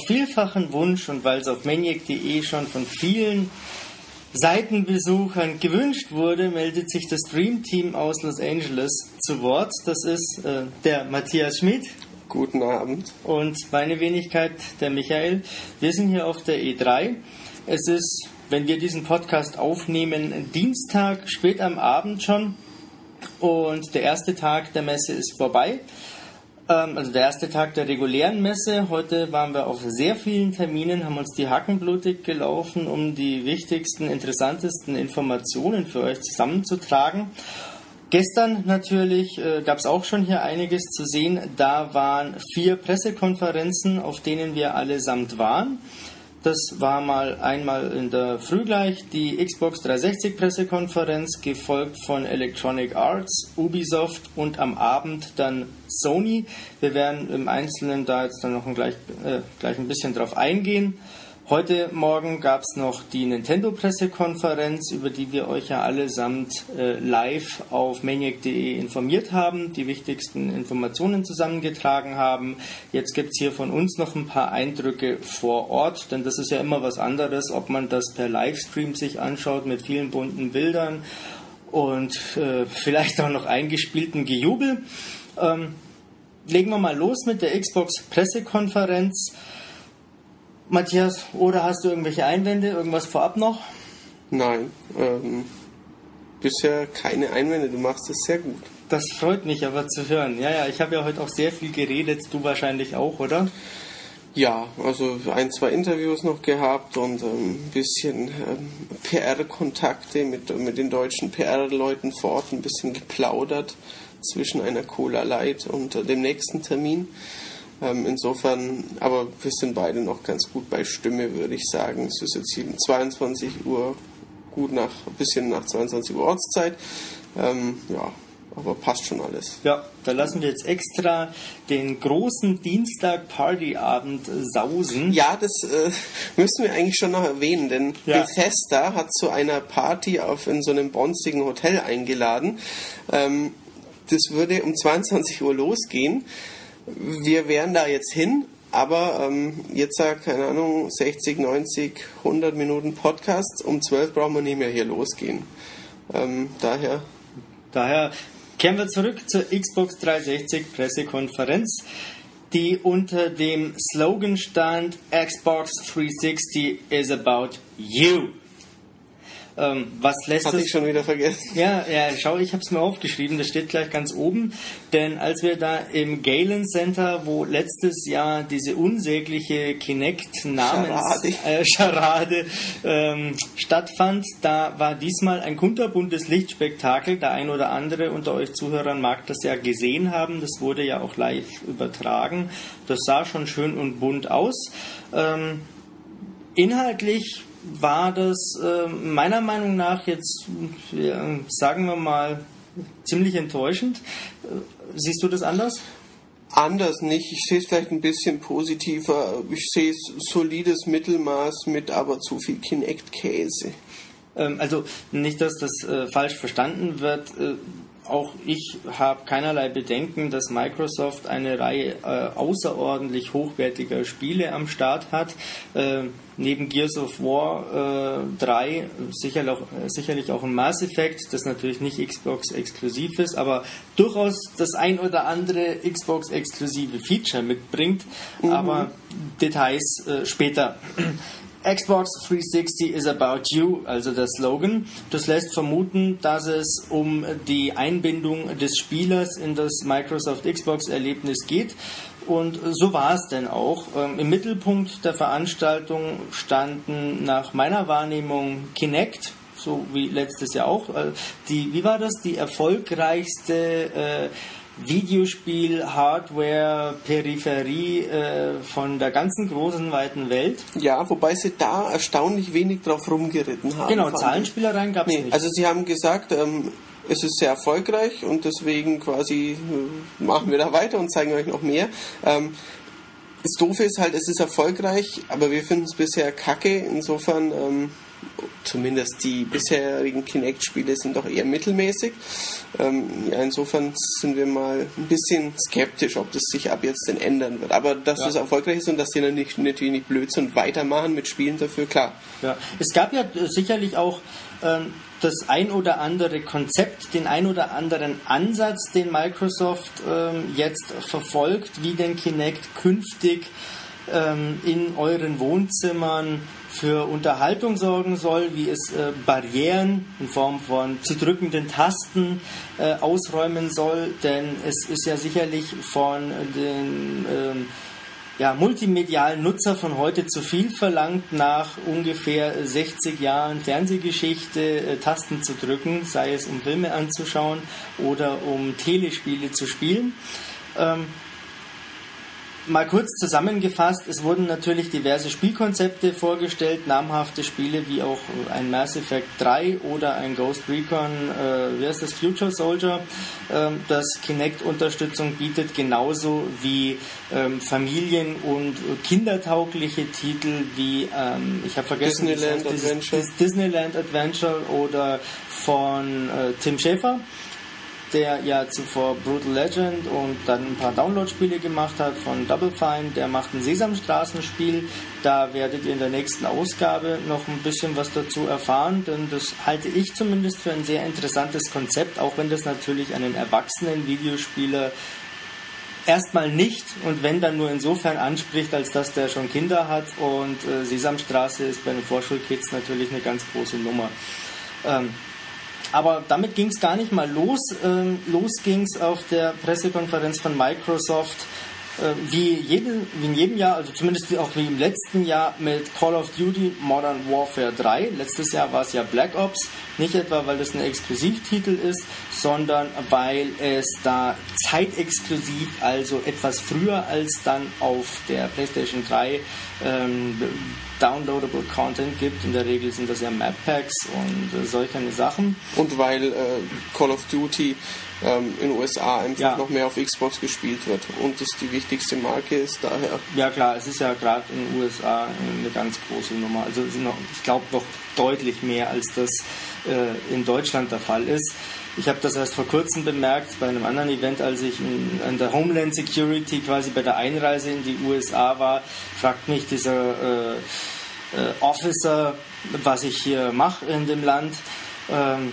Auf vielfachen Wunsch und weil es auf maniac.de schon von vielen Seitenbesuchern gewünscht wurde, meldet sich das Dream Team aus Los Angeles zu Wort. Das ist äh, der Matthias Schmidt. Guten Abend. Und meine Wenigkeit, der Michael. Wir sind hier auf der E3. Es ist, wenn wir diesen Podcast aufnehmen, Dienstag, spät am Abend schon. Und der erste Tag der Messe ist vorbei. Ähm, also der erste Tag der regulären Messe. Heute waren wir auf sehr vielen Terminen, haben uns die Hacken blutig gelaufen, um die wichtigsten, interessantesten Informationen für euch zusammenzutragen. Gestern natürlich äh, gab es auch schon hier einiges zu sehen. Da waren vier Pressekonferenzen, auf denen wir allesamt waren. Das war mal einmal in der Früh gleich die Xbox 360 Pressekonferenz, gefolgt von Electronic Arts, Ubisoft und am Abend dann Sony. Wir werden im Einzelnen da jetzt dann noch ein gleich, äh, gleich ein bisschen drauf eingehen. Heute Morgen gab es noch die Nintendo-Pressekonferenz, über die wir euch ja allesamt äh, live auf maniac.de informiert haben, die wichtigsten Informationen zusammengetragen haben. Jetzt gibt es hier von uns noch ein paar Eindrücke vor Ort, denn das ist ja immer was anderes, ob man das per Livestream sich anschaut mit vielen bunten Bildern und äh, vielleicht auch noch eingespieltem Gejubel. Ähm, legen wir mal los mit der Xbox-Pressekonferenz. Matthias, oder hast du irgendwelche Einwände, irgendwas vorab noch? Nein, ähm, bisher keine Einwände, du machst es sehr gut. Das freut mich aber zu hören. Ja, ja, ich habe ja heute auch sehr viel geredet, du wahrscheinlich auch, oder? Ja, also ein, zwei Interviews noch gehabt und ähm, ein bisschen ähm, PR-Kontakte mit, mit den deutschen PR-Leuten vor Ort, ein bisschen geplaudert zwischen einer Cola Light und äh, dem nächsten Termin. Ähm, insofern, aber wir sind beide noch ganz gut bei Stimme, würde ich sagen. Es ist jetzt hier 22 Uhr, gut nach, ein bisschen nach 22 Uhr Ortszeit. Ähm, ja, aber passt schon alles. Ja, da lassen wir jetzt extra den großen Dienstag-Partyabend sausen. Ja, das äh, müssen wir eigentlich schon noch erwähnen, denn ja. Bethesda hat zu einer Party auf in so einem bonzigen Hotel eingeladen. Ähm, das würde um 22 Uhr losgehen wir wären da jetzt hin, aber ähm, jetzt sagt, keine Ahnung, 60, 90, 100 Minuten Podcast. Um 12 brauchen wir nicht mehr hier losgehen. Ähm, daher. Daher kehren wir zurück zur Xbox 360 Pressekonferenz, die unter dem Slogan stand: Xbox 360 is about you. Ähm, was lässt Hatte es, ich schon wieder vergessen. Ja, ja, schau, ich habe es mir aufgeschrieben, das steht gleich ganz oben. Denn als wir da im Galen Center, wo letztes Jahr diese unsägliche Kinect-Namens-Scharade äh, ähm, stattfand, da war diesmal ein kunterbuntes Lichtspektakel. Der ein oder andere unter euch Zuhörern mag das ja gesehen haben. Das wurde ja auch live übertragen. Das sah schon schön und bunt aus. Ähm, inhaltlich war das äh, meiner Meinung nach jetzt, äh, sagen wir mal, ziemlich enttäuschend. Äh, siehst du das anders? Anders nicht. Ich sehe es vielleicht ein bisschen positiver. Ich sehe es solides Mittelmaß mit aber zu viel Kinect-Käse. Ähm, also nicht, dass das äh, falsch verstanden wird äh, auch ich habe keinerlei Bedenken, dass Microsoft eine Reihe äh, außerordentlich hochwertiger Spiele am Start hat. Äh, neben Gears of War äh, 3 sicherlich auch, sicherlich auch ein Mass Effect, das natürlich nicht Xbox exklusiv ist, aber durchaus das ein oder andere Xbox exklusive Feature mitbringt. Mhm. Aber Details äh, später. Xbox 360 is about you, also der Slogan. Das lässt vermuten, dass es um die Einbindung des Spielers in das Microsoft Xbox-Erlebnis geht. Und so war es denn auch. Ähm, Im Mittelpunkt der Veranstaltung standen nach meiner Wahrnehmung Kinect, so wie letztes Jahr auch. Äh, die, wie war das? Die erfolgreichste äh, Videospiel, Hardware, Peripherie äh, von der ganzen großen, weiten Welt. Ja, wobei sie da erstaunlich wenig drauf rumgeritten haben. Genau, Zahlenspielereien gab es nee, nicht. Also sie haben gesagt, ähm, es ist sehr erfolgreich und deswegen quasi äh, machen wir da weiter und zeigen euch noch mehr. Ähm, das Doofe ist halt, es ist erfolgreich, aber wir finden es bisher kacke. Insofern ähm, zumindest die bisherigen Kinect-Spiele sind doch eher mittelmäßig. Ähm, ja, insofern sind wir mal ein bisschen skeptisch, ob das sich ab jetzt denn ändern wird. Aber dass ja. das erfolgreich ist und dass die dann nicht, natürlich nicht blöd sind und weitermachen mit Spielen dafür, klar. Ja, es gab ja sicherlich auch ähm, das ein oder andere Konzept, den ein oder anderen Ansatz, den Microsoft ähm, jetzt verfolgt, wie den Kinect künftig ähm, in euren Wohnzimmern für Unterhaltung sorgen soll, wie es äh, Barrieren in Form von zu drückenden Tasten äh, ausräumen soll, denn es ist ja sicherlich von den ähm, ja, multimedialen Nutzer von heute zu viel verlangt, nach ungefähr 60 Jahren Fernsehgeschichte äh, Tasten zu drücken, sei es um Filme anzuschauen oder um Telespiele zu spielen. Ähm, Mal kurz zusammengefasst, es wurden natürlich diverse Spielkonzepte vorgestellt, namhafte Spiele wie auch ein Mass Effect 3 oder ein Ghost Recon, äh, wie heißt das, Future Soldier, äh, das Kinect-Unterstützung bietet, genauso wie ähm, Familien- und kindertaugliche Titel wie, ähm, ich habe vergessen, Disneyland Adventure. Disneyland Adventure oder von äh, Tim Schafer der ja zuvor Brutal Legend und dann ein paar Download-Spiele gemacht hat von Double Fine. Der macht ein Sesamstraßenspiel. Da werdet ihr in der nächsten Ausgabe noch ein bisschen was dazu erfahren, denn das halte ich zumindest für ein sehr interessantes Konzept, auch wenn das natürlich einen erwachsenen Videospieler erstmal nicht und wenn dann nur insofern anspricht, als dass der schon Kinder hat und äh, Sesamstraße ist bei den Vorschulkids natürlich eine ganz große Nummer. Ähm, aber damit ging es gar nicht mal los. Ähm, los ging es auf der Pressekonferenz von Microsoft, äh, wie, jeden, wie in jedem Jahr, also zumindest auch wie im letzten Jahr mit Call of Duty Modern Warfare 3. Letztes Jahr war es ja Black Ops. Nicht etwa, weil das ein Exklusivtitel ist, sondern weil es da zeitexklusiv, also etwas früher als dann auf der PlayStation 3 ähm, downloadable Content gibt. In der Regel sind das ja Map Packs und äh, solche Sachen. Und weil äh, Call of Duty ähm, in den USA einfach ja. noch mehr auf Xbox gespielt wird und das die wichtigste Marke ist daher. Ja klar, es ist ja gerade in den USA eine ganz große Nummer. Also noch, ich glaube noch deutlich mehr als das äh, in Deutschland der Fall ist. Ich habe das erst vor kurzem bemerkt bei einem anderen Event, als ich in, in, der Homeland Security quasi bei der Einreise in die USA war, fragt mich dieser äh, äh, Officer, was ich hier mache in dem Land. Ähm,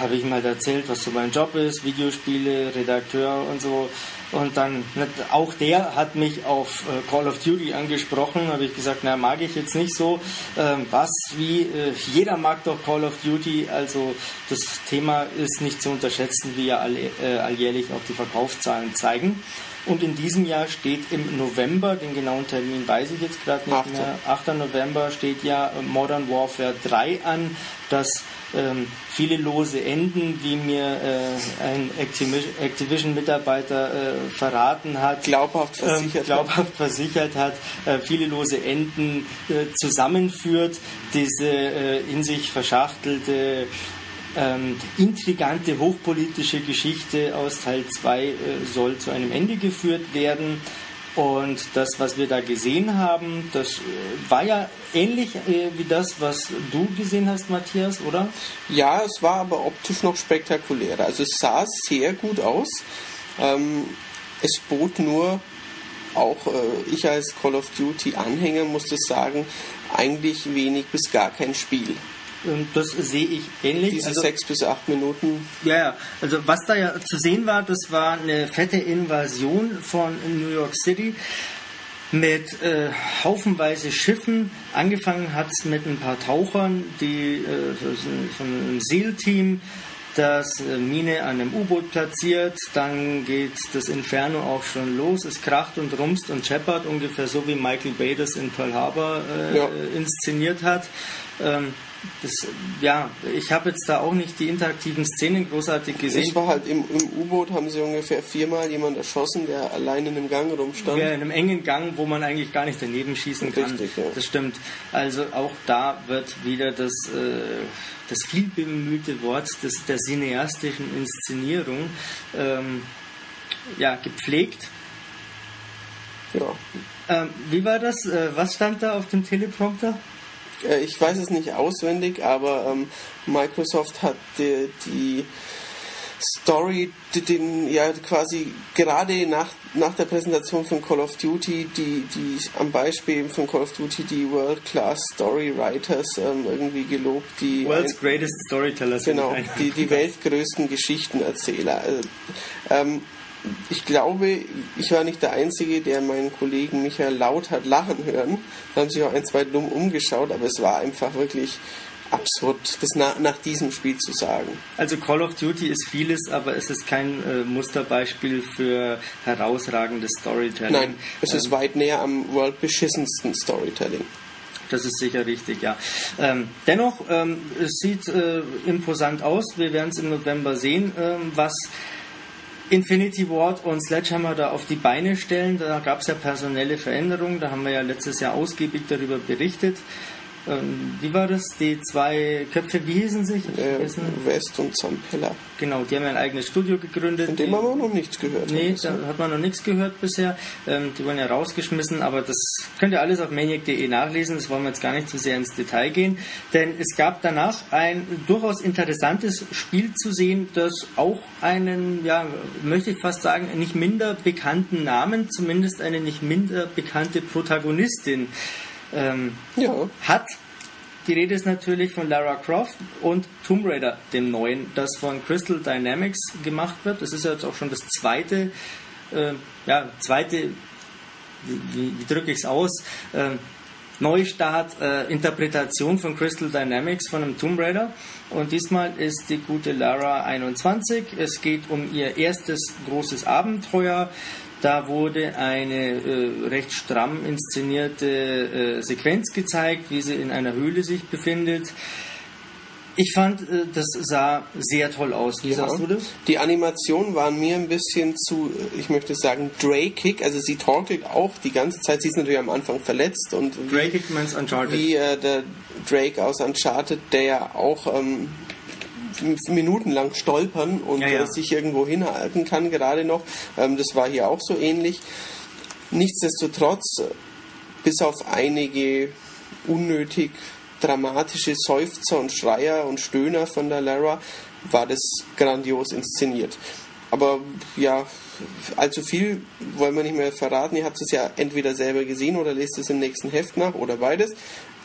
habe ich ihm halt erzählt, was so mein Job ist, Videospiele, Redakteur und so. Und dann, auch der hat mich auf äh, Call of Duty angesprochen, habe ich gesagt, na, mag ich jetzt nicht so. Ähm, was, wie, äh, jeder mag doch Call of Duty, also das Thema ist nicht zu unterschätzen, wie ja äh, alljährlich auch die Verkaufszahlen zeigen. Und in diesem Jahr steht im November, den genauen Termin weiß ich jetzt gerade nicht 8. mehr, 8. November steht ja Modern Warfare 3 an, das ähm, viele lose Enden, wie mir äh, ein Activision-Mitarbeiter äh, verraten hat, glaubhaft ähm, versichert, ähm, glaubhaft versichert hat, äh, viele lose Enden äh, zusammenführt, diese äh, in sich verschachtelte ähm, intrigante hochpolitische Geschichte aus Teil 2 äh, soll zu einem Ende geführt werden. Und das, was wir da gesehen haben, das äh, war ja ähnlich äh, wie das, was du gesehen hast, Matthias, oder? Ja, es war aber optisch noch spektakulärer. Also es sah sehr gut aus. Ähm, es bot nur, auch äh, ich als Call of Duty Anhänger muss das sagen, eigentlich wenig bis gar kein Spiel. Das sehe ich ähnlich. Diese also, sechs bis acht Minuten. Ja, ja. Also was da ja zu sehen war, das war eine fette Invasion von New York City mit äh, haufenweise Schiffen. Angefangen hat es mit ein paar Tauchern, die äh, von einem SEAL-Team das äh, Mine an einem U-Boot platziert, dann geht das Inferno auch schon los, es kracht und rumst und scheppert, ungefähr so wie Michael Bay das in Pearl Harbor äh, ja. inszeniert hat. Ähm, das, ja, ich habe jetzt da auch nicht die interaktiven Szenen großartig gesehen. Ich war halt im, im U-Boot, haben sie ungefähr viermal jemand erschossen, der allein in einem Gang rumstand. Ja, in einem engen Gang, wo man eigentlich gar nicht daneben schießen kann. Richtig, ja. Das stimmt. Also auch da wird wieder das, äh, das vielbemühte Wort des, der cineastischen Inszenierung ähm, ja, gepflegt. Ja. Ähm, wie war das? Äh, was stand da auf dem Teleprompter? Äh, ich weiß es nicht auswendig, aber ähm, Microsoft hat die, die Story, den ja quasi gerade nach, nach der Präsentation von Call of Duty, die, die am Beispiel von Call of Duty die World Class Story Writers ähm, irgendwie gelobt, die World's ein, Greatest Storytellers. Genau, die, die weltgrößten Geschichtenerzähler. Also, ähm, ich glaube, ich war nicht der Einzige, der meinen Kollegen Michael laut hat lachen hören. Da haben sich auch ein, zwei dumm umgeschaut, aber es war einfach wirklich absurd, das nach, nach diesem Spiel zu sagen. Also Call of Duty ist vieles, aber es ist kein äh, Musterbeispiel für herausragendes Storytelling. Nein, es ähm, ist weit näher am world beschissensten Storytelling. Das ist sicher richtig, ja. Ähm, dennoch, ähm, es sieht äh, imposant aus. Wir werden es im November sehen, ähm, was Infinity Ward und Sledgehammer da auf die Beine stellen. Da gab es ja personelle Veränderungen. Da haben wir ja letztes Jahr ausgiebig darüber berichtet ähm, wie war das? Die zwei Köpfe, wie hießen sich? Äh, West und Zampella. Genau, die haben ein eigenes Studio gegründet. Von dem haben wir noch nichts gehört. Nee, da hat man noch nichts gehört bisher. Ähm, die wurden ja rausgeschmissen, aber das könnt ihr alles auf maniac.de nachlesen. Das wollen wir jetzt gar nicht zu sehr ins Detail gehen. Denn es gab danach ein durchaus interessantes Spiel zu sehen, das auch einen, ja, möchte ich fast sagen, nicht minder bekannten Namen, zumindest eine nicht minder bekannte Protagonistin ähm, ja. hat. Die Rede ist natürlich von Lara Croft und Tomb Raider, dem neuen, das von Crystal Dynamics gemacht wird. Das ist ja jetzt auch schon das zweite, äh, ja, zweite, wie, wie drücke ich es aus, äh, Neustart, äh, Interpretation von Crystal Dynamics von einem Tomb Raider. Und diesmal ist die gute Lara 21. Es geht um ihr erstes großes Abenteuer. Da wurde eine äh, recht stramm inszenierte äh, Sequenz gezeigt, wie sie in einer Höhle sich befindet. Ich fand, äh, das sah sehr toll aus. Wie ja. sagst du das? Die Animationen waren mir ein bisschen zu, ich möchte sagen, Drake-Kick. Also sie torkelt auch die ganze Zeit. Sie ist natürlich am Anfang verletzt. und Drake-Kick meinst Uncharted. Wie äh, der Drake aus Uncharted, der ja auch ähm, minutenlang stolpern und ja, ja. sich irgendwo hinhalten kann, gerade noch. Ähm, das war hier auch so ähnlich. Nichtsdestotrotz, bis auf einige unnötig dramatische Seufzer und Schreier und Stöhner von der Lara, war das grandios inszeniert. Aber ja, allzu viel wollen wir nicht mehr verraten. Ihr habt es ja entweder selber gesehen oder lest es im nächsten Heft nach oder beides.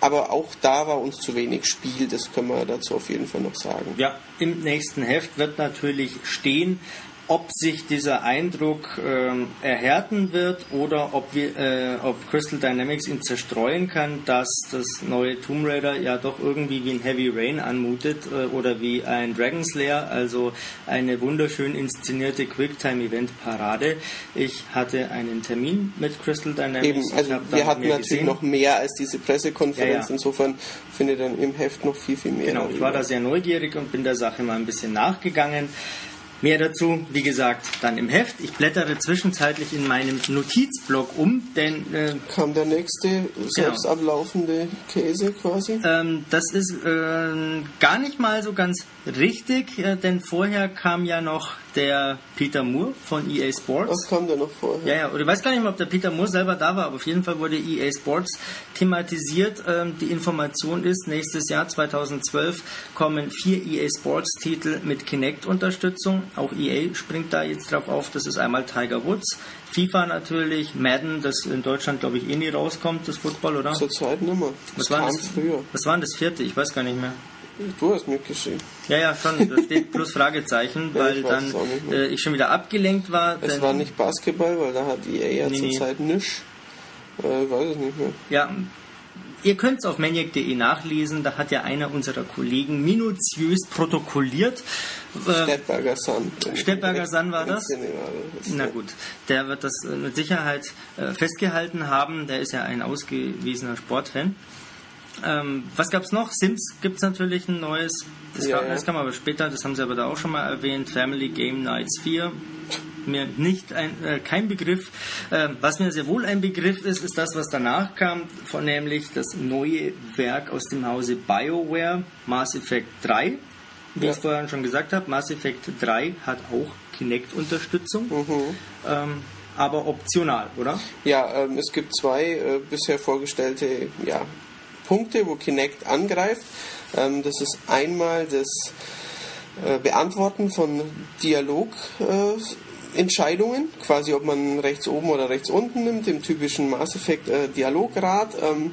Aber auch da war uns zu wenig Spiel, das können wir dazu auf jeden Fall noch sagen. Ja, im nächsten Heft wird natürlich stehen, ob sich dieser Eindruck ähm, erhärten wird oder ob, wir, äh, ob Crystal Dynamics ihn zerstreuen kann, dass das neue Tomb Raider ja doch irgendwie wie ein Heavy Rain anmutet äh, oder wie ein Dragon Slayer, also eine wunderschön inszenierte Quicktime-Event-Parade. Ich hatte einen Termin mit Crystal Dynamics. Eben, also wir hatten natürlich gesehen. noch mehr als diese Pressekonferenz, ja, ja. insofern findet dann im Heft noch viel, viel mehr. Genau, ich war da sehr neugierig und bin der Sache mal ein bisschen nachgegangen. Mehr dazu, wie gesagt, dann im Heft. Ich blättere zwischenzeitlich in meinem Notizblock um, denn... Äh, Kam der nächste genau. selbst ablaufende Käse quasi? Ähm, das ist äh, gar nicht mal so ganz richtig, äh, denn vorher kam ja noch der Peter Moore von EA Sports. Was kam der noch vorher? Ja, ja, oder ich weiß gar nicht mehr, ob der Peter Moore selber da war, aber auf jeden Fall wurde EA Sports thematisiert. Ähm, die Information ist, nächstes Jahr 2012 kommen vier EA Sports Titel mit Kinect-Unterstützung. Auch EA springt da jetzt drauf auf. Das ist einmal Tiger Woods, FIFA natürlich, Madden, das in Deutschland glaube ich eh nie rauskommt, das Football, oder? Zurzeit nicht mehr. Das was war das, früher. Was war das vierte? Ich weiß gar nicht mehr. Du hast mitgeschrieben. Ja, ja, schon. Da steht plus Fragezeichen, ja, weil dann äh, ich schon wieder abgelenkt war. Es war nicht Basketball, weil da hat EA ja nee, zurzeit nee. nichts. Äh, ich weiß es nicht mehr. Ja, ihr könnt es auf maniac.de nachlesen. Da hat ja einer unserer Kollegen minutiös protokolliert. Äh, Stettberger San. Stettberger San war das? Na gut, der wird das äh, mit Sicherheit äh, festgehalten haben. Der ist ja ein ausgewiesener Sportfan. Ähm, was gab es noch? Sims gibt es natürlich ein neues. Das, ja, kam, das kam aber später, das haben sie aber da auch schon mal erwähnt. Family Game Nights 4. Mir nicht ein, äh, kein Begriff. Äh, was mir sehr wohl ein Begriff ist, ist das, was danach kam, von nämlich das neue Werk aus dem Hause BioWare, Mass Effect 3. Wie ja. ich vorhin schon gesagt habe, Mass Effect 3 hat auch Kinect-Unterstützung. Mhm. Ähm, aber optional, oder? Ja, ähm, es gibt zwei äh, bisher vorgestellte ja, Punkte, wo Kinect angreift. Ähm, das ist einmal das äh, Beantworten von Dialogentscheidungen, äh, quasi ob man rechts oben oder rechts unten nimmt, im typischen Mass Effect äh, Dialograd. Ähm,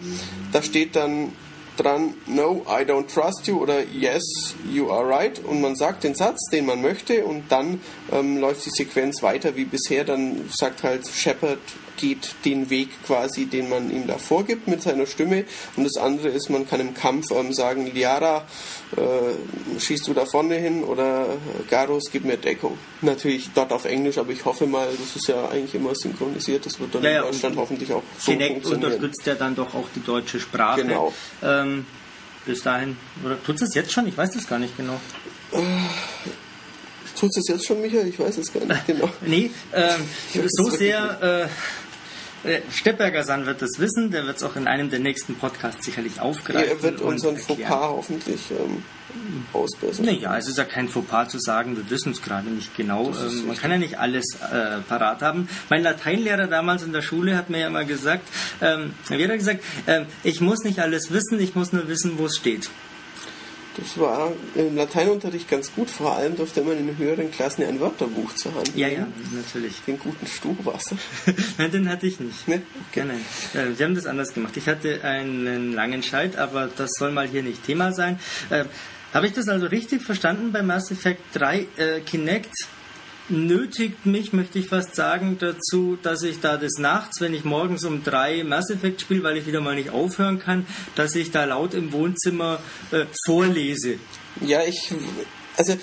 da steht dann dran No, I don't trust you oder Yes, you are right und man sagt den Satz, den man möchte und dann ähm, läuft die Sequenz weiter wie bisher. Dann sagt halt Shepard geht den Weg quasi, den man ihm da vorgibt mit seiner Stimme. Und das andere ist, man kann im Kampf ähm, sagen, Liara, äh, schießt du da vorne hin oder äh, Garus, gib mir Deckung. Natürlich dort auf Englisch, aber ich hoffe mal, das ist ja eigentlich immer synchronisiert, das wird dann Ja, in Deutschland hoffentlich auch so funktionieren. unterstützt ja dann doch auch die deutsche Sprache. Genau. Ähm, bis dahin, oder tut es jetzt schon? Ich weiß das gar nicht genau. Tut es jetzt schon, Michael? Ich weiß es gar nicht genau. Nee, ähm, so sehr. Äh, Steppberger San wird das wissen, der wird es auch in einem der nächsten Podcasts sicherlich aufgreifen. er wird unseren erklären. Fauxpas hoffentlich ähm, ausbessern. Naja, es ist ja kein Fauxpas zu sagen, wir wissen es gerade nicht genau. Ähm, man kann ja nicht alles äh, parat haben. Mein Lateinlehrer damals in der Schule hat mir ja immer gesagt, ähm, wie hat er gesagt, ähm, ich muss nicht alles wissen, ich muss nur wissen, wo es steht. Das war im Lateinunterricht ganz gut, vor allem durfte man in den höheren Klassen ja ein Wörterbuch zur Hand Ja, ja, natürlich. Den guten Stuhlwasser. Nein, den hatte ich nicht. Ne? Gerne. Äh, wir haben das anders gemacht. Ich hatte einen langen Scheit, aber das soll mal hier nicht Thema sein. Äh, Habe ich das also richtig verstanden bei Mass Effect 3? Äh, Kinect nötigt mich, möchte ich fast sagen, dazu, dass ich da des Nachts, wenn ich morgens um drei Mass Effect spiele, weil ich wieder mal nicht aufhören kann, dass ich da laut im Wohnzimmer äh, vorlese. Ja, ich. Also,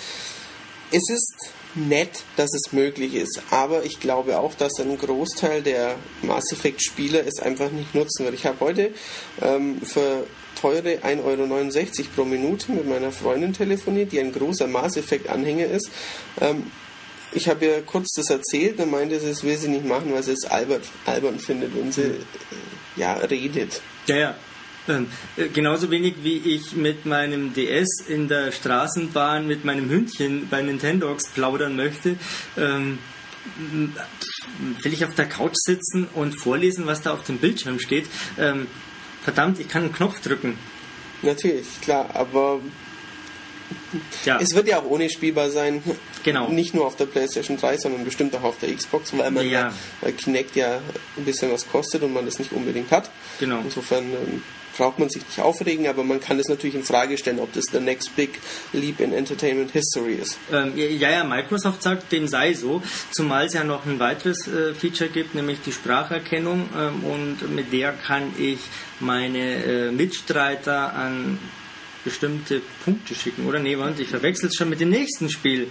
es ist nett, dass es möglich ist, aber ich glaube auch, dass ein Großteil der Mass Effect-Spieler es einfach nicht nutzen wird. Ich habe heute ähm, für teure 1,69 Euro pro Minute mit meiner Freundin telefoniert, die ein großer Mass Effect-Anhänger ist. Ähm, ich habe ihr kurz das erzählt und meinte, sie, das will sie nicht machen, weil sie es albert, albern findet, wenn sie äh, ja, redet. Ja, ja. Äh, genauso wenig wie ich mit meinem DS in der Straßenbahn mit meinem Hündchen bei Nintendogs plaudern möchte, ähm, will ich auf der Couch sitzen und vorlesen, was da auf dem Bildschirm steht. Ähm, verdammt, ich kann einen Knopf drücken. Natürlich, klar, aber Ja, es wird ja auch ohne spielbar sein. Genau. Nicht nur auf der PlayStation 3, sondern bestimmt auch auf der Xbox, weil man Ja. ja, weil Kinect ja ein bisschen was kostet und man das nicht unbedingt hat. Genau. Insofern ähm, braucht man sich nicht aufregen, aber man kann es natürlich in Frage stellen, ob das der next big leap in Entertainment History ist. Ähm, ja, ja, Microsoft sagt, dem sei so, zumal es ja noch ein weiteres äh, Feature gibt, nämlich die Spracherkennung ähm, und mit der kann ich meine äh, Mitstreiter an bestimmte Punkte schicken, oder? Nee, Moment, ich verwechsel es schon mit dem nächsten Spiel.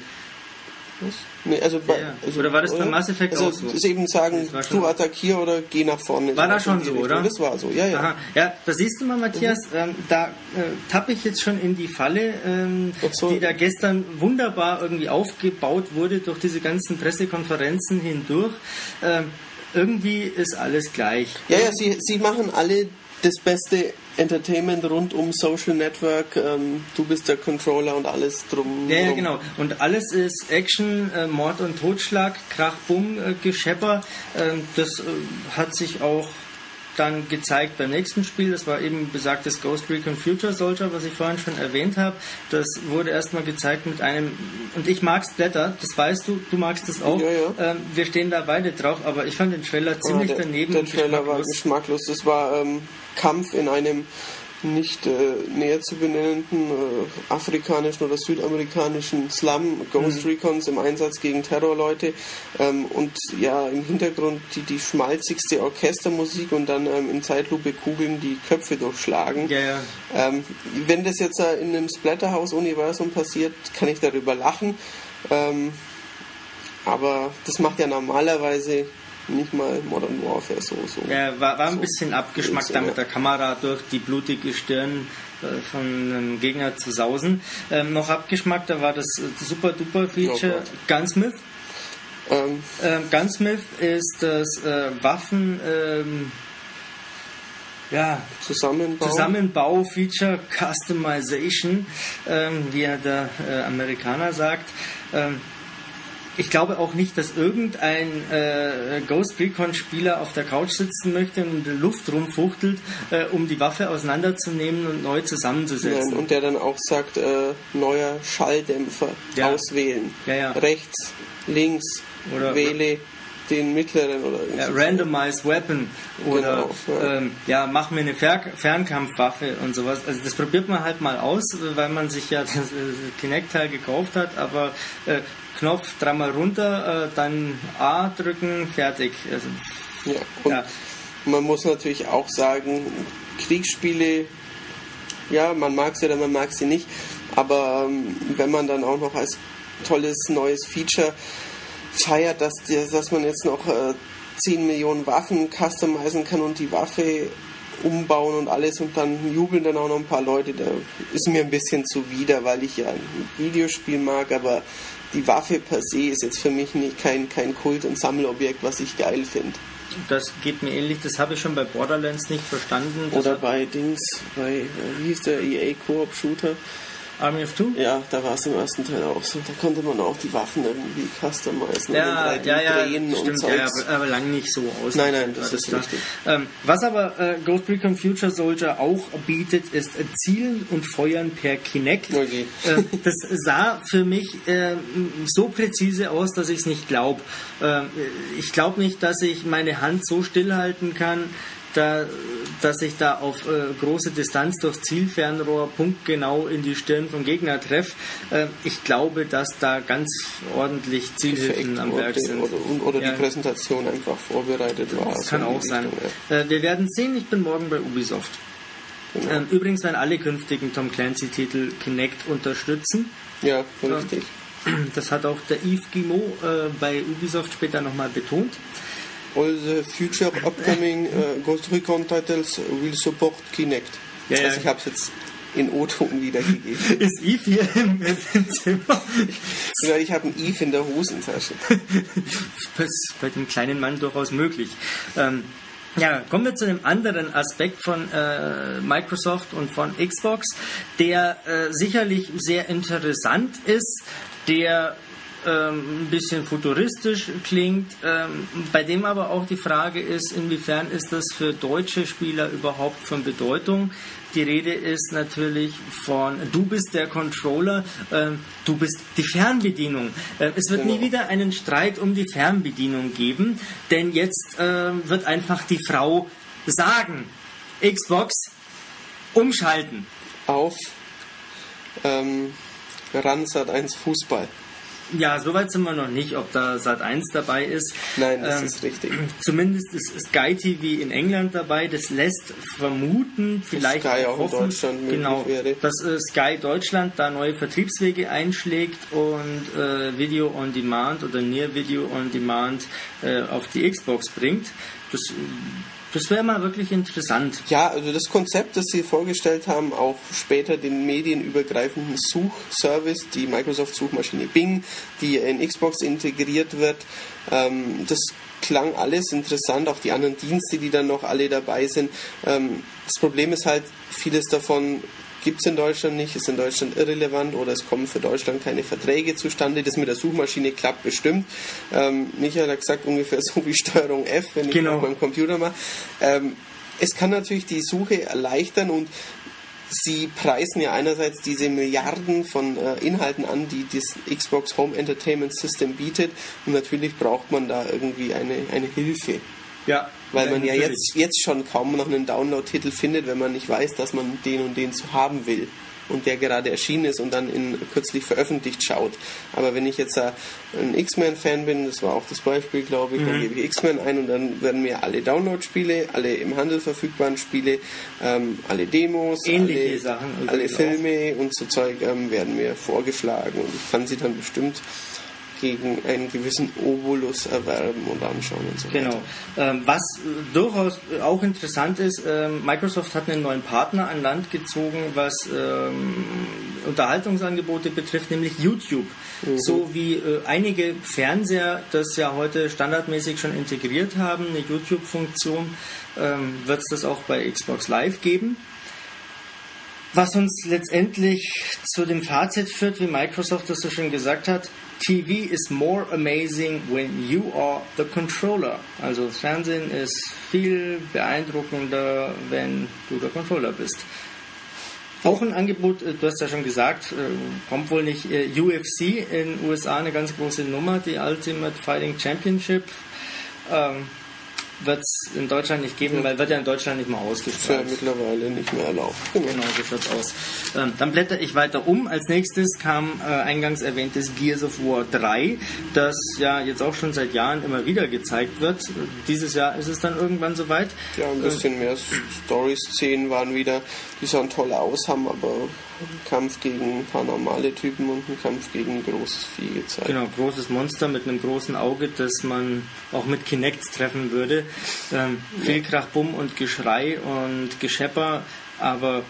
Nee, also bei, Ja, also, Oder war das bei Mass Effect also auch so? Das eben sagen, Das du attackier oder geh nach vorne. War das in schon so, Richtung. oder? Das war so, ja, ja. Aha, ja, da siehst du mal, Matthias, ähm, da äh, tappe ich jetzt schon in die Falle, ähm, so. die da gestern wunderbar irgendwie aufgebaut wurde durch diese ganzen Pressekonferenzen hindurch. Ähm, irgendwie ist alles gleich. Ja, ja, sie, sie machen alle das beste Entertainment rund um Social Network. Ähm, du bist der Controller und alles drum. Ja, ja, genau. Und alles ist Action, äh, Mord und Totschlag, Krach, Bumm, äh, Geschepper. Ähm, das äh, hat sich auch dann gezeigt beim nächsten Spiel. Das war eben besagtes Ghost Recon Future Soldier, was ich vorhin schon erwähnt habe. Das wurde erstmal gezeigt mit einem, und ich mag Splatter, das weißt du, du magst das auch. Ja, ja. Ähm, wir stehen da beide drauf, aber ich fand den Trailer ziemlich Ah, der, daneben. Der Trailer war geschmacklos. geschmacklos. Das war ähm, Kampf in einem nicht äh, näher zu benennenden äh, afrikanischen oder südamerikanischen Slum, Ghost Mhm. Recons im Einsatz gegen Terrorleute ähm, und ja im Hintergrund die, die schmalzigste Orchestermusik und dann ähm, in Zeitlupe Kugeln die Köpfe durchschlagen. Ja, ja. Ähm, wenn das jetzt äh, in einem Splatterhouse-Universum passiert, kann ich darüber lachen. Ähm, aber das macht ja normalerweise nicht mal Modern Warfare so. so. Ja, war, war ein so bisschen abgeschmackt, da mit der Kamera durch die blutige Stirn äh, von einem Gegner zu sausen. Ähm, noch abgeschmackter war das äh, super duper Feature Oh. Gunsmith. Ähm, Ähm, Gunsmith ist das äh, Waffen ähm, ja, Zusammenbau. Zusammenbau-Feature Customization, ähm, wie ja der äh, Amerikaner sagt. Ähm, ich glaube auch nicht, dass irgendein äh, Ghost Recon-Spieler auf der Couch sitzen möchte und in der Luft rumfuchtelt, äh, um die Waffe auseinanderzunehmen und neu zusammenzusetzen. Nein, und der dann auch sagt, äh, neuer Schalldämpfer Ja. auswählen. Ja, ja. Rechts, links, Oder- wähle den mittleren oder Ja, so. Randomized Weapon oder Genau, ja. ähm, ja, mach mir eine Fer Fernkampfwaffe und sowas. Also das probiert man halt mal aus, weil man sich ja das äh, Kinect-Teil gekauft hat, aber äh, Knopf dreimal runter, äh, dann A drücken, fertig. Also, Ja. Und ja. man muss natürlich auch sagen, Kriegsspiele, ja, man mag sie oder man mag sie nicht, aber ähm, wenn man dann auch noch als tolles neues Feature feiert, dass, dass man jetzt noch äh, 10 Millionen Waffen customizen kann und die Waffe umbauen und alles und dann jubeln dann auch noch ein paar Leute, da ist mir ein bisschen zuwider, weil ich ja ein Videospiel mag, aber die Waffe per se ist jetzt für mich nicht kein, kein Kult- und Sammelobjekt, was ich geil finde. Das geht mir ähnlich, das habe ich schon bei Borderlands nicht verstanden. Oder bei Dings, bei, wie hieß der EA Koop Shooter? Army of Two? Ja, da war es im ersten Teil auch so. Da konnte man auch die Waffen irgendwie customizen Ja, und in 3D ja, ja, drehen und stimmt, ja, ja, Zeugs. aber, aber lang nicht so aus. Nein, nein, das War ist richtig. Ähm, was aber äh, Ghost Recon Future Soldier auch bietet, ist äh, Zielen und Feuern per Kinect. Okay. Äh, das sah für mich äh, so präzise aus, dass ich es nicht glaube. Äh, ich glaube nicht, dass ich meine Hand so stillhalten kann, da, dass ich da auf äh, große Distanz durch Zielfernrohr punktgenau in die Stirn vom Gegner treffe. Äh, ich glaube, dass da ganz ordentlich Zielhilfen am Werk oder, sind. oder, oder Ja. die Präsentation einfach vorbereitet war. Das kann die auch sein. Richtung, ja. Äh, wir werden sehen, ich bin morgen bei Ubisoft. Genau. Ähm, übrigens werden alle künftigen Tom Clancy-Titel Kinect unterstützen. Ja, richtig. Das hat auch der Yves Guillemot äh, bei Ubisoft später nochmal betont. All the future upcoming uh, Ghost Recon titles will support Kinect. Ja, ja. also ich habe es jetzt in O-Ton wiedergegeben. Ist Yves hier im, im Zimmer? Ja, ich habe ein Eve in der Hosentasche. Das ist bei dem kleinen Mann durchaus möglich. Ähm, ja, kommen wir zu einem anderen Aspekt von äh, Microsoft und von Xbox, der äh, sicherlich sehr interessant ist, der ähm, ein bisschen futuristisch klingt, ähm, bei dem aber auch die Frage ist, inwiefern ist das für deutsche Spieler überhaupt von Bedeutung? Die Rede ist natürlich von, du bist der Controller, ähm, du bist die Fernbedienung. Äh, es wird nie Genau. wieder einen Streit um die Fernbedienung geben, denn jetzt wird einfach die Frau sagen, Xbox, umschalten. Auf ähm, Ransat 1 Fußball. Ja, soweit sind wir noch nicht, ob da Sat 1 dabei ist. Nein, das Ähm, ist richtig. Zumindest ist Sky TV in England dabei. Das lässt vermuten, vielleicht Sky auch in hoffen, Deutschland möglich genau, wäre. dass äh, Sky Deutschland da neue Vertriebswege einschlägt und äh, Video on Demand oder Near Video on Demand äh, auf die Xbox bringt. Das, das wäre mal wirklich interessant. Ja, also das Konzept, das Sie vorgestellt haben, auch später den medienübergreifenden Suchservice, die Microsoft-Suchmaschine Bing, die in Xbox integriert wird, ähm, das klang alles interessant, auch die anderen Dienste, die dann noch alle dabei sind. Ähm, das Problem ist halt, vieles davon gibt es in Deutschland nicht, ist in Deutschland irrelevant oder es kommen für Deutschland keine Verträge zustande. Das mit der Suchmaschine klappt bestimmt. Ähm, Michael hat gesagt, ungefähr so wie Steuerung F, wenn ich Genau. auf meinem Computer mache. Ähm, es kann natürlich die Suche erleichtern und Sie preisen ja einerseits diese Milliarden von äh, Inhalten an, die das Xbox Home Entertainment System bietet. Und natürlich braucht man da irgendwie eine, eine Hilfe. Ja, Weil man ja jetzt, jetzt schon kaum noch einen Download-Titel findet, wenn man nicht weiß, dass man den und den zu haben will. Und der gerade erschienen ist und dann in kürzlich veröffentlicht schaut. Aber wenn ich jetzt ein X-Men-Fan bin, das war auch das Beispiel, glaube ich, Mhm. dann gebe ich X-Men ein und dann werden mir alle Download-Spiele, alle im Handel verfügbaren Spiele, ähm, alle Demos, Ähnliche alle, Sachen alle übrigens Filme und so Zeug ähm, werden mir vorgeschlagen und ich kann sie dann bestimmt gegen einen gewissen Obolus erwerben und anschauen und so Genau. weiter. Ähm, was äh, durchaus äh, auch interessant ist, ähm, Microsoft hat einen neuen Partner an Land gezogen, was ähm, Unterhaltungsangebote betrifft, nämlich YouTube. So wie äh, einige Fernseher das ja heute standardmäßig schon integriert haben, eine YouTube-Funktion, ähm, wird es das auch bei Xbox Live geben. Was uns letztendlich zu dem Fazit führt, wie Microsoft das so schön gesagt hat, TV is more amazing when you are the controller. Also Fernsehen ist viel beeindruckender, wenn du der Controller bist. Auch ein Angebot, äh, du hast ja schon gesagt, äh, kommt wohl nicht äh, UFC in den USA eine ganz große Nummer, die Ultimate Fighting Championship. Ähm, wird es in Deutschland nicht geben, weil wird ja in Deutschland nicht mehr ausgestrahlt. Ist ja mittlerweile nicht mehr erlaubt. Genau, genau so schaut's aus. Ähm, dann blätter ich weiter um. Als nächstes kam äh, eingangs erwähntes Gears of War 3, das ja jetzt auch schon seit Jahren immer wieder gezeigt wird. Dieses Jahr ist es dann irgendwann soweit. Ja, ein bisschen äh, mehr Story-Szenen waren wieder, die sahen toll aus, haben aber einen Kampf gegen ein paar normale Typen und einen Kampf gegen ein großes Vieh gezeigt. Genau, großes Monster mit einem großen Auge, das man auch mit Kinect treffen würde. Ähm, viel Krach, Bumm und Geschrei und Geschepper, aber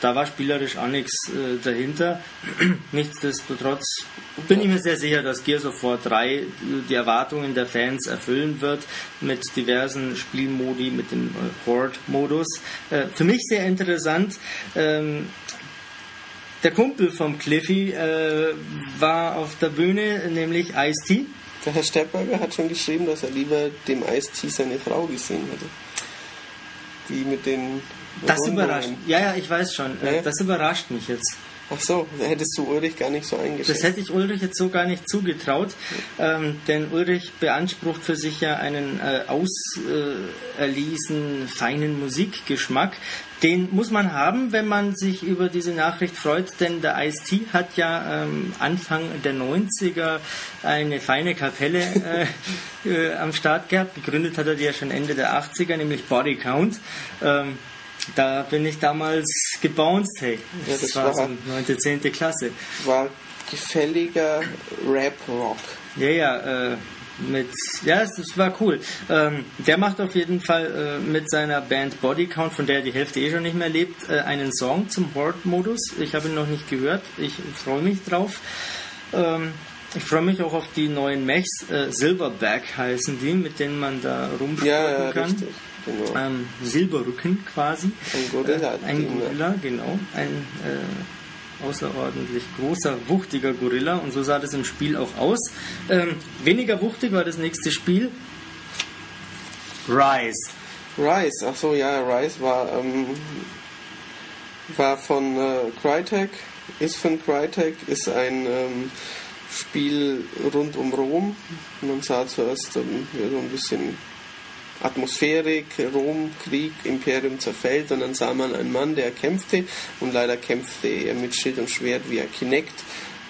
da war spielerisch auch nichts äh, dahinter. Nichtsdestotrotz bin ich mir sehr sicher, dass Gears of War 3 die Erwartungen der Fans erfüllen wird mit diversen Spielmodi, mit dem äh, Horde-Modus. Äh, für mich sehr interessant. Ähm, der Kumpel vom Cliffy äh, war auf der Bühne, nämlich Ice-T. Der Herr Steppberger hat schon geschrieben, dass er lieber dem Ice-T seine Frau gesehen hätte. Die mit den. Das überrascht. Ja, ja, ich weiß schon. Ja? Das überrascht mich jetzt. Ach so, da hättest du Ulrich gar nicht so eingeschätzt. Das hätte ich Ulrich jetzt so gar nicht zugetraut, ähm, denn Ulrich beansprucht für sich ja einen äh, auserlesen, feinen Musikgeschmack. Den muss man haben, wenn man sich über diese Nachricht freut, denn der Ice-T hat ja ähm, Anfang der 90er eine feine Kapelle äh, äh, am Start gehabt. Gegründet hat er die ja schon Ende der 80er, nämlich Body Count. Ähm, da bin ich damals gebounced, hey. Das, ja, das war, war so 9., 10. Klasse. War gefälliger Rap-Rock. Ja, ja, äh, mit, ja, es, war cool. Ähm, der macht auf jeden Fall äh, mit seiner Band Body Count, von der die Hälfte eh schon nicht mehr lebt, äh, einen Song zum Horde-Modus. Ich habe ihn noch nicht gehört. Ich freue mich drauf. Ähm, ich freue mich auch auf die neuen Mechs. Äh, Silverback heißen die, mit denen man da rumspielen ja, ja, kann. Richtig. Genau. Ähm, Silberrücken quasi. Ein Gorilla. Äh, ein Gorilla, genau. Ein äh, außerordentlich großer, wuchtiger Gorilla und so sah das im Spiel auch aus. Ähm, weniger wuchtig war das nächste Spiel. Rise. Rise, ach so, ja, Rise war, ähm, war von äh, Crytek, ist von Crytek, ist ein ähm, Spiel rund um Rom. Man sah zuerst ähm, so ein bisschen Atmosphärik, Rom, Krieg, Imperium zerfällt und dann sah man einen Mann, der kämpfte und leider kämpfte er mit Schild und Schwert via Kinect,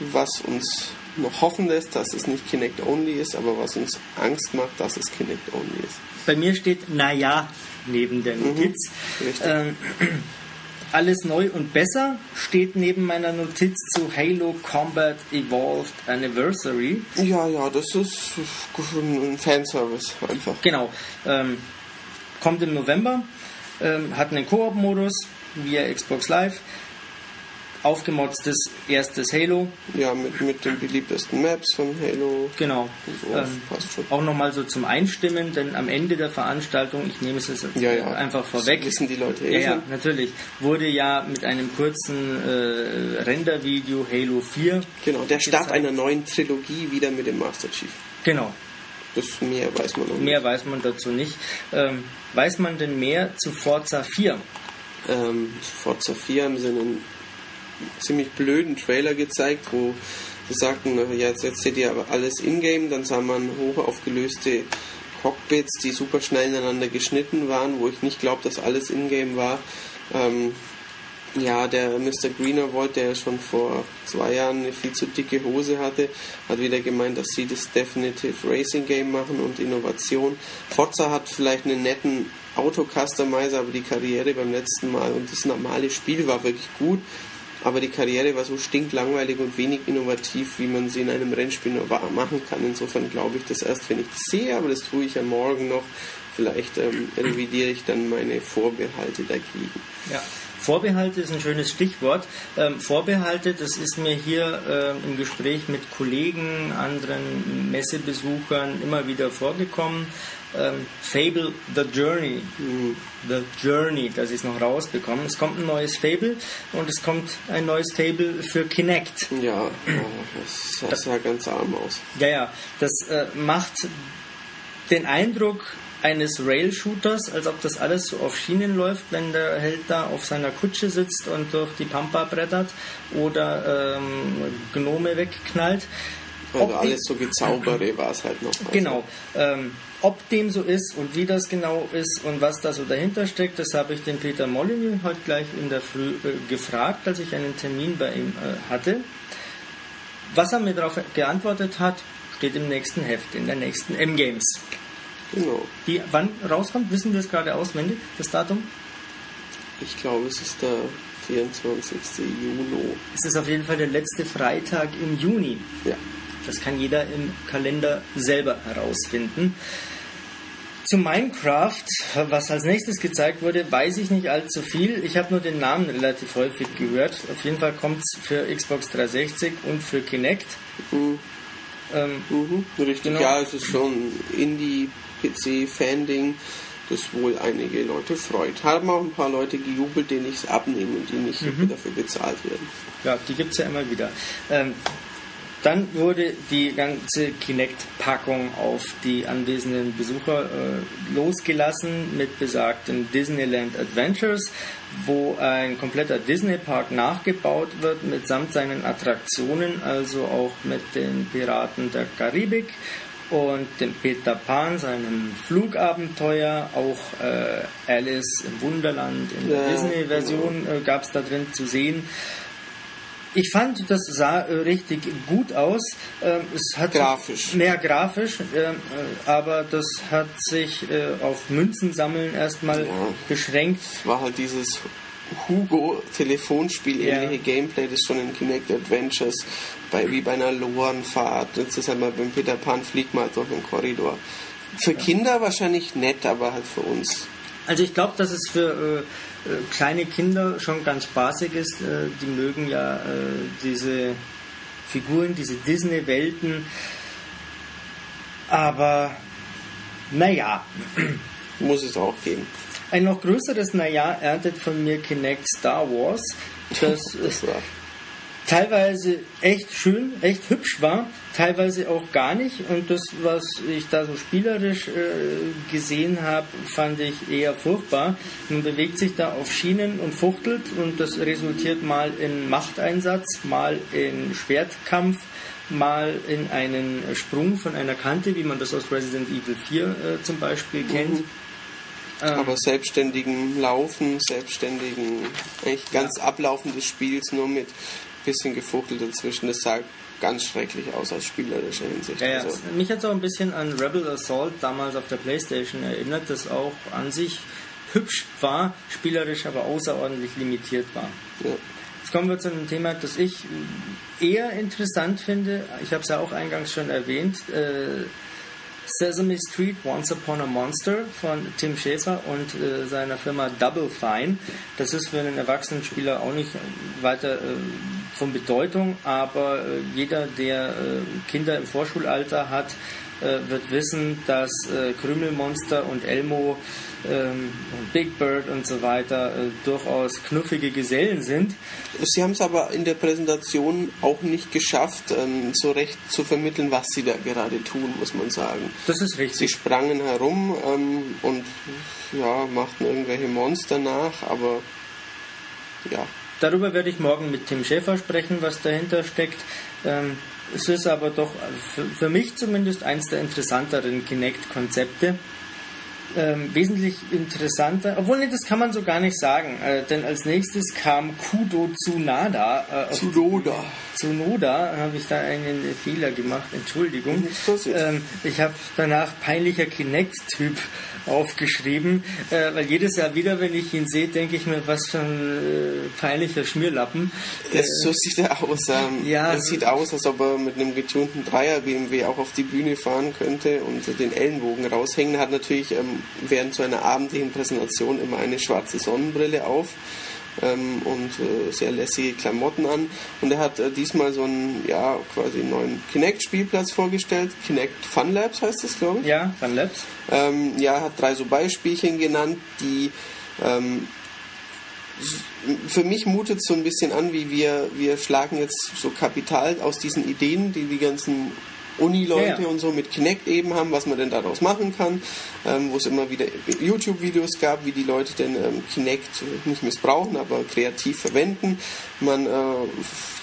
was uns noch hoffen lässt, dass es nicht Kinect Only ist, aber was uns Angst macht, dass es Kinect Only ist. Bei mir steht Naja neben der Notiz. Mhm, ähm, alles neu und besser steht neben meiner Notiz zu Halo Combat Evolved Anniversary. Ja, ja, das ist ein Fanservice einfach. Genau. Ähm, kommt im November, ähm, hat einen Koop-Modus via Xbox Live aufgemotztes erstes Halo. Ja, mit, mit den beliebtesten Maps von Halo. Genau. So, ähm, auch nochmal so zum Einstimmen, denn am Ende der Veranstaltung, ich nehme es jetzt ja, ja. einfach vorweg. Das wissen die Leute eh Ja, ja, natürlich. Wurde ja mit einem kurzen äh, Rendervideo Halo 4. Genau, der Start einer neuen Trilogie wieder mit dem Master Chief. Genau. Das mehr weiß man noch nicht. Mehr weiß man dazu nicht. Ähm, weiß man denn mehr zu Forza 4? Ähm, Forza 4 haben sie einen ziemlich blöden Trailer gezeigt, wo sie sagten, ja, jetzt, jetzt seht ihr aber alles in-game, dann sah man hoch aufgelöste Cockpits, die super schnell ineinander geschnitten waren, wo ich nicht glaube, dass alles in-game war. Ähm, ja, der Mr. Greenerwald, der schon vor zwei Jahren eine viel zu dicke Hose hatte, hat wieder gemeint, dass sie das Definitive Racing Game machen und Innovation. Forza hat vielleicht einen netten Auto-Customizer, aber die Karriere beim letzten Mal und das normale Spiel war wirklich gut aber die Karriere war so stinklangweilig und wenig innovativ, wie man sie in einem Rennspiel nur machen kann. Insofern glaube ich das erst, wenn ich das sehe, aber das tue ich ja morgen noch vielleicht ähm, revidiere ich dann meine Vorbehalte dagegen. Ja. Vorbehalte ist ein schönes Stichwort. Ähm, Vorbehalte, das ist mir hier äh, im Gespräch mit Kollegen, anderen Messebesuchern immer wieder vorgekommen. Ähm, Fable The Journey. Mhm. The Journey, dass ich es noch rausbekomme. Es kommt ein neues Fable und es kommt ein neues Fable für Kinect. Ja, das, das sah ganz arm aus. Ja, ja, das äh, macht den Eindruck, eines Rail-Shooters, als ob das alles so auf Schienen läuft, wenn der Held da auf seiner Kutsche sitzt und durch die Pampa brettert oder ähm, Gnome wegknallt. Also alles so gezaubere war es halt noch. Also. Genau. Ähm, ob dem so ist und wie das genau ist und was da so dahinter steckt, das habe ich den Peter Molyneux heute gleich in der Früh äh, gefragt, als ich einen Termin bei ihm äh, hatte. Was er mir darauf geantwortet hat, steht im nächsten Heft, in der nächsten M-Games. Genau. Die wann rauskommt, wissen wir es gerade auswendig, das Datum? Ich glaube, es ist der 24. Juni. Es ist auf jeden Fall der letzte Freitag im Juni. Ja. Das kann jeder im Kalender selber herausfinden. Zu Minecraft, was als nächstes gezeigt wurde, weiß ich nicht allzu viel. Ich habe nur den Namen relativ häufig gehört. Auf jeden Fall kommt es für Xbox 360 und für Kinect. Mhm. Ähm, mhm, richtig, genau. ja, es ist schon Indie PC-Fan-Ding, das wohl einige Leute freut. Haben auch ein paar Leute gejubelt, denen ich es abnehme und die nicht mhm. dafür bezahlt werden. Ja, die gibt es ja immer wieder. Ähm, dann wurde die ganze Kinect-Packung auf die anwesenden Besucher äh, losgelassen mit besagten Disneyland Adventures, wo ein kompletter Disney-Park nachgebaut wird mitsamt seinen Attraktionen, also auch mit den Piraten der Karibik und dem Peter Pan, seinem Flugabenteuer, auch äh, Alice im Wunderland in der ja, Disney-Version äh, gab es da drin zu sehen. Ich fand, das sah äh, richtig gut aus. Ähm, es hat grafisch. Mehr grafisch, ähm, äh, aber das hat sich äh, auf Münzensammeln erstmal ja. beschränkt. Es war halt dieses Hugo Telefonspiel ähnliche ja. Gameplay, das schon in Kinect Adventures bei, wie bei einer Lorenfahrt. Jetzt ist einmal beim Peter Pan fliegt mal durch den Korridor. Für ja. Kinder wahrscheinlich nett, aber halt für uns. Also ich glaube, dass es für äh, äh, kleine Kinder schon ganz spaßig ist. Äh, die mögen ja äh, diese Figuren, diese Disney-Welten. Aber naja. Muss es auch geben. Ein noch größeres Naja erntet von mir Kinect Star Wars, das teilweise echt schön, echt hübsch war, teilweise auch gar nicht. Und das, was ich da so spielerisch äh, gesehen habe, fand ich eher furchtbar. Man bewegt sich da auf Schienen und fuchtelt und das resultiert mal in Machteinsatz, mal in Schwertkampf mal in einen Sprung von einer Kante, wie man das aus Resident Evil 4 äh, zum Beispiel kennt. Mhm. Aber selbstständigen Laufen, selbstständigen, eigentlich ganz ja. Ablaufen des Spiels, nur mit bisschen gefuchtelt dazwischen, das sah ganz schrecklich aus aus spielerischer Hinsicht. Ja, ja. Also. Mich hat es auch ein bisschen an Rebel Assault damals auf der Playstation erinnert, das auch an sich hübsch war, spielerisch aber außerordentlich limitiert war. Ja. Jetzt kommen wir zu einem Thema, das ich eher interessant finde. Ich habe es ja auch eingangs schon erwähnt. Äh, Sesame Street Once Upon a Monster von Tim Schäfer und äh, seiner Firma Double Fine. Das ist für einen erwachsenen Spieler auch nicht weiter äh, von Bedeutung, aber äh, jeder, der äh, Kinder im Vorschulalter hat, äh, wird wissen, dass äh, Krümelmonster und Elmo ähm, Big Bird und so weiter äh, durchaus knuffige Gesellen sind. Sie haben es aber in der Präsentation auch nicht geschafft, ähm, so recht zu vermitteln, was sie da gerade tun, muss man sagen. Das ist richtig. Sie sprangen herum ähm, und ja, machten irgendwelche Monster nach, aber ja. Darüber werde ich morgen mit Tim Schäfer sprechen, was dahinter steckt. Ähm, es ist aber doch für mich zumindest eins der interessanteren Kinect-Konzepte ähm, wesentlich interessanter, obwohl nee, das kann man so gar nicht sagen, äh, denn als nächstes kam Kudo Tsunada. Äh, Tsunoda. Tsunoda, habe ich da einen Fehler gemacht, Entschuldigung. Ähm, ich habe danach peinlicher Kinect-Typ aufgeschrieben, äh, weil jedes Jahr wieder, wenn ich ihn sehe, denke ich mir, was für ein äh, peinlicher Schmierlappen. Das, so sieht er aus. Ähm, Ja, es sieht aus, als ob er mit einem getunten Dreier BMW auch auf die Bühne fahren könnte und den Ellenbogen raushängen. Er hat natürlich ähm, während so einer abendlichen Präsentation immer eine schwarze Sonnenbrille auf ähm, und äh, sehr lässige Klamotten an. Und er hat äh, diesmal so einen, ja, quasi neuen Kinect-Spielplatz vorgestellt. Kinect Fun Labs heißt das, glaube ich. Ja, Van Labs. Ähm, ja, hat drei so Beispielchen genannt, die ähm, für mich mutet es so ein bisschen an, wie wir, wir schlagen jetzt so Kapital aus diesen Ideen, die die ganzen Uni-Leute Ja, und so mit Kinect eben haben, was man denn daraus machen kann, ähm, wo es immer wieder YouTube-Videos gab, wie die Leute denn ähm, Kinect nicht missbrauchen, aber kreativ verwenden. Man äh,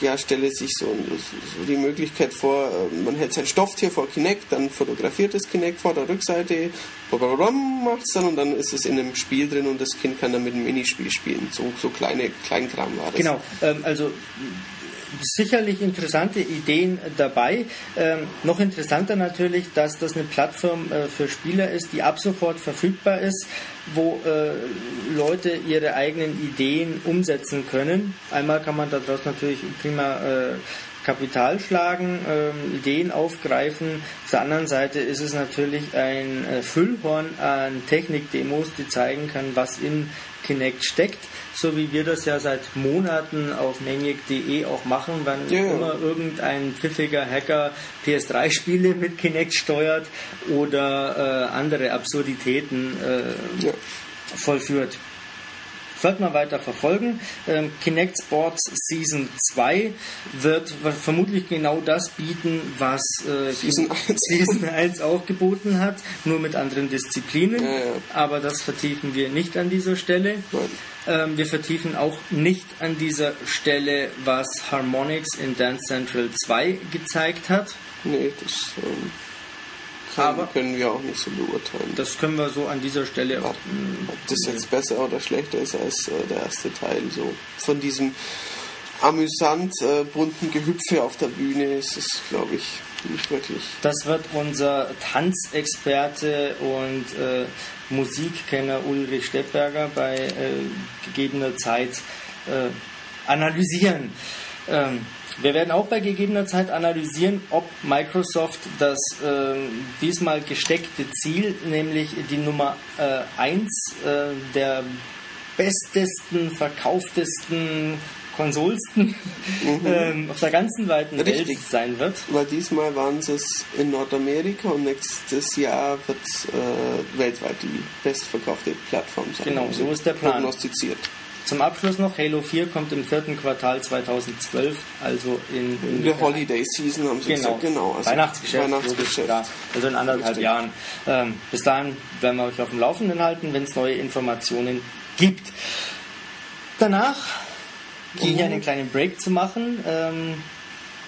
ja, stelle sich so, so die Möglichkeit vor, äh, man hält sein Stofftier vor Kinect, dann fotografiert das Kinect vor der Rückseite, macht es dann und dann ist es in einem Spiel drin und das Kind kann dann mit einem Minispiel spielen. So, so kleine Kleinkram war das. Genau, ähm, also sicherlich interessante Ideen dabei. Ähm, noch interessanter natürlich, dass das eine Plattform äh, für Spieler ist, die ab sofort verfügbar ist, wo äh, Leute ihre eigenen Ideen umsetzen können. Einmal kann man daraus natürlich prima äh, Kapital schlagen, ähm, Ideen aufgreifen. Auf der anderen Seite ist es natürlich ein äh, Füllhorn an Technikdemos, die zeigen kann, was in Kinect steckt, so wie wir das ja seit Monaten auf maniac.de auch machen, wenn Ja, ja. immer irgendein pfiffiger Hacker PS3-Spiele mit Kinect steuert oder äh, andere Absurditäten äh, Ja. vollführt. Sollte man weiter verfolgen. Ähm, Kinect Sports Season 2 wird vermutlich genau das bieten, was äh, Season 1. Season 1 auch geboten hat, nur mit anderen Disziplinen. Ja, ja. Aber das vertiefen wir nicht an dieser Stelle. Ähm, wir vertiefen auch nicht an dieser Stelle, was Harmonix in Dance Central 2 gezeigt hat. Nee, das ähm, Aber- können wir auch nicht so beurteilen. Das können wir so an dieser Stelle auch. Ob das jetzt besser oder schlechter ist als äh, der erste Teil. So von diesem amüsant äh, bunten Gehüpfe auf der Bühne ist es, glaube ich, nicht wirklich. Das wird unser Tanzexperte und äh, Musikkenner Ulrich Steppberger bei äh, gegebener Zeit äh, analysieren. Ähm, wir werden auch bei gegebener Zeit analysieren, ob Microsoft das ähm, diesmal gesteckte Ziel, nämlich die Nummer 1 äh, der bestesten, verkauftesten, konsolsten ähm, auf der ganzen weiten Richtig. Welt sein wird. Weil diesmal waren es in Nordamerika und nächstes Jahr wird äh, weltweit die bestverkaufte Plattform sein. Genau, so ist der Plan. Prognostiziert. Zum Abschluss noch, Halo 4 kommt im vierten Quartal 2012, also in, In der Holiday Season haben sie Genau, gesagt, genau. Also Weihnachtsgeschäft, Weihnachtsgeschäft. klar. also in anderthalb Richtig. Jahren. Ähm, bis dahin werden wir euch auf dem Laufenden halten, wenn es neue Informationen gibt. Danach, um hier einen kleinen Break zu machen, ähm,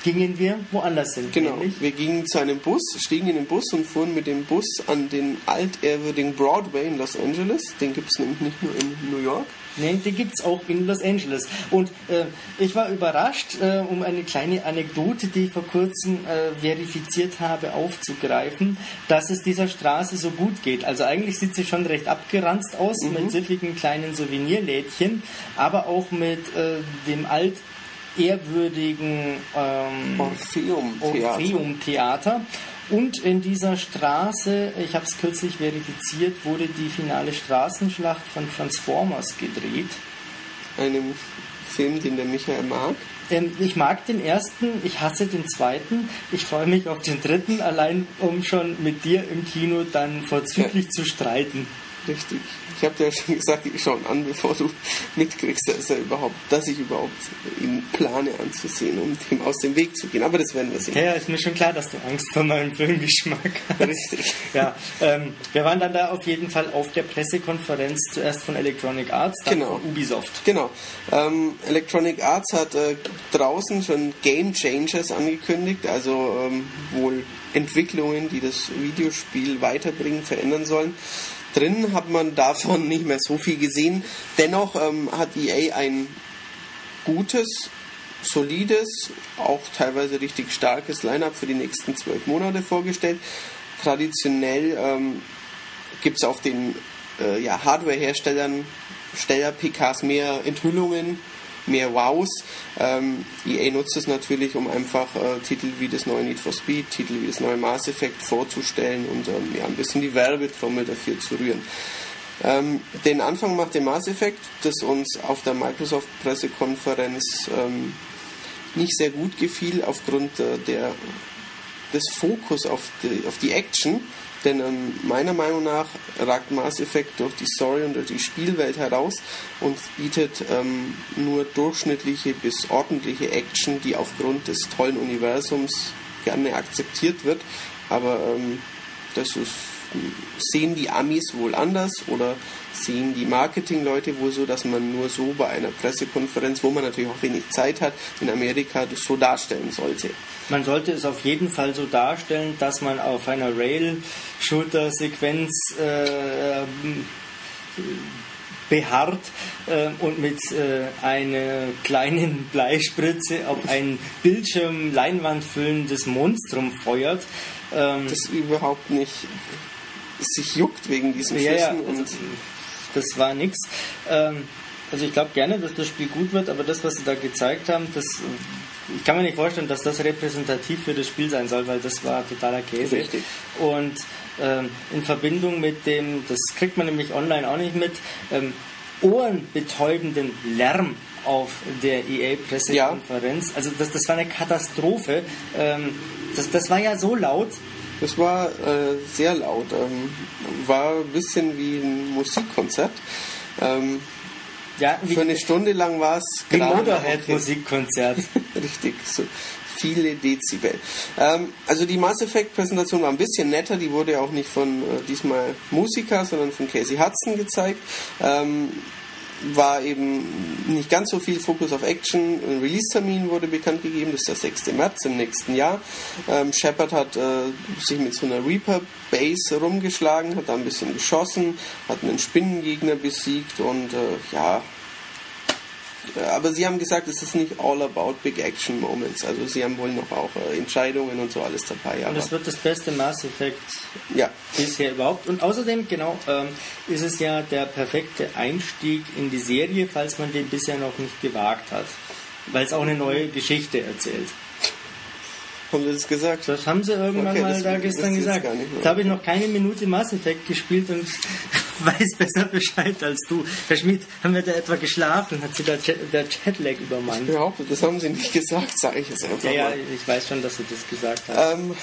gingen wir woanders hin. Genau, nämlich- wir gingen zu einem Bus, stiegen in den Bus und fuhren mit dem Bus an den altehrwürdigen Broadway in Los Angeles. Den gibt es nämlich nicht nur in New York. Nee, die gibt es auch in Los Angeles. Und äh, ich war überrascht, äh, um eine kleine Anekdote, die ich vor kurzem äh, verifiziert habe, aufzugreifen, dass es dieser Straße so gut geht. Also eigentlich sieht sie schon recht abgeranzt aus mit süffigen kleinen Souvenirlädchen, aber auch mit äh, dem alt ehrwürdigen ähm, Orpheum Theater. Orpheum-Theater. Und in dieser Straße, ich habe es kürzlich verifiziert, wurde die finale Straßenschlacht von Transformers gedreht. Einem Film, den der Michael mag. Ähm, ich mag den ersten, ich hasse den zweiten. Ich freue mich auf den dritten, allein um schon mit dir im Kino dann vorzüglich zu streiten. Richtig. Ich habe dir ja schon gesagt, ich schaue ihn an, bevor du mitkriegst, dass, er überhaupt, dass ich überhaupt ihn plane anzusehen, um dem aus dem Weg zu gehen. Aber das werden wir sehen. Ja, ist mir schon klar, dass du Angst vor meinem Filmgeschmack hast. Richtig. Ja, ähm, wir waren dann da auf jeden Fall auf der Pressekonferenz zuerst von Electronic Arts, dann Genau. von Ubisoft. Genau. Ähm, Electronic Arts hat äh, draußen schon Game Changers angekündigt, also ähm, wohl Entwicklungen, die das Videospiel weiterbringen, verändern sollen. Drin hat man davon nicht mehr so viel gesehen. Dennoch ähm, hat EA ein gutes, solides, auch teilweise richtig starkes Line-up für die nächsten zwölf Monate vorgestellt. Traditionell ähm, gibt es auf den äh, ja, Hardware-Herstellern, Steller-PKs mehr Enthüllungen, mehr Wows. Ähm, EA nutzt es natürlich, um einfach äh, Titel wie das neue Need for Speed, Titel wie das neue Mass Effect vorzustellen und ähm, ja, ein bisschen die Werbetrommel dafür zu rühren. Ähm, den Anfang macht der Mass Effect, das uns auf der Microsoft-Pressekonferenz ähm, nicht sehr gut gefiel, aufgrund äh, der, des Fokus auf die, auf die Action. Denn ähm, meiner Meinung nach ragt Mass Effect durch die Story und durch die Spielwelt heraus und bietet ähm, nur durchschnittliche bis ordentliche Action, die aufgrund des tollen Universums gerne akzeptiert wird. Aber ähm, das ist sehen die Amis wohl anders oder sehen die Marketingleute wohl so, dass man nur so bei einer Pressekonferenz, wo man natürlich auch wenig Zeit hat, in Amerika das so darstellen sollte. Man sollte es auf jeden Fall so darstellen, dass man auf einer Rail-Shooter-Sequenz äh, beharrt äh, und mit äh, einer kleinen Bleispritze auf ein Bildschirm Leinwand füllendes Monstrum feuert. Ähm, das überhaupt nicht sich juckt wegen diesen ja, Schüssen. Ja, also, das war nichts. Ähm, also ich glaube gerne, dass das Spiel gut wird, aber das, was sie da gezeigt haben, das ich kann mir nicht vorstellen, dass das repräsentativ für das Spiel sein soll, weil das war totaler Käse. Richtig. Und ähm, in Verbindung mit dem, das kriegt man nämlich online auch nicht mit, ähm, ohrenbetäubenden Lärm auf der EA-Pressekonferenz. Ja. Also das, das war eine Katastrophe. Ähm, das, das war ja so laut, das war äh, sehr laut. Ähm, war ein bisschen wie ein Musikkonzert. Ähm, ja, für eine Stunde lang war es Wie Motorhead-Musikkonzert. Richtig, so viele Dezibel. Ähm, also die Mass Effect-Präsentation war ein bisschen netter. Die wurde auch nicht von äh, diesmal Musiker, sondern von Casey Hudson gezeigt. War eben nicht ganz so viel Fokus auf Action. Ein Release-Termin wurde bekannt gegeben, das ist der 6. März im nächsten Jahr. Ähm, Shepard hat äh, sich mit so einer Reaper-Base rumgeschlagen, hat da ein bisschen geschossen, hat einen Spinnengegner besiegt und äh, ja, aber sie haben gesagt, es ist nicht all about big action moments. Also sie haben wohl noch auch äh, Entscheidungen und so alles dabei. und es wird das beste Mass Effect ja. bisher überhaupt. Und außerdem, genau, ähm, ist es ja der perfekte Einstieg in die Serie, falls man den bisher noch nicht gewagt hat. Weil es auch eine neue Geschichte erzählt. Haben Sie das gesagt? Das haben Sie irgendwann okay, mal da gestern gesagt. Da habe ich noch keine Minute Mass Effect gespielt und weiß besser Bescheid als du. Herr Schmidt, haben wir da etwa geschlafen? Hat Sie da der Chatlag übermannt? Ich behaupte, das haben Sie nicht gesagt, sage ich jetzt einfach Ja, ja, ich weiß schon, dass Sie das gesagt haben. Ähm,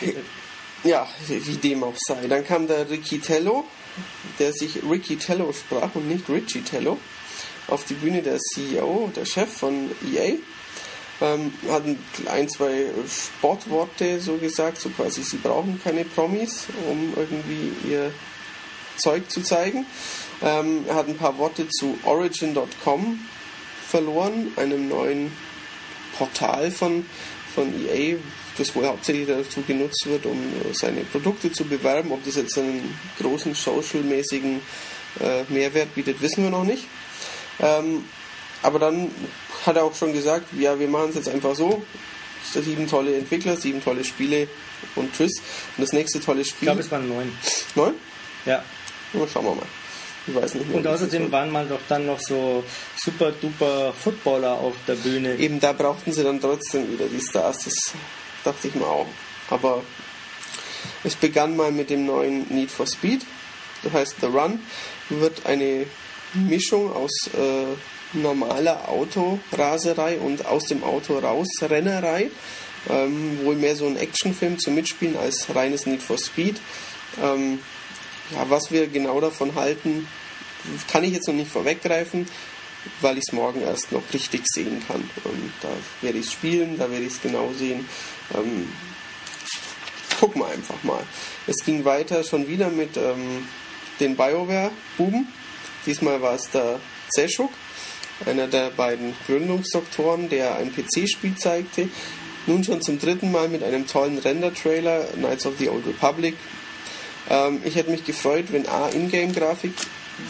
ja, wie dem auch sei. Dann kam der Ricky Tello, der sich Ricky Tello sprach und nicht Richie Tello, auf die Bühne der CEO, der Chef von EA. Ähm, hat ein, zwei Sportworte so gesagt, so quasi, sie brauchen keine Promis, um irgendwie ihr Zeug zu zeigen. Ähm, hat ein paar Worte zu Origin.com verloren, einem neuen Portal von, von EA, das wohl hauptsächlich dazu genutzt wird, um seine Produkte zu bewerben. Ob das jetzt einen großen social-mäßigen äh, Mehrwert bietet, wissen wir noch nicht. Ähm, aber dann hat er auch schon gesagt, ja, wir machen es jetzt einfach so. Sieben tolle Entwickler, sieben tolle Spiele und tschüss. Und das nächste tolle Spiel. Ich glaube, es waren neun. Neun? Ja. Na, schauen wir mal. Ich weiß nicht mehr. Und außerdem waren mal doch dann noch so super duper Footballer auf der Bühne. Eben da brauchten sie dann trotzdem wieder die Stars. Das dachte ich mir auch. Aber es begann mal mit dem neuen Need for Speed. Das heißt, The Run wird eine Mischung aus äh, normaler Autoraserei und aus dem Auto raus Rennerei. Ähm, wohl mehr so ein Actionfilm zum Mitspielen als reines Need for Speed. Ähm, ja, was wir genau davon halten, kann ich jetzt noch nicht vorweggreifen, weil ich es morgen erst noch richtig sehen kann. Und da werde ich es spielen, da werde ich es genau sehen. Ähm, gucken wir einfach mal. Es ging weiter schon wieder mit ähm, den BioWare-Buben. Diesmal war es der Zeschuk, einer der beiden Gründungsdoktoren, der ein PC-Spiel zeigte. Nun schon zum dritten Mal mit einem tollen Render-Trailer, Knights of the Old Republic, ähm, ich hätte mich gefreut, wenn A, Ingame-Grafik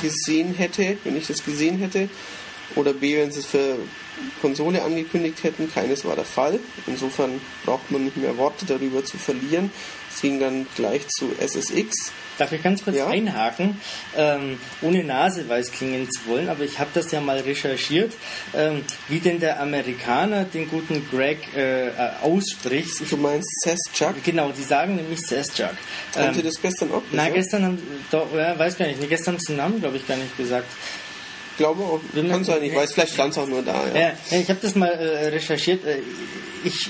gesehen hätte, wenn ich das gesehen hätte, oder B, wenn sie es für Konsole angekündigt hätten. Keines war der Fall. Insofern braucht man nicht mehr Worte darüber zu verlieren. Es ging dann gleich zu SSX. Darf ich ganz kurz Ja. einhaken, ähm, ohne Naseweiß klingen zu wollen, aber ich habe das ja mal recherchiert, ähm, wie denn der Amerikaner den guten Greg äh, äh, ausspricht. Ich, Du meinst Seschuck? genau, die sagen nämlich Sesjak. Habt ihr Ähm, das gestern auch gesagt? gestern haben, doch, ja, weiß gar nicht, nee, gestern haben sie den Namen, glaube ich, gar nicht gesagt. Ich glaube auch. Kann sein, ich weiß, vielleicht stand es auch nur da. Ja. Ja, ich habe das mal äh, recherchiert. Äh, ich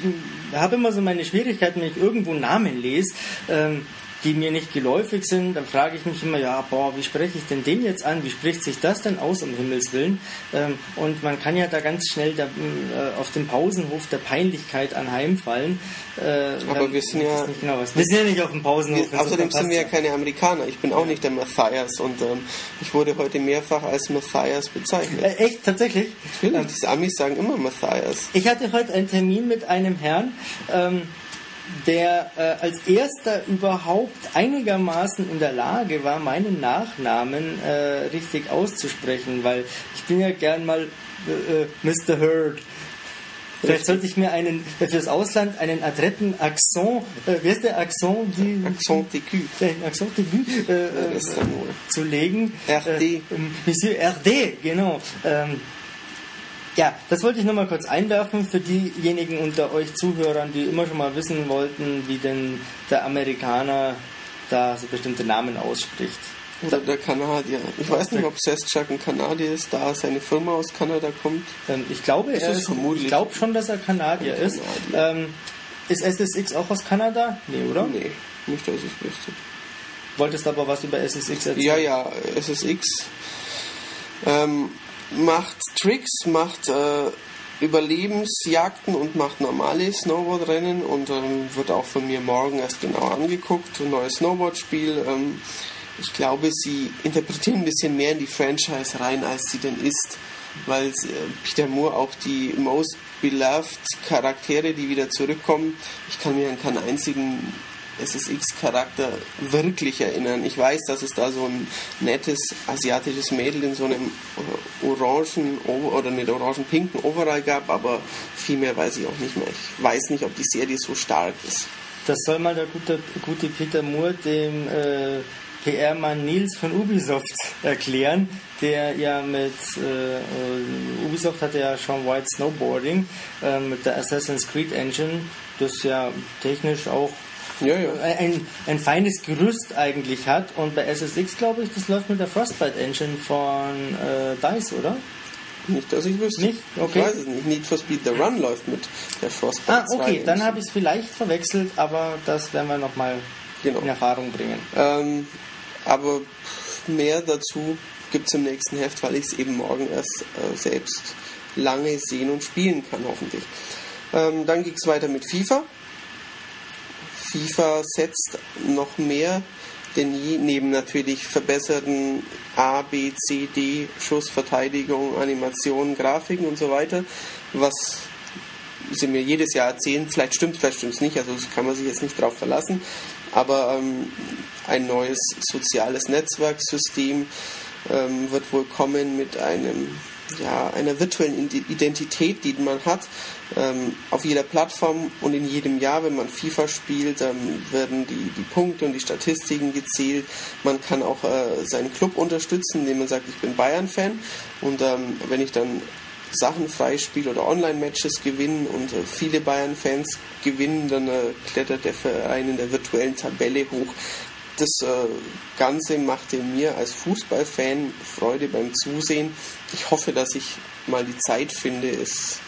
habe immer so meine Schwierigkeiten, wenn ich irgendwo Namen lese, ähm, die mir nicht geläufig sind. Dann frage ich mich immer, ja, boah, wie spreche ich denn den jetzt an? Wie spricht sich das denn aus, um Himmels Willen? Ähm, und man kann ja da ganz schnell da, äh, auf dem Pausenhof der Peinlichkeit anheimfallen. Äh, Aber wir sind ja- ich Nicht genau was. Wir sind ja nicht auf dem Pausenhof. Wir, außerdem sind wir ja keine Amerikaner. Ich bin auch nicht der Matthias und ähm, ich wurde heute mehrfach als Matthias bezeichnet. Äh, echt, tatsächlich? Natürlich, die Amis sagen immer Matthias. Ich hatte heute einen Termin mit einem Herrn, ähm, der äh, als erster überhaupt einigermaßen in der Lage war, meinen Nachnamen äh, richtig auszusprechen, weil ich bin ja gern mal äh, äh, Mr. Hurd. Vielleicht sollte ich mir einen äh, fürs Ausland einen adretten Akzent, äh, wie heißt der Akzent, die, Accent aigu. den Akzent aigu, äh, äh, zu legen. RD. Äh, Monsieur RD, genau. Ähm, ja, das wollte ich nur mal kurz einwerfen für diejenigen unter euch Zuhörern, die immer schon mal wissen wollten, wie denn der Amerikaner da so bestimmte Namen ausspricht. Oder der Kanadier. Ich weiß nicht, ob Seschuck ein Kanadier ist, da seine Firma aus Kanada kommt. Ähm, ich glaube, er ist ich glaube schon, dass er Kanadier Ein ist. Ähm, ist SSX auch aus Kanada? Nee, oder? Nee, nicht, dass ich wüsste. Wolltest aber was über SSX erzählen? Ja, ja, SSX ähm, macht Tricks, macht äh, Überlebensjagden und macht normale Snowboardrennen und ähm, wird auch von mir morgen erst genau angeguckt. Ein neues Snowboardspiel. Ähm, ich glaube, sie interpretieren ein bisschen mehr in die Franchise rein, als sie denn ist, weil äh, Peter Moore auch die most beloved Charaktere, die wieder zurückkommen, ich kann mir an keinen einzigen SSX-Charakter wirklich erinnern. Ich weiß, dass es da so ein nettes asiatisches Mädel in so einem äh, orangen oder nicht orangen-pinken Overall gab, aber viel mehr weiß ich auch nicht mehr. Ich weiß nicht, ob die Serie so stark ist. Das soll mal der gute, gute Peter Moore dem äh, PR-Mann Nils von Ubisoft erklären, der ja mit äh, Ubisoft hatte ja schon White Snowboarding äh, mit der Assassin's Creed Engine, das ja technisch auch Ja, ja. ein, ein feines Gerüst eigentlich hat und bei SSX glaube ich, das läuft mit der Frostbite Engine von äh, DICE, oder? Nicht, dass ich wüsste. Nicht? Okay. Ich weiß es nicht. Need for Speed The Run läuft mit der Frostbite Ah, 2 okay, dann habe ich es vielleicht verwechselt, aber das werden wir nochmal Genau. in Erfahrung bringen. Ähm, aber mehr dazu gibt es im nächsten Heft, weil ich es eben morgen erst äh, selbst lange sehen und spielen kann, hoffentlich. Ähm, dann ging es weiter mit FIFA. FIFA setzt noch mehr denn je, neben natürlich verbesserten A, B, C, D, Schussverteidigung, Animation, Grafiken und so weiter, was sie mir jedes Jahr erzählen, vielleicht stimmt, vielleicht stimmt es nicht, also das kann man sich jetzt nicht drauf verlassen, aber ähm, ein neues soziales Netzwerksystem ähm, wird wohl kommen mit einem ja, einer virtuellen Identität, die man hat, ähm, auf jeder Plattform und in jedem Jahr, wenn man FIFA spielt, ähm, werden die, die Punkte und die Statistiken gezählt. Man kann auch äh, seinen Club unterstützen, indem man sagt, ich bin Bayern-Fan und ähm, wenn ich dann Sachen freispiele oder Online-Matches gewinnen und äh, viele Bayern-Fans gewinnen, dann äh, klettert der Verein in der virtuellen Tabelle hoch. Das äh, Ganze machte mir als Fußballfan Freude beim Zusehen. Ich hoffe, dass ich mal die Zeit finde, es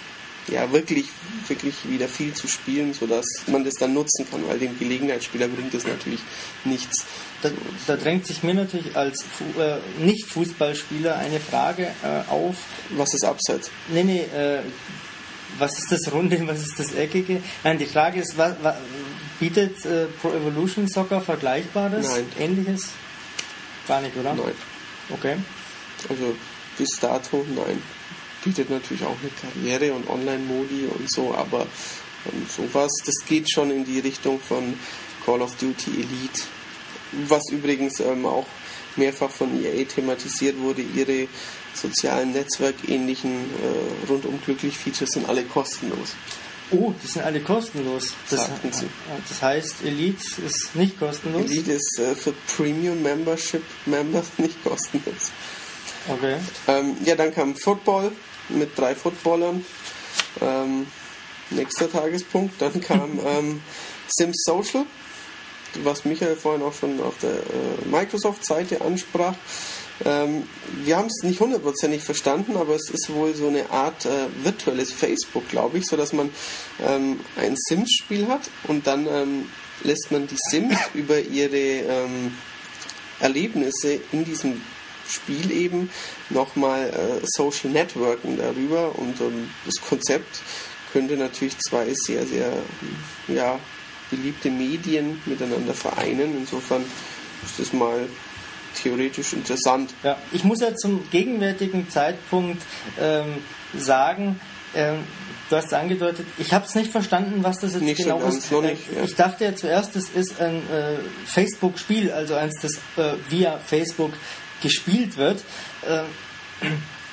ja wirklich, wirklich wieder viel zu spielen, sodass man das dann nutzen kann, weil dem Gelegenheitsspieler bringt es natürlich nichts. Da, da drängt sich mir natürlich als Fu äh, Nicht-Fußballspieler eine Frage äh, auf. Was ist Abseits? Nee, nee, äh, was ist das Runde, was ist das Eckige? Nein, die Frage ist, wa, wa, bietet äh, Pro Evolution Soccer Vergleichbares? Nein. Ähnliches? Gar nicht, oder? Nein. Okay. Also bis dato nein. Bietet natürlich auch eine Karriere und Online-Modi und so, aber ähm, sowas, das geht schon in die Richtung von Call of Duty Elite. Was übrigens ähm, auch mehrfach von EA thematisiert wurde, ihre sozialen Netzwerk ähnlichen äh, rundum glücklich Features sind alle kostenlos. Oh, die sind alle kostenlos. Das, Sagten sie. das heißt, Elite ist nicht kostenlos. Elite ist äh, für Premium Membership Members nicht kostenlos. Okay. Ähm, ja, dann kam Football mit drei Footballern. Ähm, nächster Tagespunkt. Dann kam ähm, Sims Social, was Michael vorhin auch schon auf der äh, Microsoft-Seite ansprach. Ähm, wir haben es nicht hundertprozentig verstanden, aber es ist wohl so eine Art äh, virtuelles Facebook, glaube ich, so dass man ähm, ein Sims-Spiel hat und dann ähm, lässt man die Sims über ihre ähm, Erlebnisse in diesem Spiel eben nochmal äh, Social Networken darüber und ähm, das Konzept könnte natürlich zwei sehr, sehr ja, beliebte Medien miteinander vereinen. Insofern ist das mal theoretisch interessant. Ja, ich muss ja zum gegenwärtigen Zeitpunkt ähm, sagen, ähm, du hast es angedeutet, ich habe es nicht verstanden, was das jetzt Nicht so genau ganz, ist. noch Äh, nicht, ja. Ich dachte ja zuerst, es ist ein äh, Facebook-Spiel, also eins, das äh, via Facebook gespielt wird. Äh,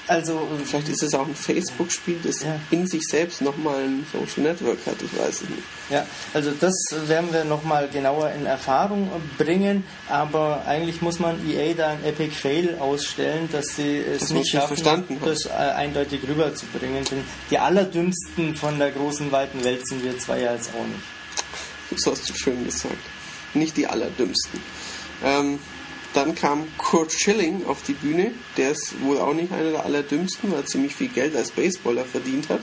also Vielleicht ist es auch ein Facebook-Spiel, das Ja. in sich selbst nochmal ein Social Network hat, ich weiß es nicht. Ja, also das werden wir nochmal genauer in Erfahrung bringen, aber eigentlich muss man EA da ein Epic Fail ausstellen, dass sie es man nicht schaffen, das äh, eindeutig rüberzubringen. Denn die allerdümmsten von der großen, weiten Welt sind wir zwei ja jetzt auch nicht. Das hast du schön gesagt. Nicht die allerdümmsten. Ähm, dann kam Kurt Schilling auf die Bühne. Der ist wohl auch nicht einer der allerdümmsten, weil er ziemlich viel Geld als Baseballer verdient hat.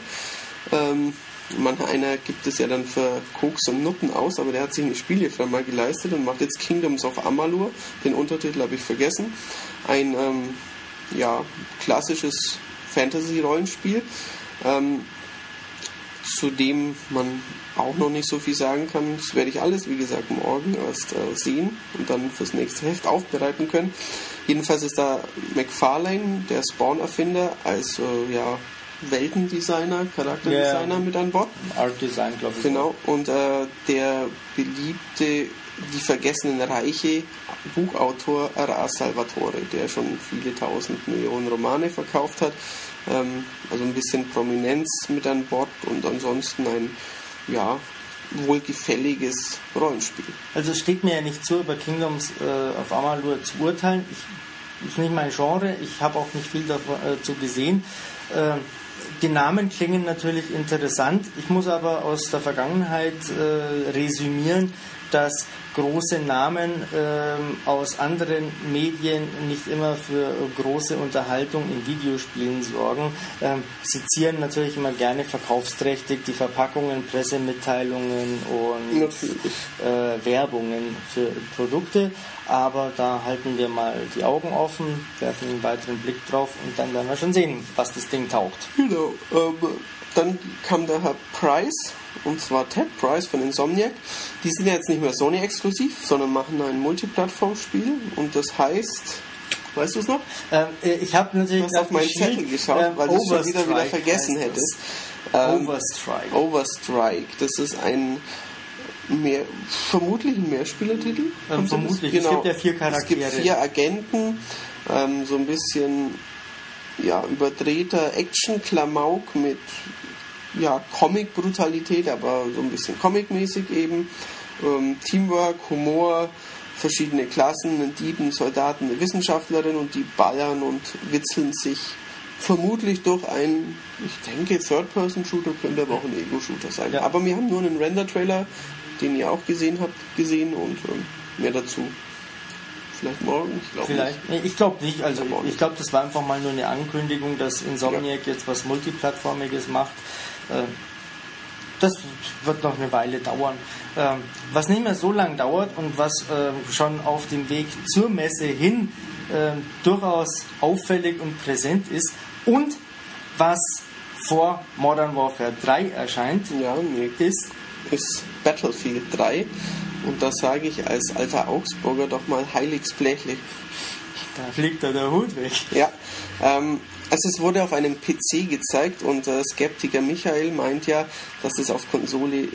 Ähm, manch einer gibt es ja dann für Koks und Nutten aus, aber der hat sich eine Spielefirma geleistet und macht jetzt Kingdoms of Amalur. Den Untertitel habe ich vergessen. Ein ähm, ja, klassisches Fantasy-Rollenspiel. Ähm, zu dem man auch noch nicht so viel sagen kann. Das werde ich alles, wie gesagt, morgen erst äh, sehen und dann fürs nächste Heft aufbereiten können. Jedenfalls ist da McFarlane, der Spawn-Erfinder, als äh, ja, Weltendesigner, Charakterdesigner Ja. mit an Bord. Art Design, glaube ich. Genau, und äh, der beliebte Die vergessenen Reiche Buchautor Ra Salvatore, der schon viele tausend Millionen Romane verkauft hat. Ähm, also ein bisschen Prominenz mit an Bord und ansonsten ein ja, wohlgefälliges Rollenspiel. Also es steht mir ja nicht zu, über Kingdoms äh, of Amalur zu urteilen. Ich, ist nicht mein Genre, ich habe auch nicht viel dazu gesehen. Äh, die Namen klingen natürlich interessant. Ich muss aber aus der Vergangenheit äh, resümieren, dass große Namen ähm, aus anderen Medien nicht immer für große Unterhaltung in Videospielen sorgen. Ähm, sie zieren natürlich immer gerne verkaufsträchtig die Verpackungen, Pressemitteilungen und äh, Werbungen für Produkte, aber da halten wir mal die Augen offen, werfen einen weiteren Blick drauf und dann werden wir schon sehen, was das Ding taugt. Genau. Ähm, dann kam der Herr Price, und zwar Ted Price von Insomniac. Die sind ja jetzt nicht mehr Sony exklusiv, sondern machen ein Multiplattform-Spiel und das heißt, weißt du es noch? Ähm, äh, ich habe natürlich Du hast auf meinen Zettel geschaut, ähm, weil du es schon wieder, wieder vergessen hättest. Ähm, Overstrike. Overstrike, das ist ein mehr, vermutlich ein Mehrspielertitel. Das? vermutlich. Es gibt ja vier Es Charaktere. gibt vier Agenten, ähm, so ein bisschen ja, überdrehter Action-Klamauk mit ja, Comic-Brutalität, aber so ein bisschen Comic-mäßig eben. Ähm, Teamwork, Humor, verschiedene Klassen, einen Dieb, einen Soldaten, eine Wissenschaftlerin und die ballern und witzeln sich vermutlich durch ein, ich denke, Third-Person-Shooter könnte aber auch ein Ego-Shooter sein. Ja. Aber wir haben nur einen Render-Trailer, den ihr auch gesehen habt, gesehen und ähm, mehr dazu. Vielleicht morgen, ich glaube Vielleicht. Nee, ich glaube nicht. Also ich nicht. glaube, das war einfach mal nur eine Ankündigung, dass Insomniac jetzt was Multiplattformiges macht. Äh, Das wird noch eine Weile dauern. Ähm, Was nicht mehr so lang dauert und was ähm, schon auf dem Weg zur Messe hin ähm, durchaus auffällig und präsent ist und was vor Modern Warfare 3 erscheint. Ja, ist ist Battlefield 3 und da sage ich als alter Augsburger doch mal heiligsblechle. da fliegt da der Hut weg. Ja, ähm, also es wurde auf einem PC gezeigt und äh, Skeptiker Michael meint ja, dass es auf Konsole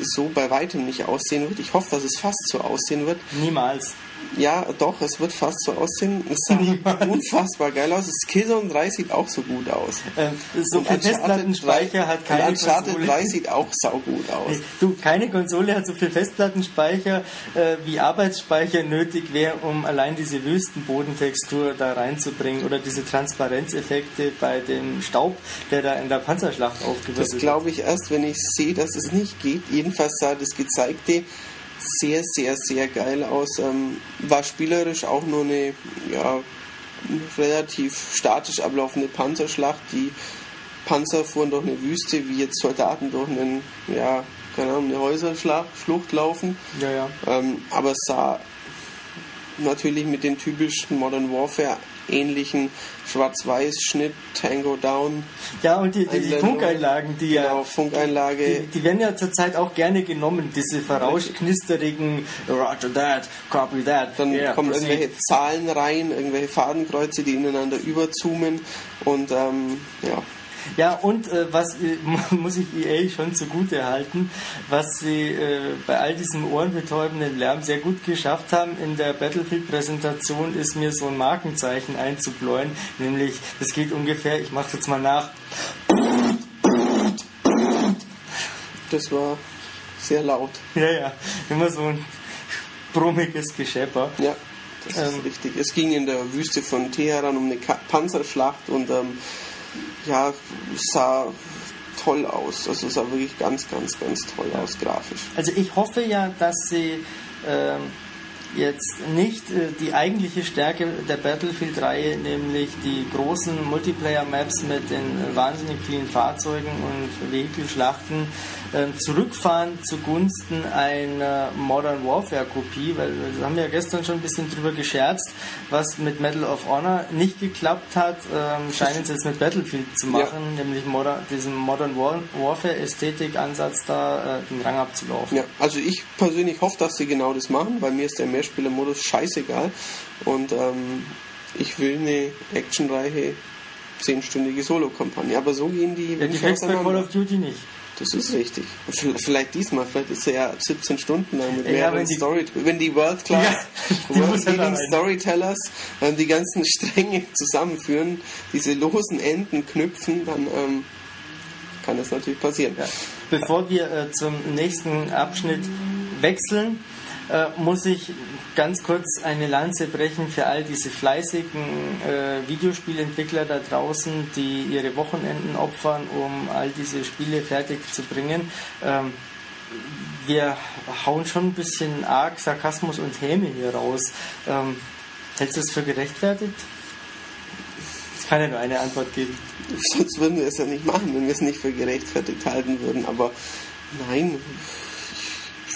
so bei weitem nicht aussehen wird. Ich hoffe, dass es fast so aussehen wird. Niemals. Ja, doch, es wird fast so aussehen. Es sah unfassbar geil aus. Das Killzone 3 sieht auch so gut aus. Ähm, so viel Festplattenspeicher hat keine Uncharted Konsole. 3 sieht auch saugut aus. Du, keine Konsole hat so viel Festplattenspeicher äh, wie Arbeitsspeicher nötig wäre, um allein diese Wüstenbodentextur da reinzubringen oder diese Transparenzeffekte bei dem Staub, der da in der Panzerschlacht aufgewirbelt wird. Das glaube ich erst, wenn ich sehe, dass es nicht geht. Jedenfalls sah das gezeigte sehr, sehr, sehr geil aus. Ähm, war spielerisch auch nur eine ja, relativ statisch ablaufende Panzerschlacht. Die Panzer fuhren durch eine Wüste, wie jetzt Soldaten durch einen, ja, keine Ahnung, eine Häuserschlucht laufen. Ja, ja. Ähm, aber es sah natürlich mit den typischen Modern Warfare ähnlichen Schwarz-Weiß-Schnitt, Tango Down. Ja, und die, die, die Funkeinlagen, die genau, ja. Funkeinlage. Die, die, werden ja zurzeit auch gerne genommen, diese verrauscht knisterigen Roger that, copy that. Dann yeah, kommen proceed. irgendwelche Zahlen rein, irgendwelche Fadenkreuze, die ineinander überzoomen und ähm, ja. Ja, und äh, was äh, muss ich EA schon zugute halten, was sie äh, bei all diesem ohrenbetäubenden Lärm sehr gut geschafft haben, in der Battlefield-Präsentation ist mir so ein Markenzeichen einzubläuen, nämlich, das geht ungefähr, ich mache jetzt mal nach. Das war sehr laut. Ja, ja, immer so ein brummiges Geschepper. Ja. Das ist ähm, richtig. Es ging in der Wüste von Teheran um eine Panzerschlacht und ähm, ja, sah toll aus. Also sah wirklich ganz, ganz, ganz toll ja. aus grafisch. Also ich hoffe ja, dass sie äh, jetzt nicht äh, die eigentliche Stärke der Battlefield-Reihe, nämlich die großen Multiplayer-Maps mit den wahnsinnig vielen Fahrzeugen und Vehikelschlachten, zurückfahren zugunsten einer Modern Warfare-Kopie, weil wir haben ja gestern schon ein bisschen drüber gescherzt, was mit Medal of Honor nicht geklappt hat, ähm, scheinen sie jetzt mit Battlefield zu machen, ja. nämlich Modern, diesem Modern War Warfare-Ästhetik-Ansatz da äh, den Rang abzulaufen. Ja, also ich persönlich hoffe, dass sie genau das machen, weil mir ist der Mehrspieler-Modus scheißegal und ähm, ich will eine actionreiche zehnstündige Solo-Kampagne. Aber so gehen die. Ja, die wächst bei Call of Duty nicht. Das ist richtig. Vielleicht diesmal, vielleicht ist er ja 17 Stunden lang mit ja, mehreren Story, wenn die World Class, ja, World Leading Storytellers äh, die ganzen Stränge zusammenführen, diese losen Enden knüpfen, dann ähm, kann das natürlich passieren. Ja. Bevor wir äh, zum nächsten Abschnitt wechseln, äh, muss ich ganz kurz eine Lanze brechen für all diese fleißigen äh, Videospielentwickler da draußen, die ihre Wochenenden opfern, um all diese Spiele fertig zu bringen. Ähm, wir hauen schon ein bisschen arg Sarkasmus und Häme hier raus. Ähm, hältst du es für gerechtfertigt? Es kann ja nur eine Antwort geben. Sonst würden wir es ja nicht machen, wenn wir es nicht für gerechtfertigt halten würden. Aber nein,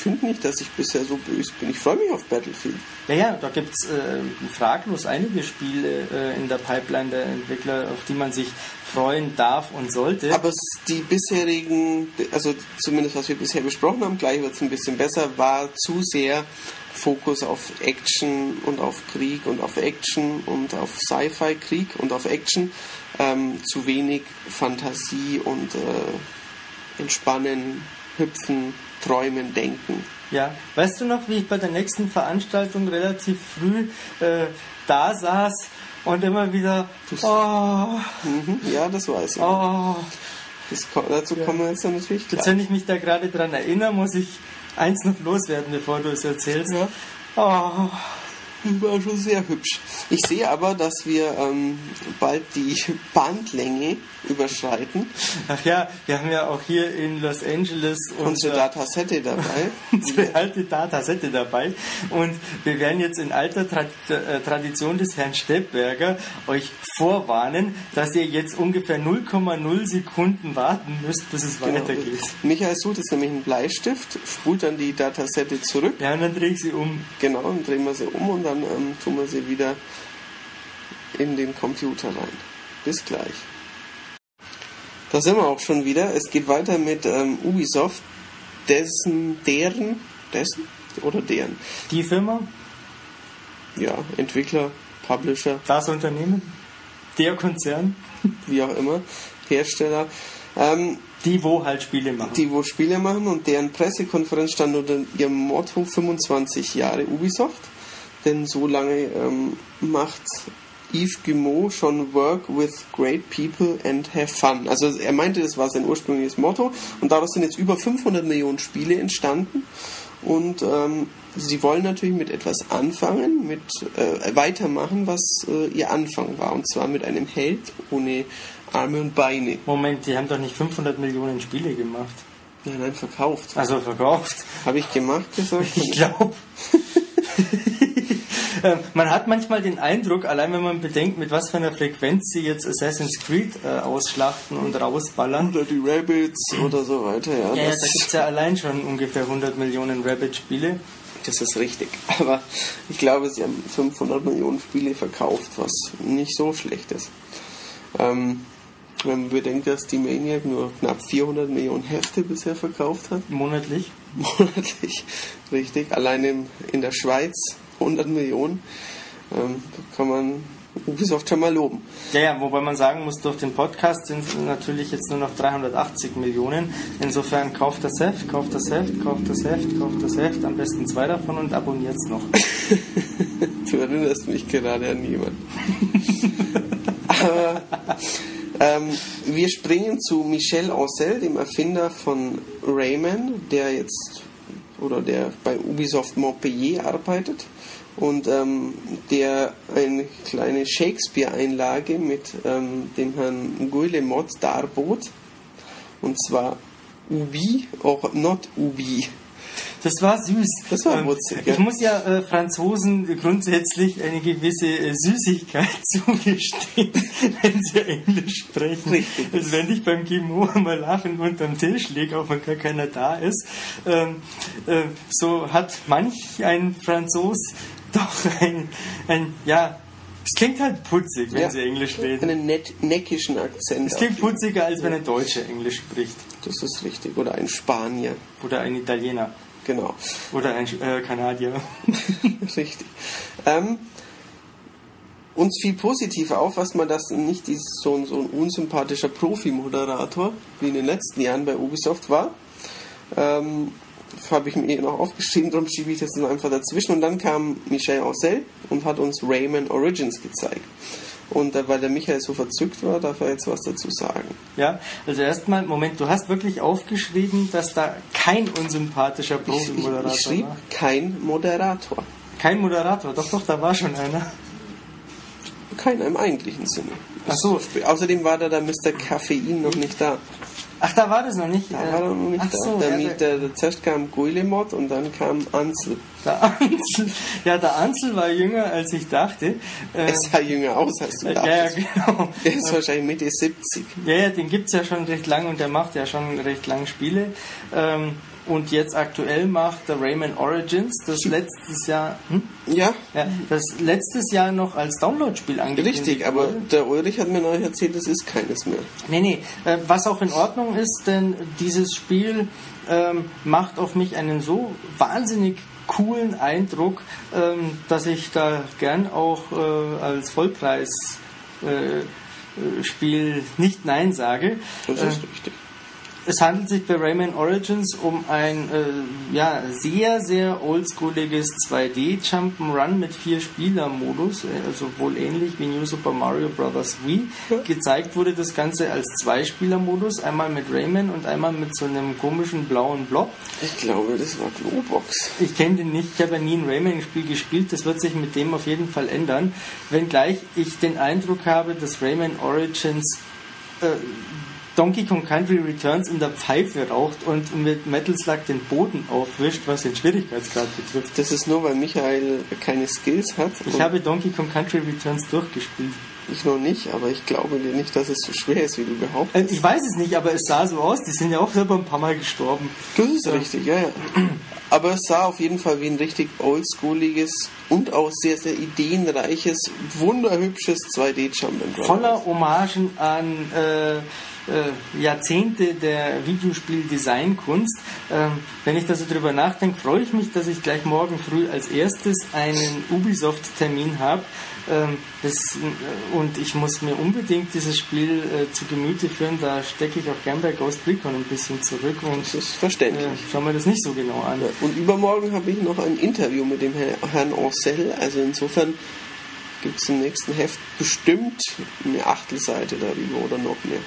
finde nicht, dass ich bisher so böse bin. Ich freue mich auf Battlefield. Ja, ja, da gibt es äh, fraglos einige Spiele äh, in der Pipeline der Entwickler, auf die man sich freuen darf und sollte. Aber die bisherigen, also zumindest was wir bisher besprochen haben, gleich wird es ein bisschen besser, war zu sehr Fokus auf Action und auf Krieg und auf Action und auf Sci-Fi, Krieg und auf Action. Ähm, zu wenig Fantasie und äh, Entspannen, Hüpfen, Träumen, Denken. Ja, weißt du noch, wie ich bei der nächsten Veranstaltung relativ früh äh, da saß und immer wieder. Oh, mhm, ja, das weiß ich. Oh, das, dazu ja. kommen wir jetzt dann natürlich gleich. Jetzt, wenn ich mich da gerade dran erinnere, muss ich eins noch loswerden, bevor du es erzählst. Ja. Oh. Das war schon sehr hübsch. Ich sehe aber, dass wir ähm, bald die Bandlänge überschreiten. Ach ja, wir haben ja auch hier in Los Angeles unsere Datasette dabei. unsere alte Datasette dabei. Und wir werden jetzt in alter Tra äh, Tradition des Herrn Steppberger euch vorwarnen, dass ihr jetzt ungefähr 0,0 Sekunden warten müsst, bis es genau. weitergeht. Michael sucht jetzt nämlich einen Bleistift, spult dann die Datasette zurück. Ja, und dann drehe ich sie um. Genau, dann drehen wir sie um und dann ähm, tun wir sie wieder in den Computer rein. Bis gleich. Da sind wir auch schon wieder. Es geht weiter mit ähm, Ubisoft, dessen, deren, dessen oder deren? Die Firma? Ja, Entwickler, Publisher. Das Unternehmen? Der Konzern? Wie auch immer. Hersteller. Ähm, die, wo halt Spiele machen. Die, wo Spiele machen und deren Pressekonferenz stand unter ihrem Motto 25 Jahre Ubisoft. denn so lange ähm, macht Yves Guillemot schon Work with great people and have fun. Also er meinte, das war sein ursprüngliches Motto und daraus sind jetzt über 500 Millionen Spiele entstanden und ähm, sie wollen natürlich mit etwas anfangen, mit äh, weitermachen, was äh, ihr Anfang war und zwar mit einem Held ohne Arme und Beine. Moment, die haben doch nicht 500 Millionen Spiele gemacht. Nein, nein, verkauft. Also verkauft. Habe ich gemacht gesagt? Ich glaube. man hat manchmal den Eindruck, allein wenn man bedenkt, mit was für einer Frequenz sie jetzt Assassin's Creed äh, ausschlachten und rausballern. Oder die Rabbits oder so weiter, ja. Ja, ja da gibt es ja allein schon ungefähr 100 Millionen Rabbit-Spiele. Das ist richtig. Aber ich glaube, sie haben 500 Millionen Spiele verkauft, was nicht so schlecht ist. Ähm, wenn man bedenkt, dass die Maniac nur knapp 400 Millionen Hefte bisher verkauft hat. Monatlich? Monatlich, richtig. Allein in, in der Schweiz 100 Millionen. Ähm, kann man Ubisoft schon mal loben. Ja, ja, wobei man sagen muss, durch den Podcast sind es natürlich jetzt nur noch 380 Millionen. Insofern kauft das Heft, kauft das Heft, kauft das Heft, kauft das Heft, am besten zwei davon und abonniert es noch. du erinnerst mich gerade an jemanden. Aber ähm, wir springen zu Michel Ancel, dem Erfinder von Rayman, der jetzt oder der bei Ubisoft Montpellier arbeitet und ähm, der eine kleine Shakespeare-Einlage mit ähm, dem Herrn Guillemot darbot. Und zwar Ubi, auch not Ubi. Das war süß. Das war witzig. Ähm, ich ja. muss ja äh, Franzosen grundsätzlich eine gewisse äh, Süßigkeit zugestehen, wenn sie Englisch sprechen. Richtig. Also wenn ich beim Gimo mal lachen unterm Tisch liege, auch wenn gar keiner da ist, ähm, äh, so hat manch ein Franzos doch ein, ein ja, es klingt halt putzig, wenn ja, sie Englisch reden. Einen net, neckischen Akzent. Es klingt putziger, als wenn ein Deutscher Englisch spricht. Das ist richtig. Oder ein Spanier. Oder ein Italiener. Genau. Oder ein äh, Kanadier. richtig. Ähm, uns fiel positiv auf, was man das nicht dieses, so, so ein unsympathischer Profi-Moderator wie in den letzten Jahren bei Ubisoft war. Ähm, habe ich mir noch aufgeschrieben, darum schiebe ich das dann einfach dazwischen. Und dann kam Michel Ancel und hat uns Rayman Origins gezeigt. Und weil der Michael so verzückt war, darf er jetzt was dazu sagen. Ja, also erstmal, Moment, du hast wirklich aufgeschrieben, dass da kein unsympathischer Profi-Moderator ich, ich schrieb war. kein Moderator. Kein Moderator, doch, doch, da war schon einer. Keiner im eigentlichen Sinne. Ach so. Außerdem war da der Mr. Kaffein noch nicht da. Ach, da war das noch nicht? Da war er noch nicht Ach da. So, der, ja, der, der, zuerst kam Guillemot und dann kam Ansel. Der Ansel, ja, der Ansel war jünger, als ich dachte. Er sah jünger aus, als du äh, Ja, genau. Er ist wahrscheinlich Mitte 70. Ja, ja, den gibt es ja schon recht lang und der macht ja schon recht lang Spiele. Ähm, und jetzt aktuell macht der Rayman Origins, das letztes Jahr, hm? ja. ja, das letztes Jahr noch als Download-Spiel angekündigt Richtig, aber der Ulrich hat mir neulich erzählt, das ist keines mehr. Nee, nee, äh, was auch in Ordnung ist, denn dieses Spiel ähm, macht auf mich einen so wahnsinnig coolen Eindruck, ähm, dass ich da gern auch äh, als Vollpreis äh, äh Spiel nicht Nein sage. Das ist äh, richtig. Es handelt sich bei Rayman Origins um ein äh, ja, sehr, sehr oldschooliges 2D Jump'n'Run mit vier Spieler-Modus, äh, also wohl ähnlich wie New Super Mario Bros. Wii. Ja. Gezeigt wurde das Ganze als Zwei-Spieler-Modus, einmal mit Rayman und einmal mit so einem komischen blauen Blob. Ich glaube, das war Glowbox. Ich kenne den nicht, ich habe ja nie ein Rayman-Spiel gespielt, das wird sich mit dem auf jeden Fall ändern. Wenngleich ich den Eindruck habe, dass Rayman Origins äh, Donkey Kong Country Returns in der Pfeife raucht und mit Metal Slug den Boden aufwischt, was den Schwierigkeitsgrad betrifft. Das ist nur, weil Michael keine Skills hat. Ich habe Donkey Kong Country Returns durchgespielt. Ich noch nicht, aber ich glaube dir nicht, dass es so schwer ist, wie du behauptest. Äh, ich weiß es nicht, aber es sah so aus. Die sind ja auch selber ein paar Mal gestorben. Das ist ja. richtig, ja, ja. Aber es sah auf jeden Fall wie ein richtig oldschooliges und auch sehr, sehr ideenreiches, wunderhübsches 2D-Jump'n'Run. Voller Hommagen an äh, äh, Jahrzehnte der Videospiel-Designkunst. Ähm, wenn ich da so drüber nachdenke, freue ich mich, dass ich gleich morgen früh als erstes einen Ubisoft-Termin habe. Ähm, das, äh, und ich muss mir unbedingt dieses Spiel äh, zu Gemüte führen. Da stecke ich auch gern bei Ghost Recon ein bisschen zurück. Und, das ist verständlich. Äh, schauen wir das nicht so genau an. Und übermorgen habe ich noch ein Interview mit dem Herrn Ancel. Also insofern gibt es im nächsten Heft bestimmt eine Achtelseite darüber oder noch mehr.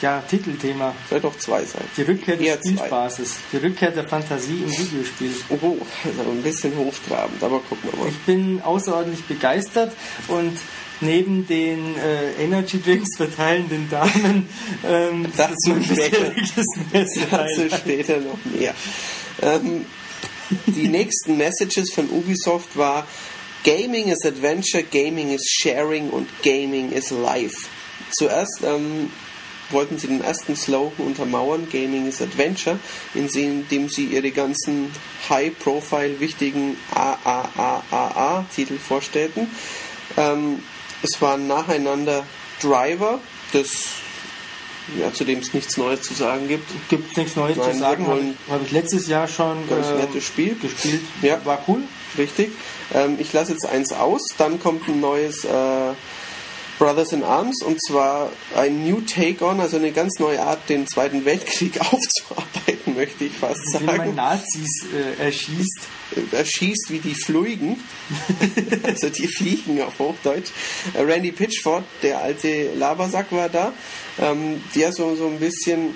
Ja, Titelthema. Vielleicht auch zwei Seiten. Die Rückkehr des Eher Spielspaßes. Zwei. Die Rückkehr der Fantasie im Videospiel. Oh, das ist aber ein bisschen hochtrabend, aber gucken wir mal. Ich bin außerordentlich begeistert und neben den äh, Energy Drinks verteilenden Damen ähm, das ist mein später, dazu später noch mehr. Ähm, die nächsten Messages von Ubisoft war Gaming is Adventure, Gaming is Sharing und Gaming is Life. Zuerst ähm, wollten sie den ersten Slogan untermauern, Gaming is Adventure, indem sie ihre ganzen High-Profile wichtigen AAAAA-Titel vorstellten. Ähm, es waren nacheinander Driver, das ja, zu dem es nichts Neues zu sagen gibt. Gibt nichts Neues Nein, zu sagen. Habe ich, hab ich letztes Jahr schon ganz äh, nettes Spiel gespielt. Ja. War cool. Richtig. Ähm, ich lasse jetzt eins aus, dann kommt ein neues äh, Brothers in Arms und zwar ein New Take On, also eine ganz neue Art, den Zweiten Weltkrieg aufzuarbeiten, möchte ich fast sagen. Wie man Nazis äh, erschießt. Äh, erschießt wie die Fluigen, also die Fliegen auf Hochdeutsch. Äh, Randy Pitchford, der alte Labersack war da, ähm, der so, so ein bisschen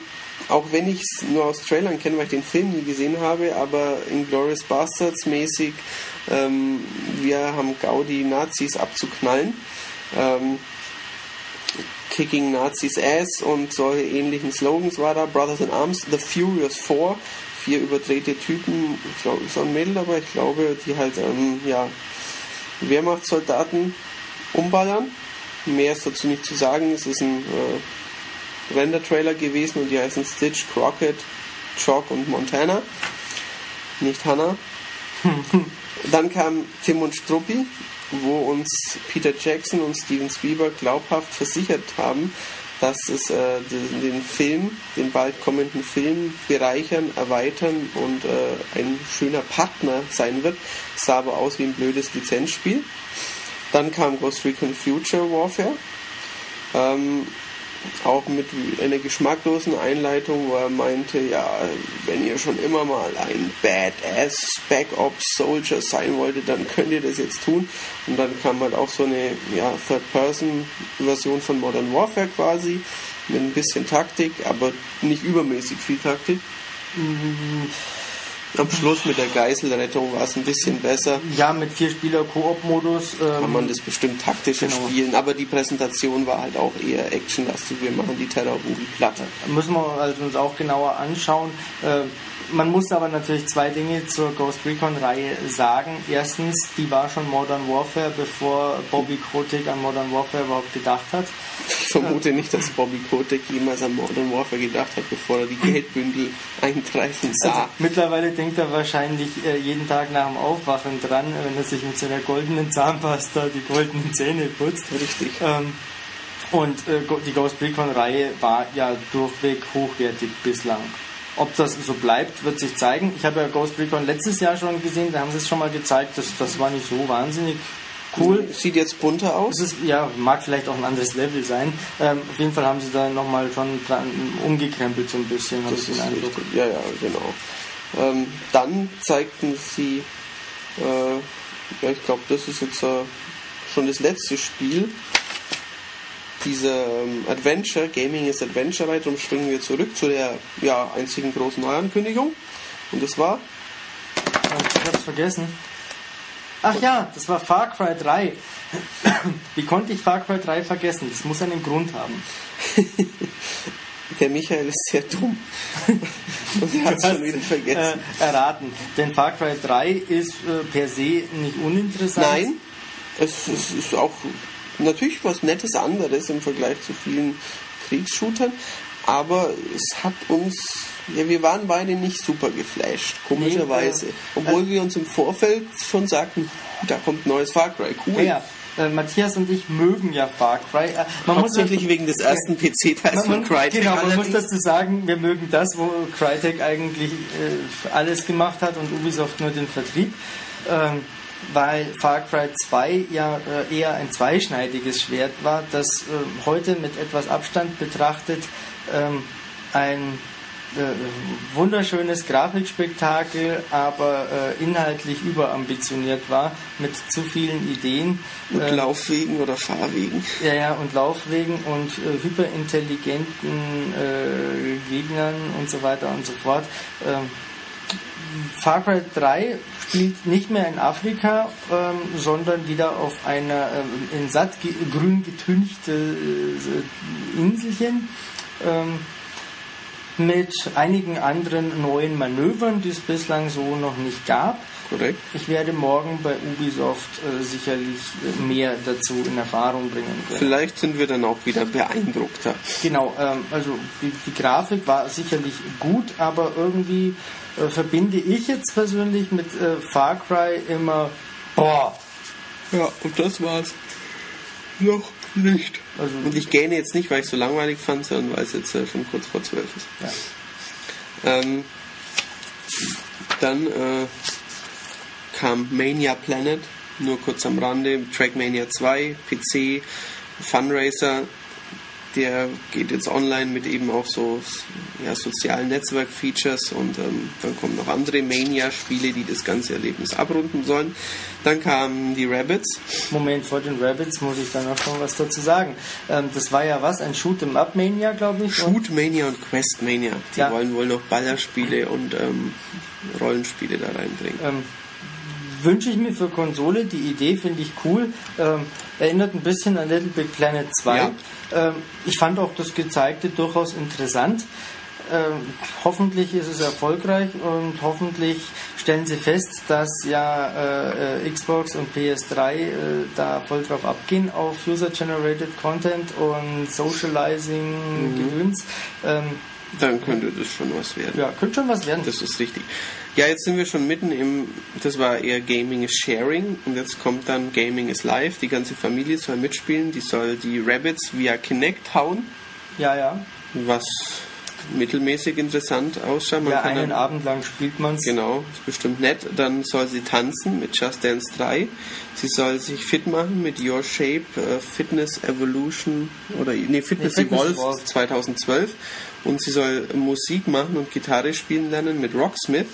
auch wenn ich es nur aus Trailern kenne, weil ich den Film nie gesehen habe, aber in Glorious Bastards mäßig, ähm, wir haben Gaudi Nazis abzuknallen. Ähm, Kicking Nazis Ass und solche ähnlichen Slogans war da. Brothers in Arms, The Furious Four, vier überdrehte Typen, ich glaube, ist auch ein Mädel dabei, ich glaube, die halt, ähm, ja, Wehrmachtssoldaten umballern. Mehr ist dazu nicht zu sagen, es ist ein äh, Render-Trailer gewesen und die heißen Stitch, Crockett, Chalk und Montana. Nicht Hannah. Dann kam Tim und Struppi, wo uns Peter Jackson und Steven Spielberg glaubhaft versichert haben, dass es äh, den, Film, den bald kommenden Film bereichern, erweitern und äh, ein schöner Partner sein wird. Sah aber aus wie ein blödes Lizenzspiel. Dann kam Ghost Recon Future Warfare. Ähm, auch mit einer geschmacklosen Einleitung, wo er meinte, ja, wenn ihr schon immer mal ein Badass Spec Ops Soldier sein wolltet, dann könnt ihr das jetzt tun. Und dann kam halt auch so eine ja, Third-Person-Version von Modern Warfare quasi, mit ein bisschen Taktik, aber nicht übermäßig viel Taktik. Mhm am Schluss mit der Geiselrettung war es ein bisschen besser. Ja, mit vier Spieler Koop-Modus. Ähm, Kann man das bestimmt taktischer genau. spielen, aber die Präsentation war halt auch eher actionlastig. Wir machen die Terrorbugi platter. Müssen wir also uns auch genauer anschauen. Äh, man muss aber natürlich zwei Dinge zur Ghost Recon-Reihe sagen. Erstens, die war schon Modern Warfare, bevor Bobby Kotick an Modern Warfare überhaupt gedacht hat. Ich vermute nicht, dass Bobby Kotick jemals an Modern Warfare gedacht hat, bevor er die Geldbündel eingreifen sah. Also, mittlerweile denkt er wahrscheinlich äh, jeden Tag nach dem Aufwachen dran, wenn er sich mit seiner goldenen Zahnpasta die goldenen Zähne putzt. Richtig. Ähm, und äh, die Ghost Recon-Reihe war ja durchweg hochwertig bislang. Ob das so bleibt, wird sich zeigen. Ich habe ja Ghost Recon letztes Jahr schon gesehen, da haben sie es schon mal gezeigt. Das, das war nicht so wahnsinnig cool. Sieht jetzt bunter aus? Ist, ja, mag vielleicht auch ein anderes Level sein. Ähm, auf jeden Fall haben sie da nochmal schon dran, umgekrempelt so ein bisschen, habe ich den Eindruck. Ja, ja, genau. Ähm, dann zeigten sie, äh, ja, ich glaube, das ist jetzt äh, schon das letzte Spiel diese ähm, Adventure, Gaming ist Adventure Reihe, springen wir zurück zu der ja, einzigen großen Neuankündigung. Und das war? Ich hab's vergessen. Ach ja, das war Far Cry 3. Wie konnte ich Far Cry 3 vergessen? Das muss einen Grund haben. Der Michael ist sehr dumm. Und er hat es schon wieder vergessen. Äh, erraten. Denn Far Cry 3 ist äh, per se nicht uninteressant. Nein, es, es ist auch natürlich was Nettes anderes im Vergleich zu vielen Kriegsshootern, aber es hat uns, ja, wir waren beide nicht super geflasht, komischerweise. Nee, äh, Obwohl äh, wir uns im Vorfeld schon sagten, da kommt ein neues Far Cry, cool. Ja, äh, Matthias und ich mögen ja Far Cry. Äh, man Hauptsächlich muss, wegen des ersten PC-Teils von Crytek. Genau, man muss dazu sagen, wir mögen das, wo Crytek eigentlich äh, alles gemacht hat und Ubisoft nur den Vertrieb. Ähm, weil Far Cry 2 ja äh, eher ein zweischneidiges Schwert war, das äh, heute mit etwas Abstand betrachtet ähm, ein äh, wunderschönes Grafikspektakel, aber äh, inhaltlich überambitioniert war, mit zu vielen Ideen. Und äh, Laufwegen oder Fahrwegen. Ja, ja, und Laufwegen und äh, hyperintelligenten Gegnern und so weiter und so fort. Ähm, Far Cry 3 spielt nicht mehr in Afrika, ähm, sondern wieder auf einer ähm, in satt grün getünchte äh, Inselchen. Ähm, mit einigen anderen neuen Manövern, die es bislang so noch nicht gab. Korrekt. Ich werde morgen bei Ubisoft äh, sicherlich äh, mehr dazu in Erfahrung bringen können. Vielleicht sind wir dann auch wieder beeindruckter. Genau, ähm, also die, die, Grafik war sicherlich gut, aber irgendwie äh, verbinde ich jetzt persönlich mit äh, Far Cry immer boah. Ja, und das war's. Noch nicht. Also und ich gähne jetzt nicht, weil ich es so langweilig fand, sondern weil es jetzt äh, schon kurz vor zwölf ist. Ja. Ähm, dann äh, kam Mania Planet, nur kurz am Rande, Trackmania 2, PC, Funracer, der geht jetzt online mit eben auch so ja, sozialen Netzwerk-Features und ähm, dann kommen noch andere Mania-Spiele, die das ganze Erlebnis abrunden sollen. Dann kamen die Rabbits. Moment, vor den Rabbits muss ich dann noch schon was dazu sagen. Ähm, das war ja was, ein Shoot'em Up Mania, glaube ich. Shoot Mania und Quest Mania. Die ja. wollen wohl noch Ballerspiele und ähm, Rollenspiele da reinbringen. Wünsche ich mir für Konsole. Die Idee finde ich cool. Ähm, erinnert ein bisschen an Little Big Planet 2. Ja. Ähm, ich fand auch das Gezeigte durchaus interessant. Ähm, hoffentlich ist es erfolgreich und hoffentlich stellen sie fest, dass ja äh, äh Xbox und PS3 äh, da voll drauf abgehen auf User-Generated Content und Socializing mhm. Ähm, Dann könnte das schon was werden. Ja, könnte schon was werden. Das ist richtig. Ja, jetzt sind wir schon mitten im, das war eher Gaming is Sharing und jetzt kommt dann Gaming is Live. Die ganze Familie soll mitspielen, die soll die Rabbits via Kinect hauen. Ja, ja. Was mittelmäßig interessant ausschaut. Man ja, einen dann, Abend lang spielt man es. Genau, ist bestimmt nett. Dann soll sie tanzen mit Just Dance 3. Sie soll sich fit machen mit Your Shape uh, Fitness Evolution oder nee, Fitness, nee, Fitness Evolved, Evolved 2012. Und sie soll Musik machen und Gitarre spielen lernen mit Rocksmith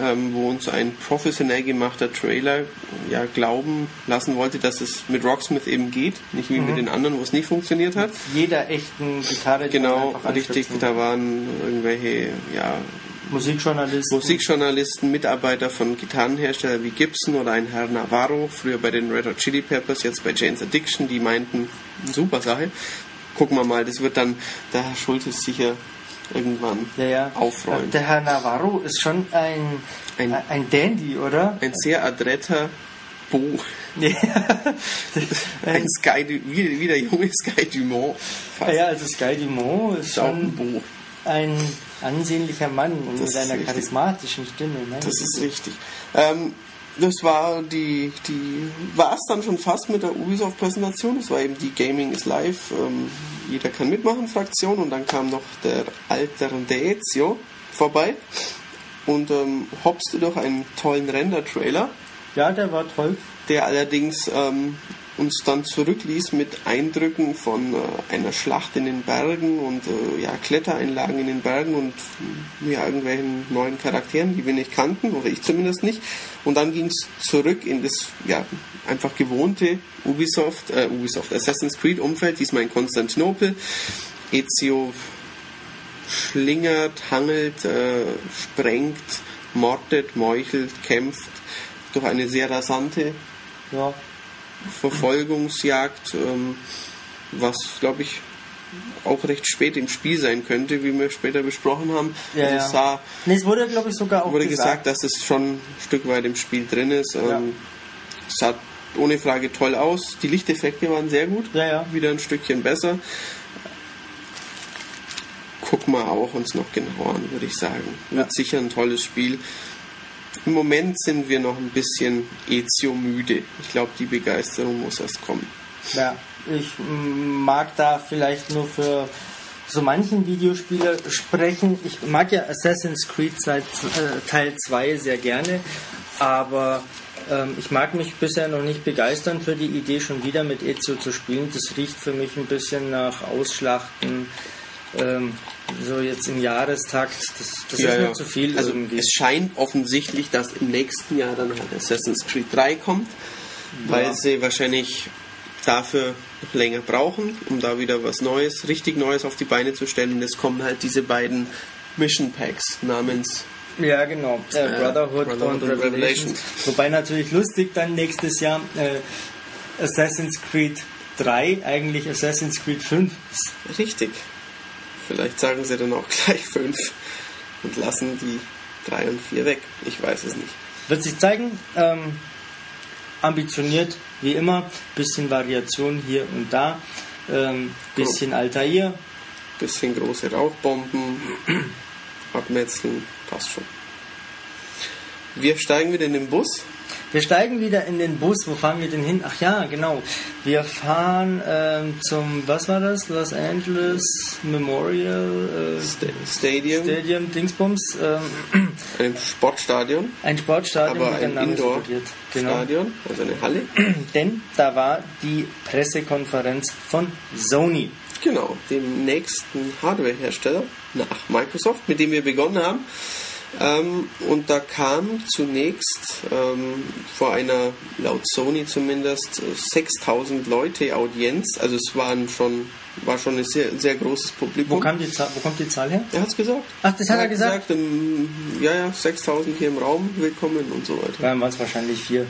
ähm, wo uns ein professionell gemachter Trailer ja glauben lassen wollte, dass es mit Rocksmith eben geht, nicht wie mhm. mit den anderen, wo es nicht funktioniert hat. jeder echten Gitarre. Genau, richtig. Da waren irgendwelche ja, Musikjournalisten. Musikjournalisten, Mitarbeiter von Gitarrenherstellern wie Gibson oder ein Herr Navarro, früher bei den Red Hot Chili Peppers, jetzt bei Jane's Addiction, die meinten, super Sache. Gucken wir mal, das wird dann, der Herr Schulze sicher irgendwann ja, ja. aufräumen. Der Herr Navarro ist schon ein, ein, ein Dandy, oder? Ein sehr adretter Bo. ein Sky, wie, wie der junge Sky Dumont. Fast. Ja, also Sky Dumont ist schon Bo. ein ansehnlicher Mann das mit einer charismatischen Stimme. Ne? Das ist richtig. Ähm, das war die, die war es dann schon fast mit der Ubisoft-Präsentation. Das war eben die Gaming is Live, ähm, jeder kann mitmachen Fraktion und dann kam noch der Alternatio vorbei und ähm, hopste durch einen tollen Render-Trailer. Ja, der war toll. Der allerdings ähm, uns dann zurückließ mit Eindrücken von äh, einer Schlacht in den Bergen und äh, ja, Klettereinlagen in den Bergen und ja, irgendwelchen neuen Charakteren, die wir nicht kannten, oder ich zumindest nicht. Und dann ging es zurück in das ja, einfach gewohnte Ubisoft, äh, Ubisoft Assassin's Creed Umfeld, diesmal in Konstantinopel. Ezio schlingert, hangelt, äh, sprengt, mordet, meuchelt, kämpft durch eine sehr rasante ja, Verfolgungsjagd, ähm, was glaube ich auch recht spät im Spiel sein könnte, wie wir später besprochen haben. Ja, also ja. Sah, nee, es wurde glaube ich sogar auch wurde gesagt. dass es schon ein Stück weit im Spiel drin ist. Ja. Ähm, sah ohne Frage toll aus. Die Lichteffekte waren sehr gut. Ja, ja. Wieder ein Stückchen besser. Gucken wir auch uns noch genauer an, würde ich sagen. Wird sicher ein tolles Spiel. Im Moment sind wir noch ein bisschen Ezio-müde. Ich glaube, die Begeisterung muss erst kommen. Ja, ich mag da vielleicht nur für so manchen Videospieler sprechen. Ich mag ja Assassin's Creed äh, Teil 2 sehr gerne, aber ähm, ich mag mich bisher noch nicht begeistern für die Idee, schon wieder mit Ezio zu spielen. Das riecht für mich ein bisschen nach Ausschlachten. Ähm, so jetzt im Jahrestakt, das, das Ja, ist mir ja. zu viel Also irgendwie. es scheint offensichtlich, dass im nächsten Jahr dann halt Assassin's Creed 3 kommt, weil sie wahrscheinlich dafür länger brauchen, um da wieder was Neues, richtig Neues auf die Beine zu stellen. Und es kommen halt diese beiden Mission Packs namens Ja, genau. Äh, Äh, Brotherhood, Brotherhood und und. Revelations. Wobei natürlich lustig dann nächstes Jahr äh, Assassin's Creed 3 eigentlich Assassin's Creed 5 ist. Richtig. Vielleicht sagen sie dann auch gleich 5 und lassen die 3 und 4 weg. Ich weiß es nicht. Wird sich zeigen. Ähm, ambitioniert, wie immer. Bisschen Variation hier und da. Ähm, bisschen Altair. Bisschen große Rauchbomben, abmetzeln, passt schon. Wir steigen wieder in den Bus. Wir steigen wieder in den Bus. Wo fahren wir denn hin? Ach ja, genau. Wir fahren ähm, zum, was war das? Los Angeles Memorial äh, Sta- Stadium, Stadium Dingsbums. Ähm, einem Sportstadion, ein Sportstadion, aber ein suggeriert. Genau. Indoor-Stadion, also eine Halle. Denn da war die Pressekonferenz von Sony. Genau, dem nächsten Hardware-Hersteller nach Microsoft, mit dem wir begonnen haben. Ähm, und da kam zunächst ähm, vor einer, laut Sony zumindest, äh, 6000 Leute Audienz. Also es waren schon, war schon ein sehr, sehr großes Publikum. Wo, kam die Zahl, wo kommt die Zahl her? er hat es gesagt. Ach, das hat er gesagt? ähm, ja, ja, 6000 hier im Raum, willkommen und so weiter. Dann waren es wahrscheinlich vier.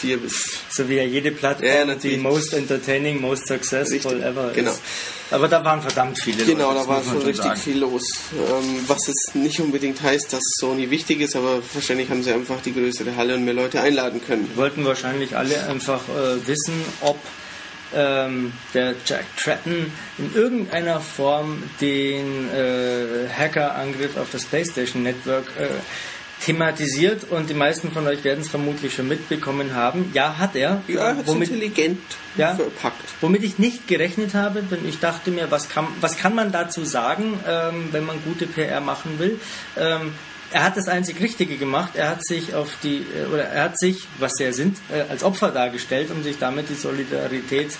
Vier bis So wie ja jede Plattform Ja, die most entertaining, most successful Richtig, ever genau. ist. Aber da waren verdammt viele Genau, Leute. da war schon richtig sagen. viel los. Ähm, was jetzt nicht unbedingt heißt, dass Sony wichtig ist, aber wahrscheinlich haben sie einfach die größere Halle und mehr Leute einladen können. wollten wahrscheinlich alle einfach äh, wissen, ob ähm, der Jack Tratton in irgendeiner Form den äh, Hackerangriff auf das PlayStation Network äh, thematisiert und die meisten von euch werden es vermutlich schon mitbekommen haben. Ja, hat er. Ja, hat womit, intelligent Ja. verpackt. womit ich nicht gerechnet habe, denn ich dachte mir, was kann, was kann man dazu sagen, ähm, wenn man gute PR machen will? Ähm, er hat das einzig Richtige gemacht. Er hat sich auf die, äh, oder er hat sich, was sie ja sind, äh, als Opfer dargestellt, um sich damit die Solidarität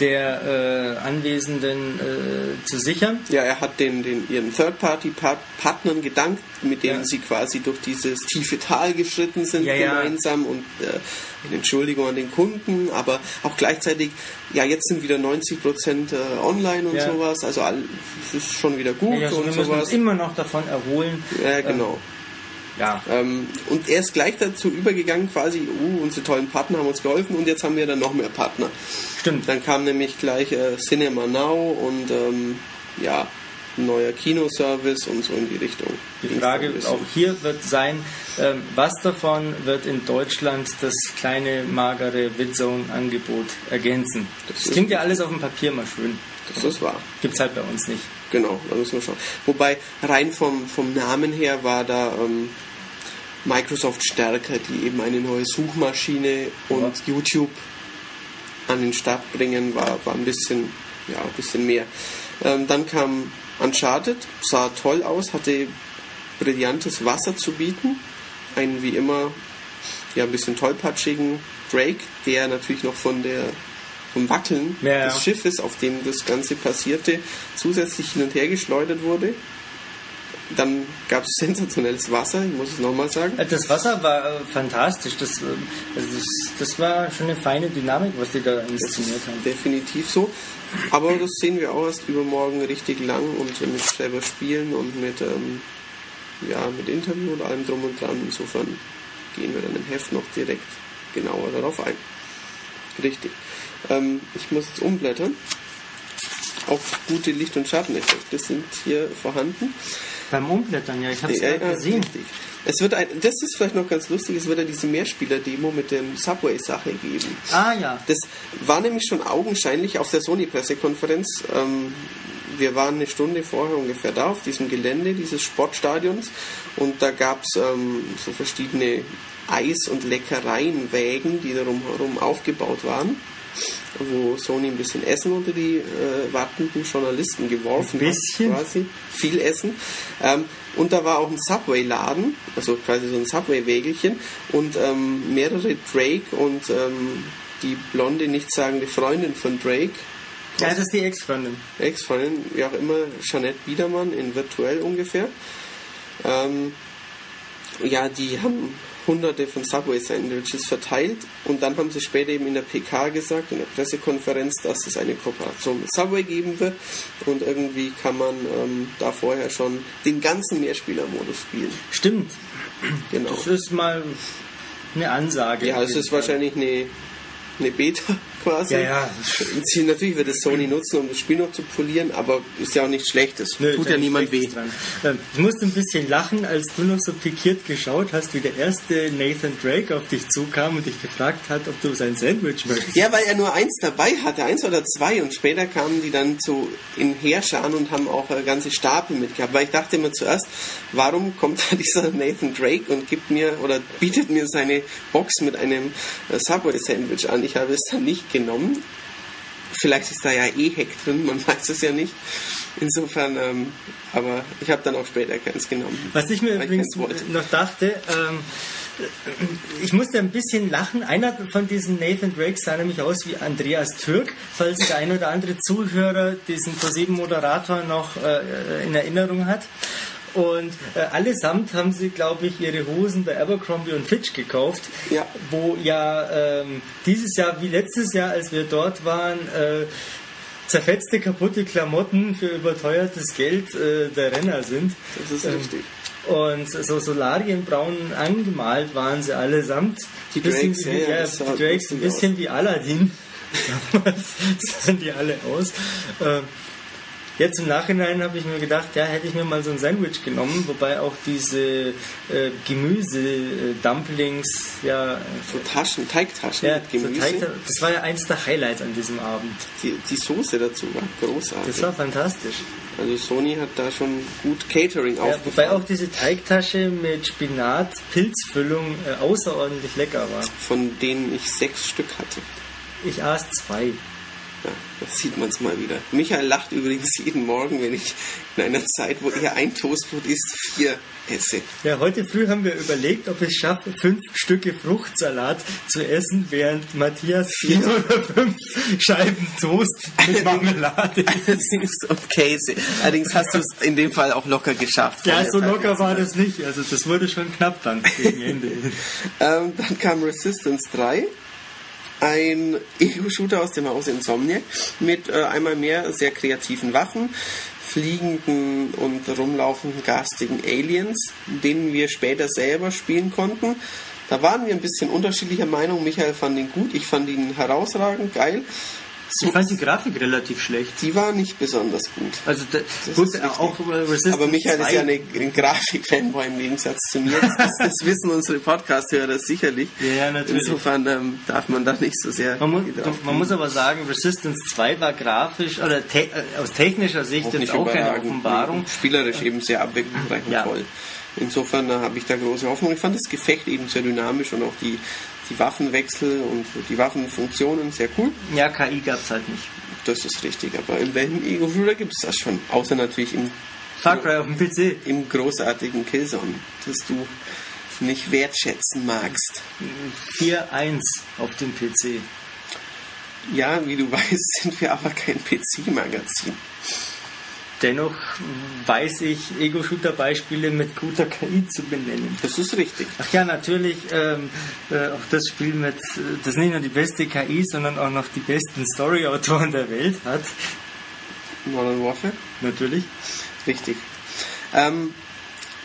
der äh, Anwesenden äh, zu sichern. Ja, er hat den, den ihren Third-Party-Partnern gedankt, mit denen Ja. sie quasi durch dieses tiefe Tal geschritten sind Ja, ja. gemeinsam und äh, Entschuldigung an den Kunden, aber auch gleichzeitig, ja, jetzt sind wieder 90 Prozent äh, online und Ja. sowas, also all, es ist schon wieder gut Ja, so, wir und müssen sowas. uns immer noch davon erholen. Ja, genau. Ja, Ähm, und er ist gleich dazu übergegangen, quasi, uh, unsere tollen Partner haben uns geholfen und jetzt haben wir dann noch mehr Partner. stimmt. Dann kam nämlich gleich äh, Cinema Now und ähm, ja, neuer Kinoservice und so in die Richtung. Die Frage auch hier wird sein, ähm, was davon wird in Deutschland das kleine, magere Bitzone-Angebot ergänzen? Das Das, klingt ja alles auf dem Papier mal schön. Das ist wahr. Gibt's halt bei uns nicht. Genau, da müssen wir schauen. Wobei rein vom, vom Namen her war da ähm, Microsoft stärker, die eben eine neue Suchmaschine und YouTube an den Start bringen, war, war ein bisschen, ja, ein bisschen mehr. Ähm, dann kam Uncharted, sah toll aus, hatte brillantes Wasser zu bieten, einen wie immer ja, ein bisschen tollpatschigen Drake, der natürlich noch von der vom Wackeln Ja, des Schiffes, auf dem das Ganze passierte, zusätzlich hin und her geschleudert wurde. Dann gab es sensationelles Wasser, ich muss es nochmal sagen. Äh, Das Wasser war äh, fantastisch. Das, äh, also das, das war schon eine feine Dynamik, was die da inszeniert haben. definitiv so. Aber das sehen wir auch erst übermorgen richtig lang und mit selber spielen und mit, ähm, ja, mit Interview und allem drum und dran. Insofern gehen wir dann im Heft noch direkt genauer darauf ein. Richtig. Ähm, ich muss jetzt umblättern. Auch gute Licht- und Schatteneffekte sind hier vorhanden. Beim Umblättern, ja, ich habe es Ja, gesehen. richtig. Es wird ein, das ist vielleicht noch ganz lustig, es wird ja diese Mehrspieler-Demo mit dem Subway-Sache geben. Ah ja, Das war nämlich schon augenscheinlich auf der Sony-Pressekonferenz. Ähm, wir waren eine Stunde vorher ungefähr da auf diesem Gelände dieses Sportstadions und da gab es ähm, so verschiedene Eis- und Leckereienwägen, die da drumherum aufgebaut waren wo Sony ein bisschen Essen unter die äh, wartenden Journalisten geworfen ein bisschen. hat, quasi. Viel Essen. Ähm, und da war auch ein Subway-Laden, also quasi so ein Subway-Wägelchen und ähm, mehrere Drake und ähm, die blonde, nichtssagende Freundin von Drake. Ja, das ist die Ex-Freundin. Ex-Freundin, wie auch immer, Jeanette Biedermann in virtuell ungefähr. Ähm, ja, die haben hunderte von Subway-Sandwiches verteilt und dann haben sie später eben in der PK gesagt, in der Pressekonferenz, dass es eine Kooperation mit Subway geben wird und irgendwie kann man ähm, da vorher schon den ganzen Mehrspielermodus spielen. Stimmt. Genau. Das ist mal eine Ansage. Ja, es ist wahrscheinlich eine, eine Beta quasi. Ja, ja. Natürlich wird es Sony nutzen, um das Spiel noch zu polieren, aber ist ja auch nichts Schlechtes. Nö, Tut ja niemand weh. Dran. Ähm, Ich musste ein bisschen lachen, als du noch so pikiert geschaut hast, wie der erste Nathan Drake auf dich zukam und dich gefragt hat, ob du sein Sandwich möchtest. Ja, weil er nur eins dabei hatte, eins oder zwei und später kamen die dann zu in Heerscharen und haben auch äh, ganze Stapel mitgehabt. Weil ich dachte immer zuerst, warum kommt da dieser Nathan Drake und gibt mir oder bietet mir seine Box mit einem äh, Subway Sandwich an? Ich habe es dann nicht genommen. Vielleicht ist da ja eh Heck drin, man weiß es ja nicht. Insofern, ähm, aber ich habe dann auch später keins genommen. Was ich mir übrigens noch dachte, ähm, ich musste ein bisschen lachen. Einer von diesen Nathan Drakes sah nämlich aus wie Andreas Türk, falls der ein oder andere Zuhörer diesen ProSieben-Moderator noch äh, in Erinnerung hat. Und äh, allesamt haben sie, glaube ich, ihre Hosen bei Abercrombie und Fitch gekauft, Ja. wo ja ähm, dieses Jahr wie letztes Jahr, als wir dort waren, äh, zerfetzte, kaputte Klamotten für überteuertes Geld äh, der Renner sind. Das ist Ähm, richtig. Und so solarienbraun angemalt waren sie allesamt. Die Drakes, ja, ja, die Drakes ein bisschen wie Aladdin. Damals sahen die alle aus. Ähm, Jetzt im Nachhinein habe ich mir gedacht, ja, hätte ich mir mal so ein Sandwich genommen, wobei auch diese äh, Gemüse-Dumplings, ja, So Taschen, Teigtaschen ja mit so Gemüse. Teig, das war ja eins der Highlights an diesem Abend. die, die Soße dazu war großartig. Das war fantastisch. Also Sony hat da schon gut Catering Ja, wobei aufgebaut. auch diese Teigtasche mit Spinat, Pilzfüllung äh, außerordentlich lecker war. von denen ich sechs Stück hatte. Ich aß zwei. Ja, das sieht man es mal wieder. Michael lacht übrigens jeden Morgen, wenn ich in einer Zeit, wo er ein Toastbrot isst, vier esse. Ja, heute früh haben wir überlegt, ob ich schaffe, fünf Stücke Fruchtsalat zu essen, während Matthias vier oder fünf Scheiben Toast mit Marmelade isst. und Käse. Allerdings hast du es in dem Fall auch locker geschafft. Ja, so locker war das nicht. Also das wurde schon knapp dann gegen Ende. Ähm, dann kam Resistance 3, ein Ego-Shooter aus dem Haus Insomniac mit äh, einmal mehr sehr kreativen Waffen, fliegenden und rumlaufenden garstigen Aliens, denen wir später selber spielen konnten. Da waren wir ein bisschen unterschiedlicher Meinung. Michael fand ihn gut, ich fand ihn herausragend, geil. Ich fand die Grafik relativ schlecht. Die war nicht besonders gut. Also da, Das gut, ist auch äh, Resistance Aber Michael ist 2. ja eine, ein Grafik-Fanboy im Gegensatz zu mir. Das, das wissen unsere Podcast-Hörer sicherlich. Ja, natürlich. Insofern ähm, darf man da nicht so sehr Man muss, man muss aber sagen, Resistance 2 war grafisch, oder te äh, aus technischer Sicht auch jetzt auch keine. Offenbarung. Spielerisch eben sehr abwechslungsreich und Ja. toll. Insofern äh, habe ich da große Hoffnung. Ich fand das Gefecht eben sehr dynamisch und auch die, die Waffenwechsel und die Waffenfunktionen sehr cool. Ja, KI gab es halt nicht. Das ist richtig. Aber in welchem Ego-Shooter gibt es das schon? Außer natürlich im, Far Cry auf dem PC. im großartigen Killzone, das du nicht wertschätzen magst. 4.1 auf dem PC. Ja, wie du weißt, sind wir aber kein PC-Magazin. Dennoch weiß ich Ego-Shooter-Beispiele mit guter KI zu benennen. Das ist richtig. Ach ja, natürlich ähm, äh, auch das Spiel mit, das nicht nur die beste KI, sondern auch noch die besten Story-Autoren der Welt hat. Modern Warfare? Natürlich. Richtig. Ähm,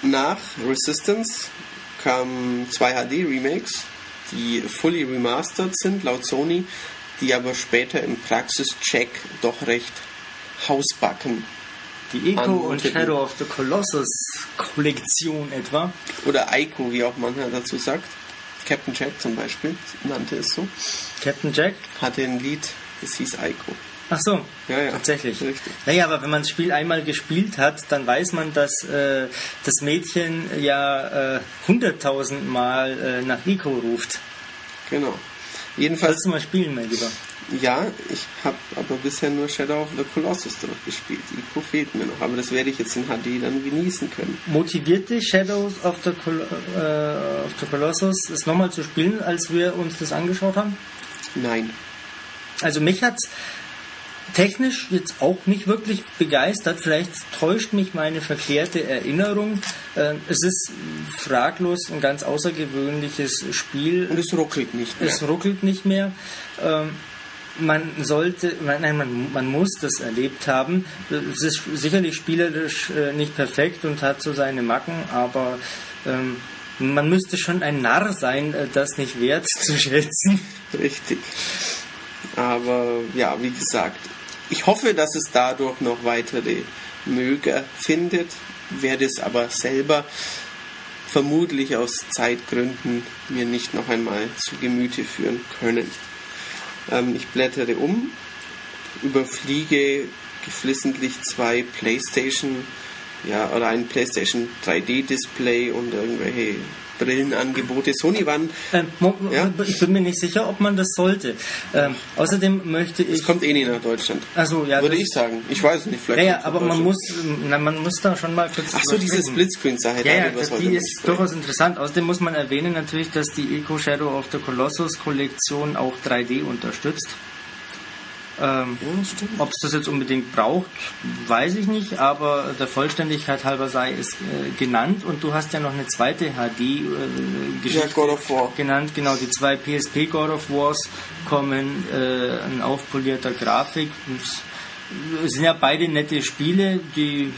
nach Resistance kamen zwei HD-Remakes, die fully remastered sind, laut Sony, die aber später im Praxischeck doch recht hausbacken. Die Eco und. Shadow of the Colossus Kollektion etwa. Oder Ico, wie auch mancher dazu sagt. Captain Jack zum Beispiel nannte es so. Captain Jack. Hatte ein Lied, das hieß Ico. Ach so, Ja, ja. tatsächlich. Richtig. Naja, aber wenn man das Spiel einmal gespielt hat, dann weiß man, dass äh, das Mädchen ja äh, hunderttausendmal äh, nach Ico ruft. Genau. Jedenfalls, Sollst du mal spielen, mein Lieber? Ja, ich habe aber bisher nur Shadow of the Colossus drauf gespielt. Ico fehlt mir noch, aber das werde ich jetzt in HD dann genießen können. Motiviert dich Shadows of the, Col äh, of the Colossus, es nochmal zu spielen, als wir uns das angeschaut haben? Nein. Also mich hat's technisch jetzt auch nicht wirklich begeistert. Vielleicht täuscht mich meine verkehrte Erinnerung. Äh, Es ist fraglos ein ganz außergewöhnliches Spiel. Und es ruckelt nicht mehr. Es ruckelt nicht mehr. Man sollte, man- nein, man, man muss das erlebt haben. Es ist sicherlich spielerisch äh, nicht perfekt und hat so seine Macken, aber ähm, man müsste schon ein Narr sein, äh, das nicht wert zu schätzen. Richtig. Aber ja, wie gesagt, ich hoffe, dass es dadurch noch weitere Möger findet, werde es aber selber vermutlich aus Zeitgründen mir nicht noch einmal zu Gemüte führen können. Ähm, ich blättere um, überfliege geflissentlich zwei PlayStation, ja, oder ein PlayStation 3D-Display und irgendwelche Brillenangebote. Sony waren, Ähm, Ja? Ich bin mir nicht sicher, ob man das sollte. Ähm, außerdem möchte ich. es kommt eh nicht nach Deutschland. Also ja, Würde ich sagen. Ich weiß nicht, vielleicht. Ja, ja, aber man muss, na, man muss da schon mal kurz. Ach so, drüber diese. Splitscreen-Sache, Ja, ja, das, die ist durchaus interessant. Außerdem muss man erwähnen natürlich, dass die Eco Shadow of the Colossus Kollektion auch 3D unterstützt. Ähm, ob es das jetzt unbedingt braucht, weiß ich nicht, aber der Vollständigkeit halber sei es äh, genannt und du hast ja noch eine zweite HD-Geschichte War. genannt. Genau, die zwei PSP God of Wars kommen äh, in aufpolierter Grafik. Es sind ja beide nette Spiele, die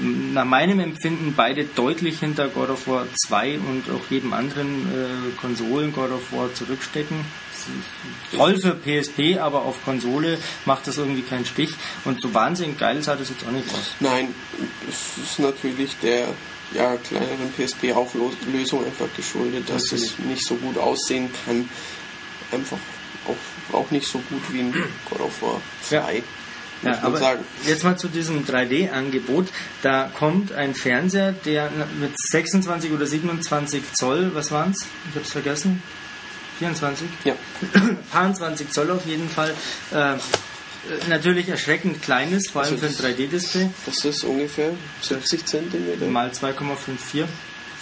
nach meinem Empfinden beide deutlich hinter God of War 2 und auch jedem anderen äh, Konsolen God of War zurückstecken. Toll für PSP, aber auf Konsole macht das irgendwie keinen Stich. Und so wahnsinnig geil sah das jetzt auch nicht aus. Nein, es ist natürlich der ja, kleineren PSP-Auflösung einfach geschuldet, dass Natürlich. es nicht so gut aussehen kann. Einfach auch, auch nicht so gut wie ein God of War 2. Ja. Ja, aber sagen. jetzt mal zu diesem 3D-Angebot. Da kommt ein Fernseher, der mit 26 oder 27 Zoll, was waren's? Ich hab's vergessen. 24? Ja, 20 Zoll auf jeden Fall. Äh, äh, natürlich erschreckend kleines, vor allem Also für ein 3D-Display. das ist ungefähr 70 Zentimeter. Mal 2,54.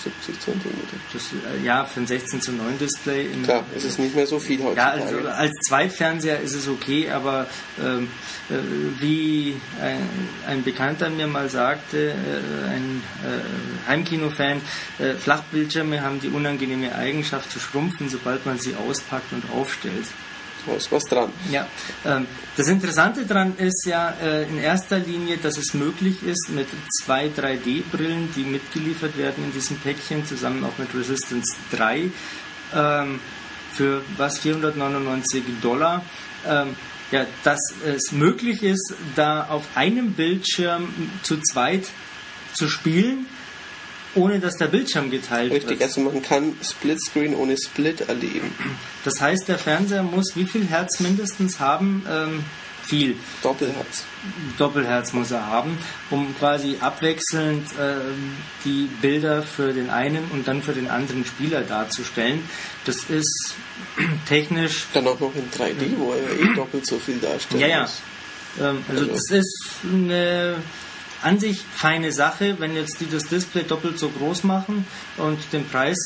70 Zentimeter. Das, äh, ja, für ein 16 zu 9 Display. In, Klar, es ist nicht mehr so viel Ja, heutzutage. also als Zweitfernseher ist es okay, aber ähm, äh, wie ein, ein Bekannter mir mal sagte, äh, ein äh, Heimkinofan, äh, Flachbildschirme haben die unangenehme Eigenschaft zu schrumpfen, sobald man sie auspackt und aufstellt. Da ist was dran. Ja, ähm, das Interessante daran ist ja äh, in erster Linie, dass es möglich ist, mit zwei 3D-Brillen, die mitgeliefert werden in diesem Päckchen, zusammen auch mit Resistance 3, ähm, für was 499 Dollar, ähm, ja, dass es möglich ist, da auf einem Bildschirm zu zweit zu spielen, ohne dass der Bildschirm geteilt Richtig, wird. also man kann Splitscreen ohne Split erleben. Das heißt, der Fernseher muss wie viel Herz mindestens haben? Ähm, viel. Doppelherz. Doppelherz muss er haben, um quasi abwechselnd ähm, die Bilder für den einen und dann für den anderen Spieler darzustellen. Das ist technisch, Dann auch noch in 3D, wo er eh doppelt so viel darstellt. ja, ja. Ähm, also das ist eine an sich feine Sache, wenn jetzt die das Display doppelt so groß machen und den Preis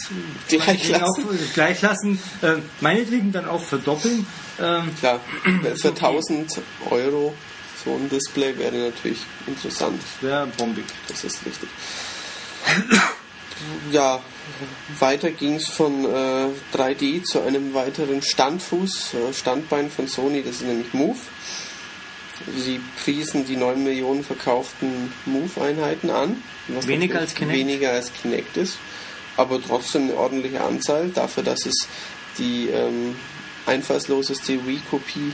Gleich meinetwegen lassen. Auch, gleich lassen, äh, meinetwegen dann auch verdoppeln. Ähm, Klar, für 1000 Euro so ein Display wäre natürlich interessant. wäre bombig. Das ist richtig. Ja, weiter ging es von äh, 3D zu einem weiteren Standfuß, äh, Standbein von Sony, das ist nämlich Move. Sie priesen die 9 Millionen verkauften Move-Einheiten an. was Weniger als Kinect? Weniger als Kinect ist, aber trotzdem eine ordentliche Anzahl dafür, dass es die ähm, einfallsloseste Wii-Kopie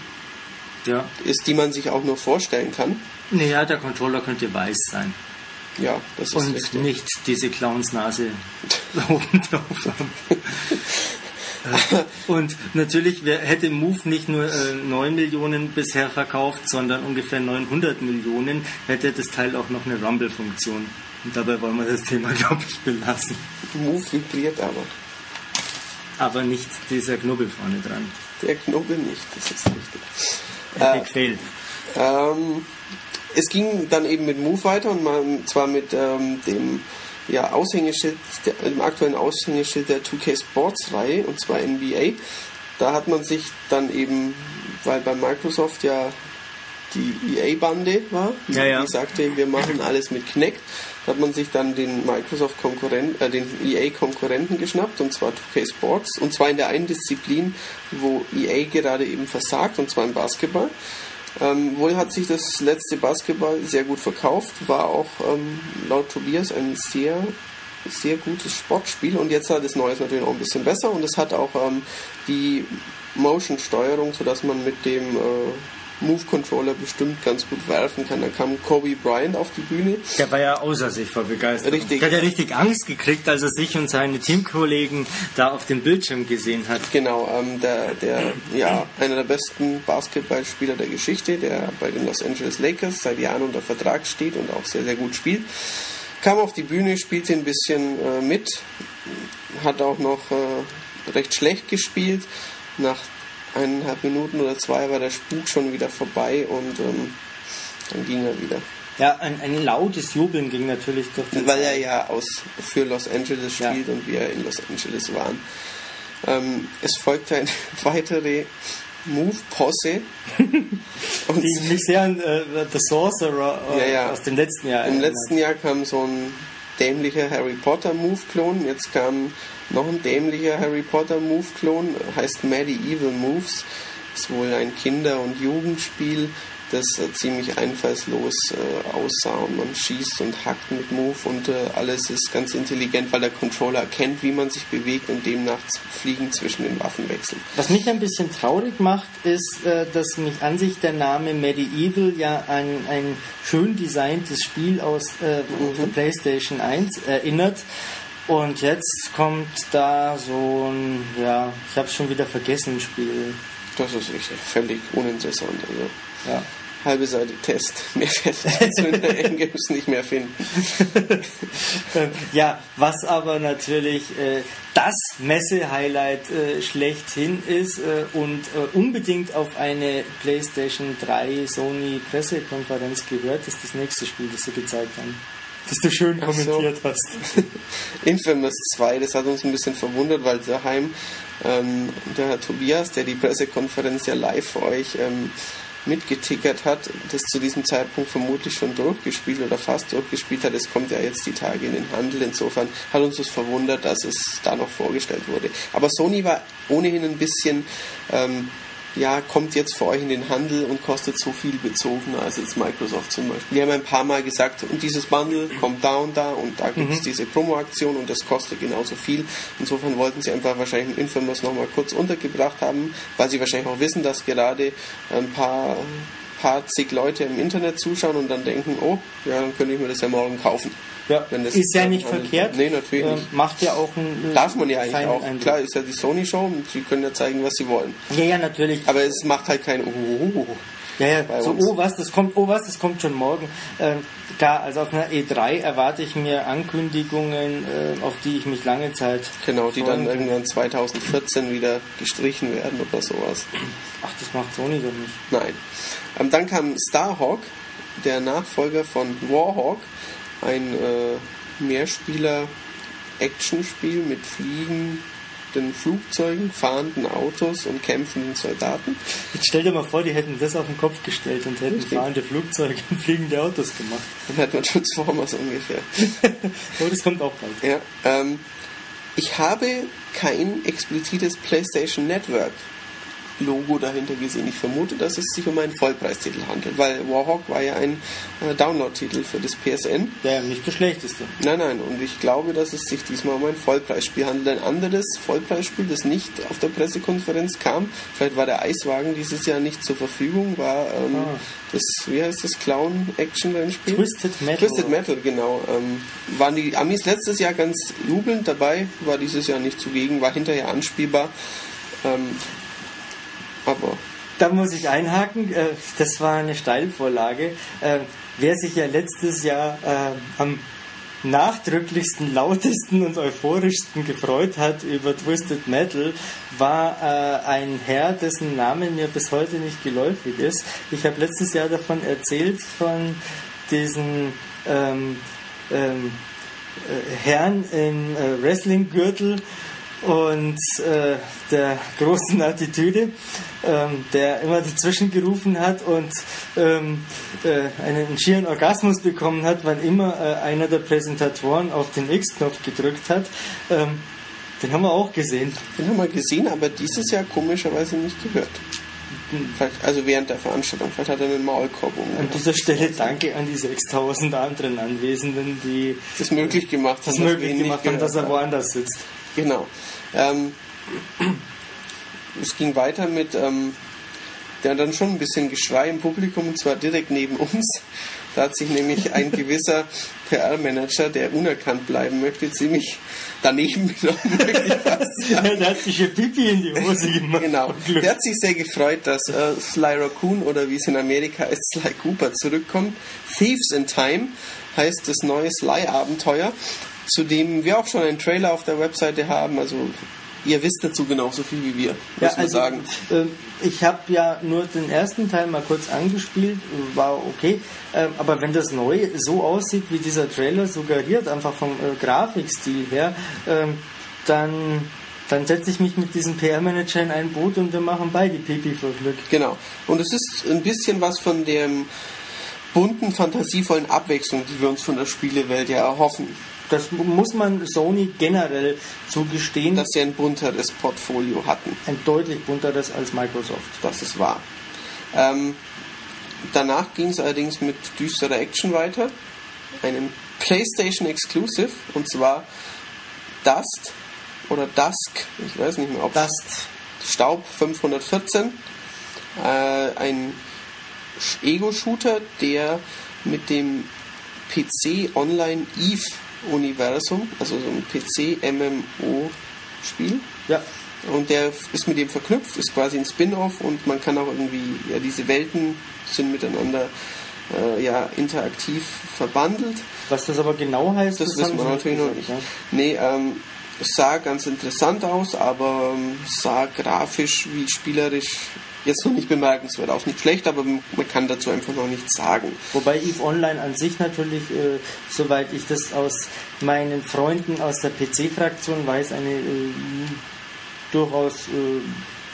Ja. ist, die man sich auch nur vorstellen kann. Naja, der Controller könnte weiß sein. Ja, das ist Und richtig. nicht diese Clownsnase oben drauf haben. Und natürlich hätte Move nicht nur äh, 9 Millionen bisher verkauft, sondern ungefähr 900 Millionen, hätte das Teil auch noch eine Rumble-Funktion. Und dabei wollen wir das Thema, glaube ich, belassen. Move vibriert aber. Aber nicht dieser Knubbel vorne dran. Der Knubbel nicht, das ist richtig. Er äh, gefällt. Ähm, es ging dann eben mit Move weiter und man, zwar mit ähm, dem ja, Aushängeschild, der, dem aktuellen Aushängeschild der 2K Sports Reihe und zwar NBA. Da hat man sich dann eben, weil bei Microsoft ja die EA-Bande war, ja, ja. die sagte, wir machen alles mit Kinect, hat man sich dann den Microsoft Konkurrent, äh, den EA-Konkurrenten geschnappt, und zwar 2K Sports, und zwar in der einen Disziplin, wo EA gerade eben versagt, und zwar im Basketball. Ähm, wohl hat sich das letzte Basketball sehr gut verkauft, war auch ähm, laut Tobias ein sehr, sehr gutes Sportspiel und jetzt hat das Neues natürlich auch ein bisschen besser und es hat auch ähm, die Motion-Steuerung, sodass man mit dem äh, Move-Controller bestimmt ganz gut werfen kann. Da kam Kobe Bryant auf die Bühne. Der war ja außer sich vor Begeisterung. Richtig. Der hat ja richtig Angst gekriegt, als er sich und seine Teamkollegen da auf dem Bildschirm gesehen hat. Genau, ähm, der, der, ja, einer der besten Basketballspieler der Geschichte, der bei den Los Angeles Lakers seit Jahren unter Vertrag steht und auch sehr, sehr gut spielt. Kam auf die Bühne, spielte ein bisschen äh, mit, hat auch noch äh, recht schlecht gespielt. Nach eineinhalb Minuten oder zwei war der Spuk schon wieder vorbei und ähm, dann ging er wieder. Ja, ein, ein lautes Jubeln ging natürlich durch den Weil er ja aus, für Los Angeles spielt ja. und wir in Los Angeles waren. Ähm, es folgte eine weitere Move-Posse. Die mich sehr an äh, The Sorcerer äh, ja, ja. aus dem letzten Jahr Im letzten Jahr kam so ein dämlicher Harry Potter Move-Klon. Jetzt kam noch ein dämlicher Harry Potter Move-Klon, heißt Medieval Moves. Ist wohl ein Kinder- und Jugendspiel, das äh, ziemlich einfallslos äh, aussah und man schießt und hackt mit Move und äh, alles ist ganz intelligent, weil der Controller erkennt, wie man sich bewegt und demnach fliegen zwischen den Waffen wechselt. Was mich ein bisschen traurig macht, ist, dass mich an sich der Name Medieval ja an ein schön designtes Spiel aus äh, mhm. der PlayStation 1 erinnert. Und jetzt kommt da so ein, ja, ich habe es schon wieder vergessen, Spiel. Das ist richtig, völlig uninteressant. Also. Ja halbe Seite Test. Mehr werde ich dazu in der Engels nicht mehr finden. ja, was aber natürlich äh, das Messe-Highlight äh, schlechthin ist äh, und äh, unbedingt auf eine PlayStation 3 Sony Pressekonferenz gehört, ist das nächste Spiel, das sie gezeigt haben. Das du schön kommentiert so. hast. Infamous 2, das hat uns ein bisschen verwundert, weil daheim ähm, der Herr Tobias, der die Pressekonferenz ja live für euch ähm, mitgetickert hat, das zu diesem Zeitpunkt vermutlich schon durchgespielt oder fast durchgespielt hat. Es kommt ja jetzt die Tage in den Handel. Insofern hat uns das verwundert, dass es da noch vorgestellt wurde. Aber Sony war ohnehin ein bisschen ähm, ja, kommt jetzt für euch in den Handel und kostet so viel bezogener als jetzt Microsoft zum Beispiel. Die haben ein paar Mal gesagt, und dieses Bundle kommt da und da und da gibt es mhm. diese Promo-Aktion und das kostet genauso viel. Insofern wollten sie einfach wahrscheinlich Infamous nochmal kurz untergebracht haben, weil sie wahrscheinlich auch wissen, dass gerade ein paar paar zig Leute im Internet zuschauen und dann denken, oh, ja, dann könnte ich mir das ja morgen kaufen. Ja, ist ja nicht verkehrt. Nee, natürlich äh, nicht. Macht ja auch einen. Darf man ja eigentlich auch. Eindruck. Klar, ist ja die Sony-Show und sie können ja zeigen, was sie wollen. Ja, ja, natürlich. Aber es macht halt kein Oh. Ja, ja, so, oh was, das kommt, oh was, das kommt schon morgen. Ähm, klar, also auf einer E3 erwarte ich mir Ankündigungen, äh, auf die ich mich lange Zeit. Genau, die dann irgendwann 2014 wieder gestrichen werden oder sowas. Ach, das macht Sony doch nicht. Nein. Ähm, dann kam Starhawk, der Nachfolger von Warhawk ein äh, Mehrspieler-Actionspiel mit fliegenden Flugzeugen, fahrenden Autos und kämpfenden Soldaten. Jetzt stell dir mal vor, die hätten das auf den Kopf gestellt und hätten Richtig. fahrende Flugzeuge und fliegende Autos gemacht. Dann hätte man Transformers ungefähr. oh, das kommt auch bald. Ja, ähm, ich habe kein explizites PlayStation Network Logo dahinter gesehen. Ich vermute, dass es sich um einen Vollpreistitel handelt, weil Warhawk war ja ein äh, Download-Titel für das PSN. Der nicht der schlechteste. Nein, nein, und ich glaube, dass es sich diesmal um ein Vollpreisspiel handelt. Ein anderes Vollpreisspiel, das nicht auf der Pressekonferenz kam, vielleicht war der Eiswagen dieses Jahr nicht zur Verfügung, war ähm, ah. das, wie heißt das, Clown-Action-Rennspiel? Twisted Metal. Twisted Metal, genau. Ähm, waren die Amis letztes Jahr ganz jubelnd dabei, war dieses Jahr nicht zugegen, war hinterher anspielbar. Ähm, aber da muss ich einhaken, äh, das war eine Steilvorlage. Äh, wer sich ja letztes Jahr äh, am nachdrücklichsten, lautesten und euphorischsten gefreut hat über Twisted Metal, war ein Herr, dessen Name mir bis heute nicht geläufig ist. Ich habe letztes Jahr davon erzählt, von diesen ähm, ähm, äh, Herrn im Wrestling-Gürtel, und äh, der großen Attitüde, ähm, der immer dazwischen gerufen hat und ähm, äh, einen schieren Orgasmus bekommen hat, wann immer äh, einer der Präsentatoren auf den X-Knopf gedrückt hat. Ähm, den haben wir auch gesehen. Den haben wir gesehen, aber dieses Jahr komischerweise nicht gehört. Vielleicht, also während der Veranstaltung. Vielleicht hat er einen Maulkorb umgehauen. An dieser Stelle danke an die 6000 anderen Anwesenden, die das möglich gemacht haben, das möglich gemacht haben dass er woanders sitzt. Genau. Ähm, es ging weiter mit ähm, ja, dann schon ein bisschen Geschrei im Publikum, und zwar direkt neben uns. Da hat sich nämlich ein gewisser PR-Manager, der unerkannt bleiben möchte, ziemlich daneben genommen. der hat sich ein Pipi in die Hose gemacht. Genau. Der hat sich sehr gefreut, dass äh, Sly Raccoon oder wie es in Amerika ist, Sly Cooper zurückkommt. Thieves in Time heißt das neue Sly-Abenteuer zu dem wir auch schon einen Trailer auf der Webseite haben. Also ihr wisst dazu genauso viel wie wir, muss ja, man also, sagen. Äh, ich habe ja nur den ersten Teil mal kurz angespielt, war okay. Äh, aber wenn das neu so aussieht, wie dieser Trailer suggeriert, einfach vom äh, Grafikstil her, ähm, dann dann setze ich mich mit diesem PR-Manager in ein Boot und wir machen beide Pipi für Glück. Genau. Und es ist ein bisschen was von dem bunten, fantasievollen Abwechslung, die wir uns von der Spielewelt ja erhoffen. Das muss man Sony generell zugestehen. Dass sie ein bunteres Portfolio hatten. Ein deutlich bunteres als Microsoft. Das ist wahr. Ähm, danach ging es allerdings mit düsterer Action weiter. Einem PlayStation Exclusive. Und zwar Dust oder Dusk. Ich weiß nicht mehr, ob Dust. Staub 514. Äh, ein Ego-Shooter, der mit dem PC Online Eve Universum, also so ein PC-MMO-Spiel. Ja. Und der ist mit dem verknüpft, ist quasi ein Spin-off und man kann auch irgendwie, ja, diese Welten sind miteinander äh, ja, interaktiv verbandelt. Was das aber genau heißt, das, das wissen wir natürlich noch nicht. Ja? Nee, ähm, es sah ganz interessant aus, aber ähm, sah grafisch wie spielerisch jetzt noch nicht bemerkenswert aus. Nicht schlecht, aber man kann dazu einfach noch nichts sagen. Wobei EVE Online an sich natürlich, äh, soweit ich das aus meinen Freunden aus der PC-Fraktion weiß, eine äh, durchaus äh,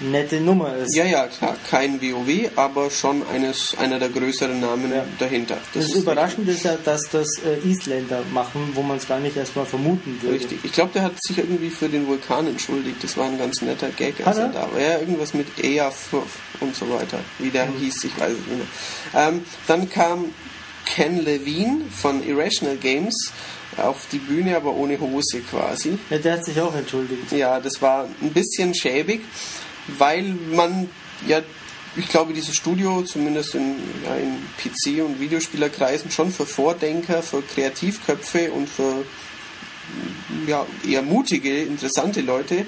nette Nummer ist. Ja, ja, klar. Kein WoW, aber schon eines, einer der größeren Namen ja. dahinter. Das, das ist überraschend ist ja, dass das äh, Isländer machen, wo man es gar nicht erstmal vermuten würde. Richtig. Ich glaube, der hat sich irgendwie für den Vulkan entschuldigt. Das war ein ganz netter Gag, als er? da war. Ja, irgendwas mit EA und so weiter. Wie der mhm. hieß, ich weiß es nicht mehr. Ähm, dann kam Ken Levine von Irrational Games auf die Bühne, aber ohne Hose quasi. Ja, der hat sich auch entschuldigt. Ja, das war ein bisschen schäbig weil man ja, ich glaube, dieses Studio, zumindest in, ja, in PC- und Videospielerkreisen, schon für Vordenker, für Kreativköpfe und für ja, eher mutige, interessante Leute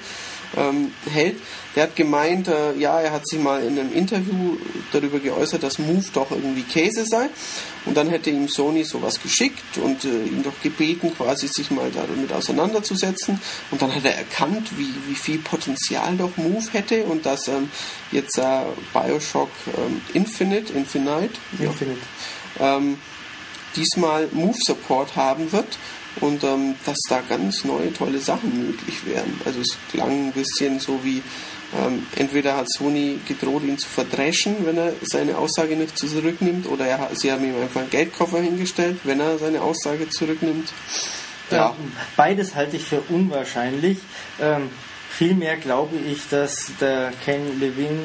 ähm, hält. Der hat gemeint, äh, ja, er hat sich mal in einem Interview darüber geäußert, dass Move doch irgendwie Käse sei. Und dann hätte ihm Sony sowas geschickt und äh, ihn doch gebeten, quasi sich mal damit auseinanderzusetzen. Und dann hat er erkannt, wie, wie viel Potenzial doch Move hätte und dass ähm, jetzt äh, Bioshock ähm, Infinite, Infinite, Infinite. Ja, ähm, diesmal Move Support haben wird und ähm, dass da ganz neue, tolle Sachen möglich wären. Also es klang ein bisschen so wie, ähm, entweder hat Sony gedroht, ihn zu verdreschen, wenn er seine Aussage nicht zurücknimmt, oder er, sie haben ihm einfach einen Geldkoffer hingestellt, wenn er seine Aussage zurücknimmt. Ja. beides halte ich für unwahrscheinlich. Ähm, Vielmehr glaube ich, dass der Ken Levine,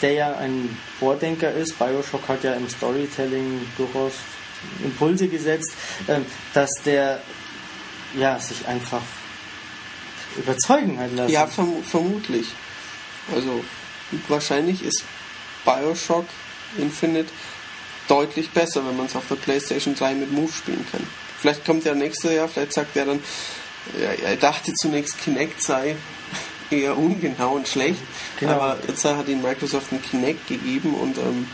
der ja ein Vordenker ist, Bioshock hat ja im Storytelling durchaus Impulse gesetzt, ähm, dass der ja, sich einfach überzeugen hat lassen. Ja, verm vermutlich. Also wahrscheinlich ist Bioshock Infinite deutlich besser, wenn man es auf der PlayStation 3 mit Move spielen kann. Vielleicht kommt ja nächstes Jahr, vielleicht sagt er dann, ja, er dachte zunächst Kinect sei eher ungenau und schlecht, genau. aber jetzt hat ihn Microsoft ein Kinect gegeben und ähm,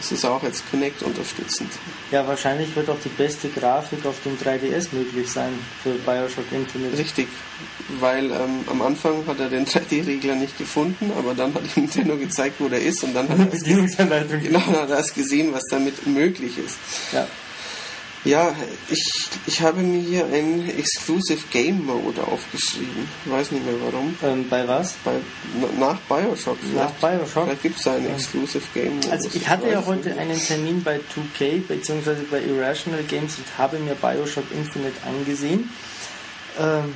es ist auch als Kinect unterstützend. Ja, wahrscheinlich wird auch die beste Grafik auf dem 3DS möglich sein für Bioshock Infinite. Richtig, weil ähm, am Anfang hat er den 3D-Regler nicht gefunden, aber dann hat ihm Nintendo gezeigt, wo der ist und dann hat er, Bedienungsanleitung. Genau, hat er gesehen, was damit möglich ist. Ja. Ja, ich, ich habe mir hier einen Exclusive Game Mode aufgeschrieben. Ich weiß nicht mehr warum. Ähm, bei was? Bei, nach Bioshock. Vielleicht. Nach Bioshock? Vielleicht gibt es da einen Exclusive Game Mode. Also ich hatte ja heute einen Termin bei 2K bzw. bei Irrational Games und habe mir Bioshock Infinite angesehen. Ähm,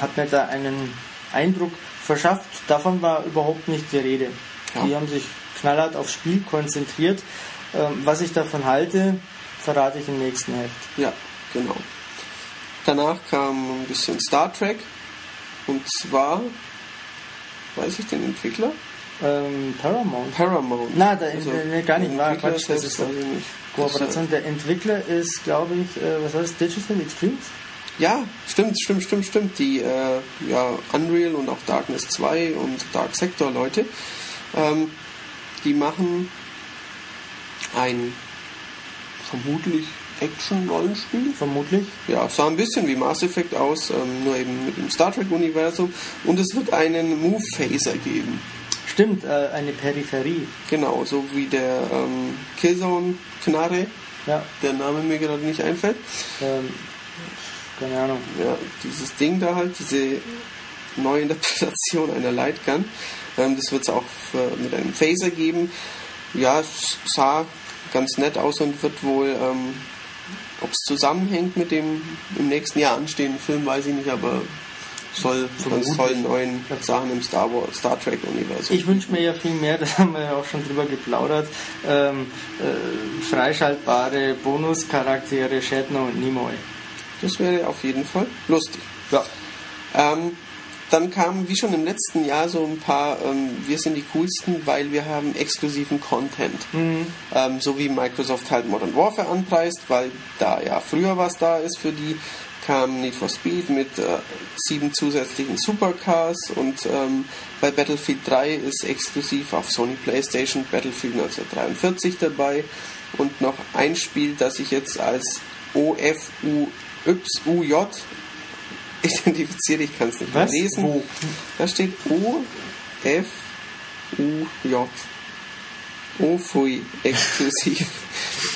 hat mir da einen Eindruck verschafft. Davon war überhaupt nicht die Rede. Ja. Die haben sich knallhart aufs Spiel konzentriert. Ähm, was ich davon halte, verrate ich im nächsten Heft. Ja, genau. Danach kam ein bisschen Star Trek. Und zwar, weiß ich den Entwickler? Ähm, Paramount. Paramount. Na, der, also, ne, gar nicht wahr, Quatsch, das ist. Kooperation. Der Entwickler ist, glaube ich, äh, was heißt Digital Extremes? Ja, stimmt, stimmt, stimmt, stimmt. Die äh, ja, Unreal und auch Darkness 2 und Dark Sector Leute, ähm, die machen ein vermutlich Action-Rollenspiel. Vermutlich. Ja, sah ein bisschen wie Mass Effect aus, ähm, nur eben mit dem Star Trek-Universum. Und es wird einen Move-Phaser geben. Stimmt, äh, eine Peripherie. Genau, so wie der ähm, Killzone-Knarre. Ja. Der Name mir gerade nicht einfällt. Ähm, keine Ahnung. Ja, dieses Ding da halt, diese neue Interpretation einer Lightgun. Ähm, das wird es auch für, mit einem Phaser geben. Ja, es sah ganz nett aus und wird wohl, ähm, ob es zusammenhängt mit dem im nächsten Jahr anstehenden Film, weiß ich nicht, aber soll ganz tollen neuen Sachen im Star Wars, Star Trek Universum. Ich wünsche mir ja viel mehr, da haben wir ja auch schon drüber geplaudert. Ähm, äh, freischaltbare Bonuscharaktere Shatner und Nimoy. Das wäre auf jeden Fall lustig. Ja. Ähm, dann kamen, wie schon im letzten Jahr, so ein paar, ähm, wir sind die coolsten, weil wir haben exklusiven Content. Mhm. Ähm, so wie Microsoft halt Modern Warfare anpreist, weil da ja früher was da ist für die, kam Need for Speed mit äh, sieben zusätzlichen Supercars und ähm, bei Battlefield 3 ist exklusiv auf Sony PlayStation Battlefield 1943 dabei und noch ein Spiel, das ich jetzt als OFUYJ identifiziert, ich kann es nicht Was? lesen. Wo? Da steht O, F, U, J. Ofui exklusiv.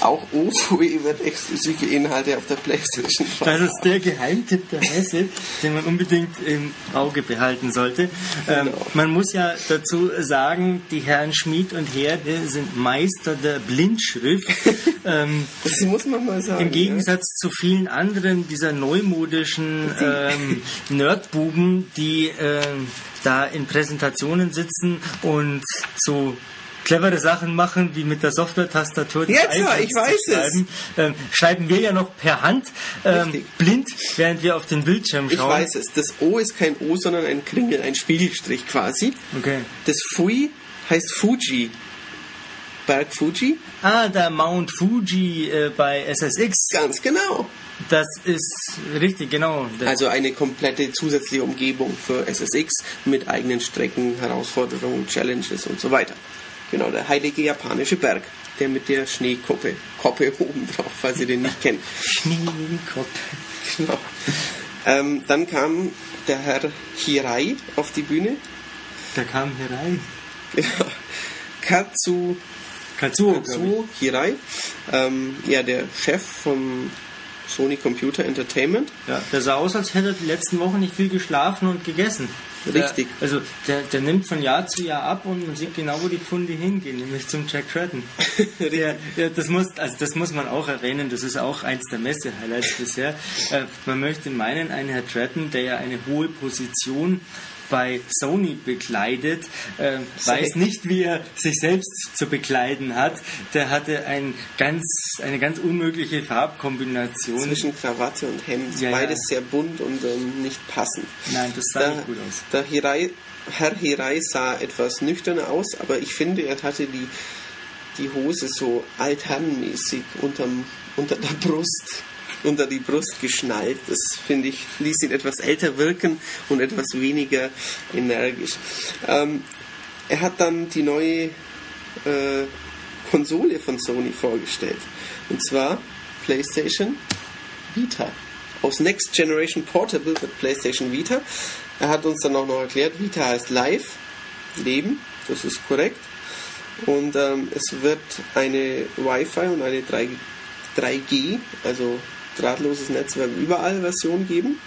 Auch Ofui wird exklusive Inhalte auf der Playstation Das ist der Geheimtipp der Messe, den man unbedingt im Auge behalten sollte. Ähm, genau. man muss ja dazu sagen, die Herren Schmid und Herde sind Meister der Blindschrift. ähm, das muss man mal sagen. Im Gegensatz ja. zu vielen anderen dieser neumodischen ähm, Nerdbuben, die ähm, da in Präsentationen sitzen und so clevere Sachen machen, wie mit der Software-Tastatur. Jetzt ja, ich weiß es. Ähm, schreiben wir ja noch per Hand, ähm, blind, während wir auf den Bildschirm schauen. Ich weiß es. Das O ist kein O, sondern ein Kringel, ein Spiegelstrich quasi. Okay. Das Fui heißt Fuji. Berg Fuji. Ah, der Mount Fuji äh, bei SSX. Ganz genau. Das ist richtig, genau. Also eine komplette zusätzliche Umgebung für SSX mit eigenen Strecken, Herausforderungen, Challenges und so weiter. Genau, der heilige japanische Berg, der mit der Schneekoppe Koppe oben drauf, falls ihr den nicht kennt. Schneekoppe. Genau. Ähm, dann kam der Herr Hirai auf die Bühne. Der kam Hirai. Genau. Katsu, Katsuo, Katsuo Hirai. Ähm, ja, der Chef vom Sony Computer Entertainment. Ja, der sah aus, als hätte er die letzten Wochen nicht viel geschlafen und gegessen. Richtig. Der, also der, der nimmt von Jahr zu Jahr ab und man sieht genau, wo die Pfunde hingehen, nämlich zum Jack Tratton. der, der, das, muss, also das muss man auch erwähnen, das ist auch eins der Messe-Highlights bisher. Äh, man möchte meinen, ein Herr Tratton, der ja eine hohe Position bei Sony bekleidet, äh, weiß nicht, wie er sich selbst zu bekleiden hat. Der hatte ein ganz, eine ganz unmögliche Farbkombination. Zwischen Krawatte und Hemd. Ja, Beides ja. sehr bunt und ähm, nicht passend. Nein, das sah da, nicht gut aus. Der Hirai, Herr Hirai sah etwas nüchterner aus, aber ich finde, er hatte die, die Hose so altherrenmäßig unterm, unter der Brust unter die Brust geschnallt. Das finde ich, ließ ihn etwas älter wirken und etwas weniger energisch. Ähm, er hat dann die neue äh, Konsole von Sony vorgestellt. Und zwar PlayStation Vita. Aus Next Generation Portable mit PlayStation Vita. Er hat uns dann auch noch erklärt, Vita heißt Live, Leben, das ist korrekt. Und ähm, es wird eine Wi-Fi und eine 3, 3G, also drahtloses Netzwerk überall Version geben.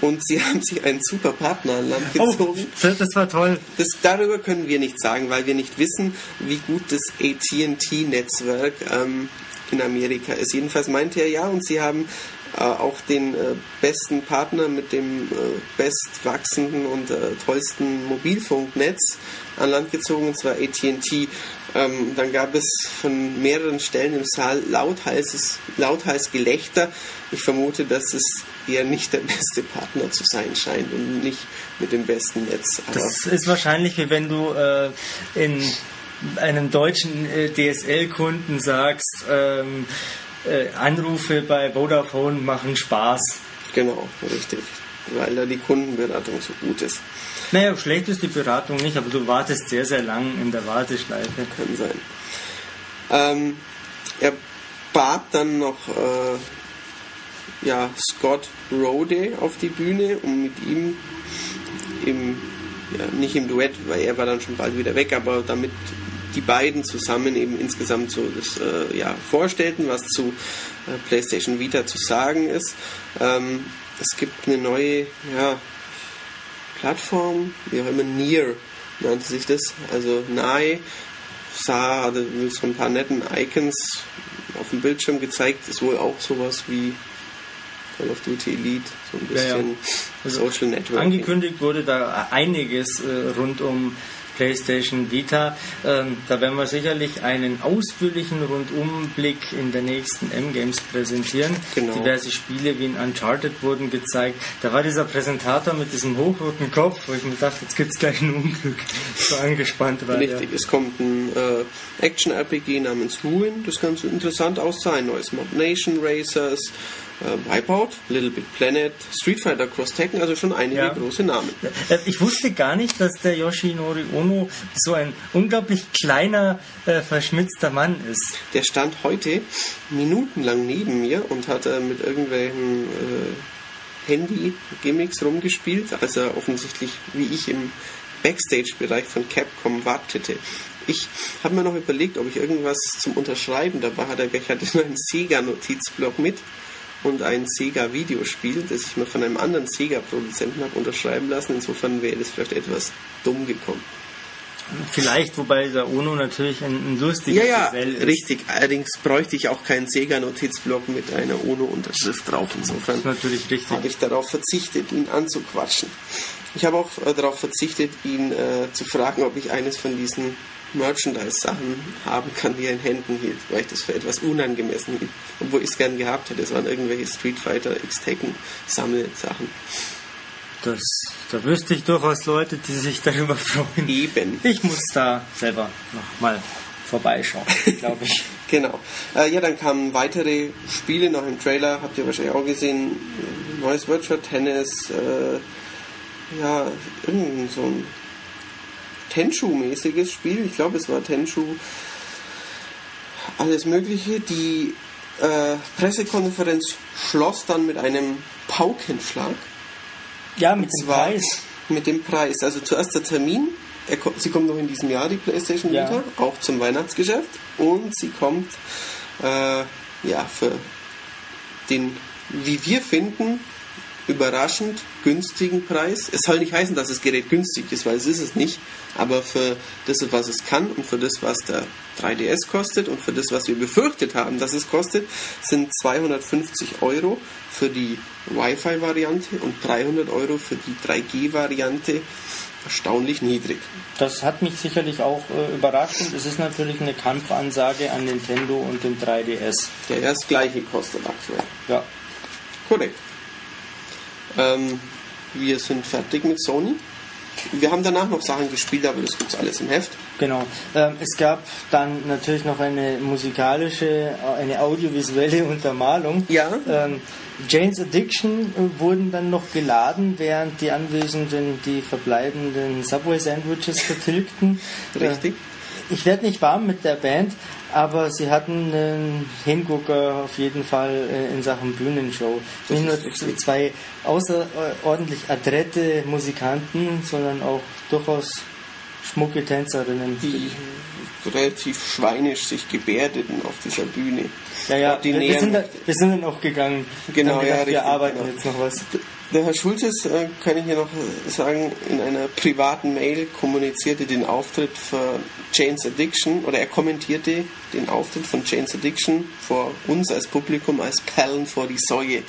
Und sie haben sich einen super Partner an Land oh, gezogen. Oh, das war toll. Das, darüber können wir nichts sagen, weil wir nicht wissen, wie gut das AT&T-Netzwerk ähm, in Amerika ist. Jedenfalls meinte er ja, und sie haben äh, auch den äh, besten Partner mit dem äh, bestwachsenden und äh, tollsten Mobilfunknetz an Land gezogen, und zwar AT&T. Ähm, dann gab es von mehreren Stellen im Saal lautheißes, lautheiß Gelächter. Ich vermute, dass es eher nicht der beste Partner zu sein scheint und nicht mit dem besten Netz. Aber das ist wahrscheinlich wie wenn du äh, in einem deutschen äh, DSL-Kunden sagst, ähm, äh, Anrufe bei Vodafone machen Spaß. Genau, richtig. Weil da die Kundenberatung so gut ist. Naja, schlecht ist die Beratung nicht, aber du wartest sehr, sehr lang in der Warteschleife. Kann sein. Ähm, er bat dann noch äh, ja, Scott Rode auf die Bühne, um mit ihm im, ja, nicht im Duett, weil er war dann schon bald wieder weg, aber damit die beiden zusammen eben insgesamt so das äh, ja, vorstellten, was zu äh, PlayStation Vita zu sagen ist. Ähm, es gibt eine neue ja, Plattform, wie auch immer, Near nannte sich das, also nahe, sah, hatte so ein paar netten Icons auf dem Bildschirm gezeigt, ist wohl auch sowas wie Call of Duty Elite, so ein bisschen ja, ja. Also Social Network. Angekündigt wurde da einiges äh, rund um PlayStation Vita. Ähm, da werden wir sicherlich einen ausführlichen Rundumblick in der nächsten M-Games präsentieren. Genau. Diverse Spiele wie in Uncharted wurden gezeigt. Da war dieser Präsentator mit diesem hochroten Kopf, wo ich mir dachte, jetzt gibt es gleich ein Unglück. So angespannt war Richtig, der. es kommt ein äh, Action-RPG namens Ruin, das kann so interessant aussehen. Neues Mob Nation Racers Wipeout, Little Big Planet, Street Fighter Cross Tekken, also schon einige ja. große Namen. Äh, ich wusste gar nicht, dass der Yoshinori Ono so ein unglaublich kleiner, äh, verschmitzter Mann ist. Der stand heute minutenlang neben mir und hat äh, mit irgendwelchen äh, Handy-Gimmicks rumgespielt, als er offensichtlich, wie ich, im Backstage-Bereich von Capcom wartete. Ich habe mir noch überlegt, ob ich irgendwas zum Unterschreiben dabei hatte. Ich hatte nur einen Sega-Notizblock mit und ein Sega-Videospiel, das ich mir von einem anderen Sega-Produzenten habe unterschreiben lassen. Insofern wäre das vielleicht etwas dumm gekommen. Vielleicht, wobei der UNO natürlich ein, ein lustiges Ja, ja, ist. richtig. Allerdings bräuchte ich auch keinen Sega-Notizblock mit einer UNO-Unterschrift drauf. Insofern habe ich darauf verzichtet, ihn anzuquatschen. Ich habe auch äh, darauf verzichtet, ihn äh, zu fragen, ob ich eines von diesen Merchandise-Sachen haben kann, die er in Händen hielt, weil ich das für etwas unangemessen hielt. Obwohl ich es gern gehabt hätte. Es waren irgendwelche Street Fighter X-Tekken-Sammelsachen. Das, da wüsste ich durchaus Leute, die sich darüber freuen. Eben. Ich muss da selber noch mal vorbeischauen, glaube ich. genau. Äh, ja, dann kamen weitere Spiele noch im Trailer, habt ihr wahrscheinlich auch gesehen. Neues Virtual Tennis, äh, ja, irgend so ein Tenshu-mäßiges Spiel. Ich glaube, es war Tenshu. Alles Mögliche. Die äh, Pressekonferenz schloss dann mit einem Paukenschlag. Ja, mit dem Preis. Mit dem Preis. Also zuerst der Termin. sie kommt noch in diesem Jahr, die PlayStation Vita, ja. auch zum Weihnachtsgeschäft. Und sie kommt äh, ja, für den, wie wir finden, überraschend günstigen Preis. Es soll nicht heißen, dass das Gerät günstig ist, weil es ist es nicht. Aber für das, was es kann und für das, was der 3DS kostet und für das, was wir befürchtet haben, dass es kostet, sind 250 Euro für die Wi-Fi-Variante und 300 Euro für die 3G-Variante erstaunlich niedrig. Das hat mich sicherlich auch äh, überrascht und es ist natürlich eine Kampfansage an Nintendo und den 3DS. Der erst gleiche kostet aktuell. Ja. Korrekt. Ähm, wir sind fertig mit Sony. Wir haben danach noch Sachen gespielt, aber das gibt es alles im Heft. Genau. Ähm, es gab dann natürlich noch eine musikalische, eine audiovisuelle Untermalung. Ja. Ähm, Jane's Addiction äh, wurden dann noch geladen, während die Anwesenden die verbleibenden Subway-Sandwiches vertilgten. Richtig. Äh, ich werde nicht warm mit der Band, aber sie hatten einen Hingucker auf jeden Fall äh, in Sachen Bühnenshow. Nicht nur zwei außerordentlich adrette Musikanten, sondern auch durchaus schmucke Tänzerinnen. Die relativ schweinisch sich gebärdeten auf dieser Bühne. Ja, ja, wir, sind, da, wir sind dann auch gegangen. Genau, gedacht, ja, wir arbeiten genau. jetzt noch was. Der Herr Schulzes, äh, kann ich hier noch sagen, in einer privaten Mail kommunizierte den Auftritt für Jane's Addiction oder er kommentierte den Auftritt von Jane's Addiction vor uns als Publikum als Perlen vor die Säue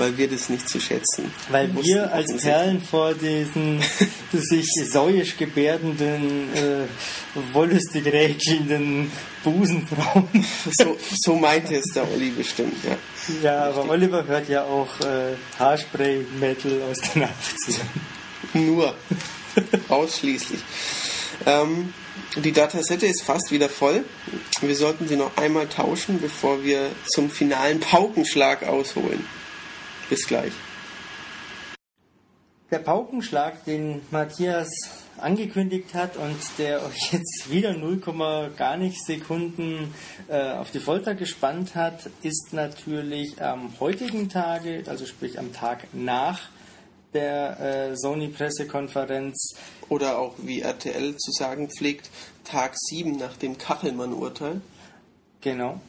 weil wir das nicht zu schätzen. Weil wir als Perlen vor diesen sich säuisch gebärdenden, äh, wollüstig rätschenden Busenfrauen. so, so meinte es der Olli bestimmt, ja. Ja, aber Oliver hört ja auch äh, Haarspray-Metal aus den 80ern. Nur. Ausschließlich. Ähm, die Datasette ist fast wieder voll. Wir sollten sie noch einmal tauschen, bevor wir zum finalen Paukenschlag ausholen. Bis gleich. Der Paukenschlag, den Matthias angekündigt hat und der euch jetzt wieder 0, gar nicht Sekunden äh, auf die Folter gespannt hat, ist natürlich am heutigen Tage, also sprich am Tag nach der äh, Sony-Pressekonferenz. Oder auch wie RTL zu sagen pflegt, Tag 7 nach dem Kachelmann-Urteil. Genau.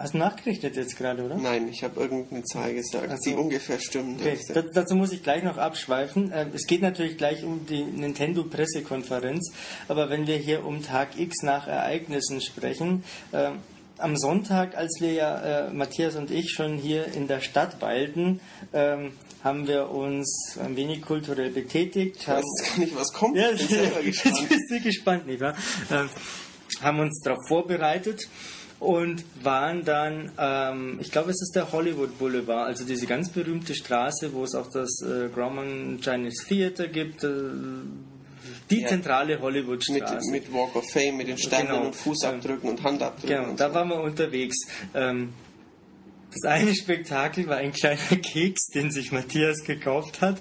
Hast du nachgerichtet jetzt gerade, oder? Nein, ich habe irgendeine Zahl gesagt, also, die ungefähr stimmt. Okay. dazu muss ich gleich noch abschweifen. Ähm, es geht natürlich gleich um die Nintendo-Pressekonferenz, aber wenn wir hier um Tag X nach Ereignissen sprechen, ähm, am Sonntag, als wir ja, äh, Matthias und ich, schon hier in der Stadt weilten, ähm, haben wir uns ein wenig kulturell betätigt. Ich weiß gar nicht, was kommt. Ja, ich bin. Jetzt bist du gespannt, nicht wahr? Ähm, haben uns darauf vorbereitet und waren dann, ähm, ich glaube, es ist der Hollywood Boulevard, also diese ganz berühmte Straße, wo es auch das äh, Grauman Chinese Theater gibt. Äh, die ja. zentrale Hollywood-Straße. Mit, mit, Walk of Fame, mit den Sternen genau. und Fußabdrücken und Handabdrücken. Genau, und da so. waren wir unterwegs. Ähm, das eine Spektakel war ein kleiner Keks, den sich Matthias gekauft hat,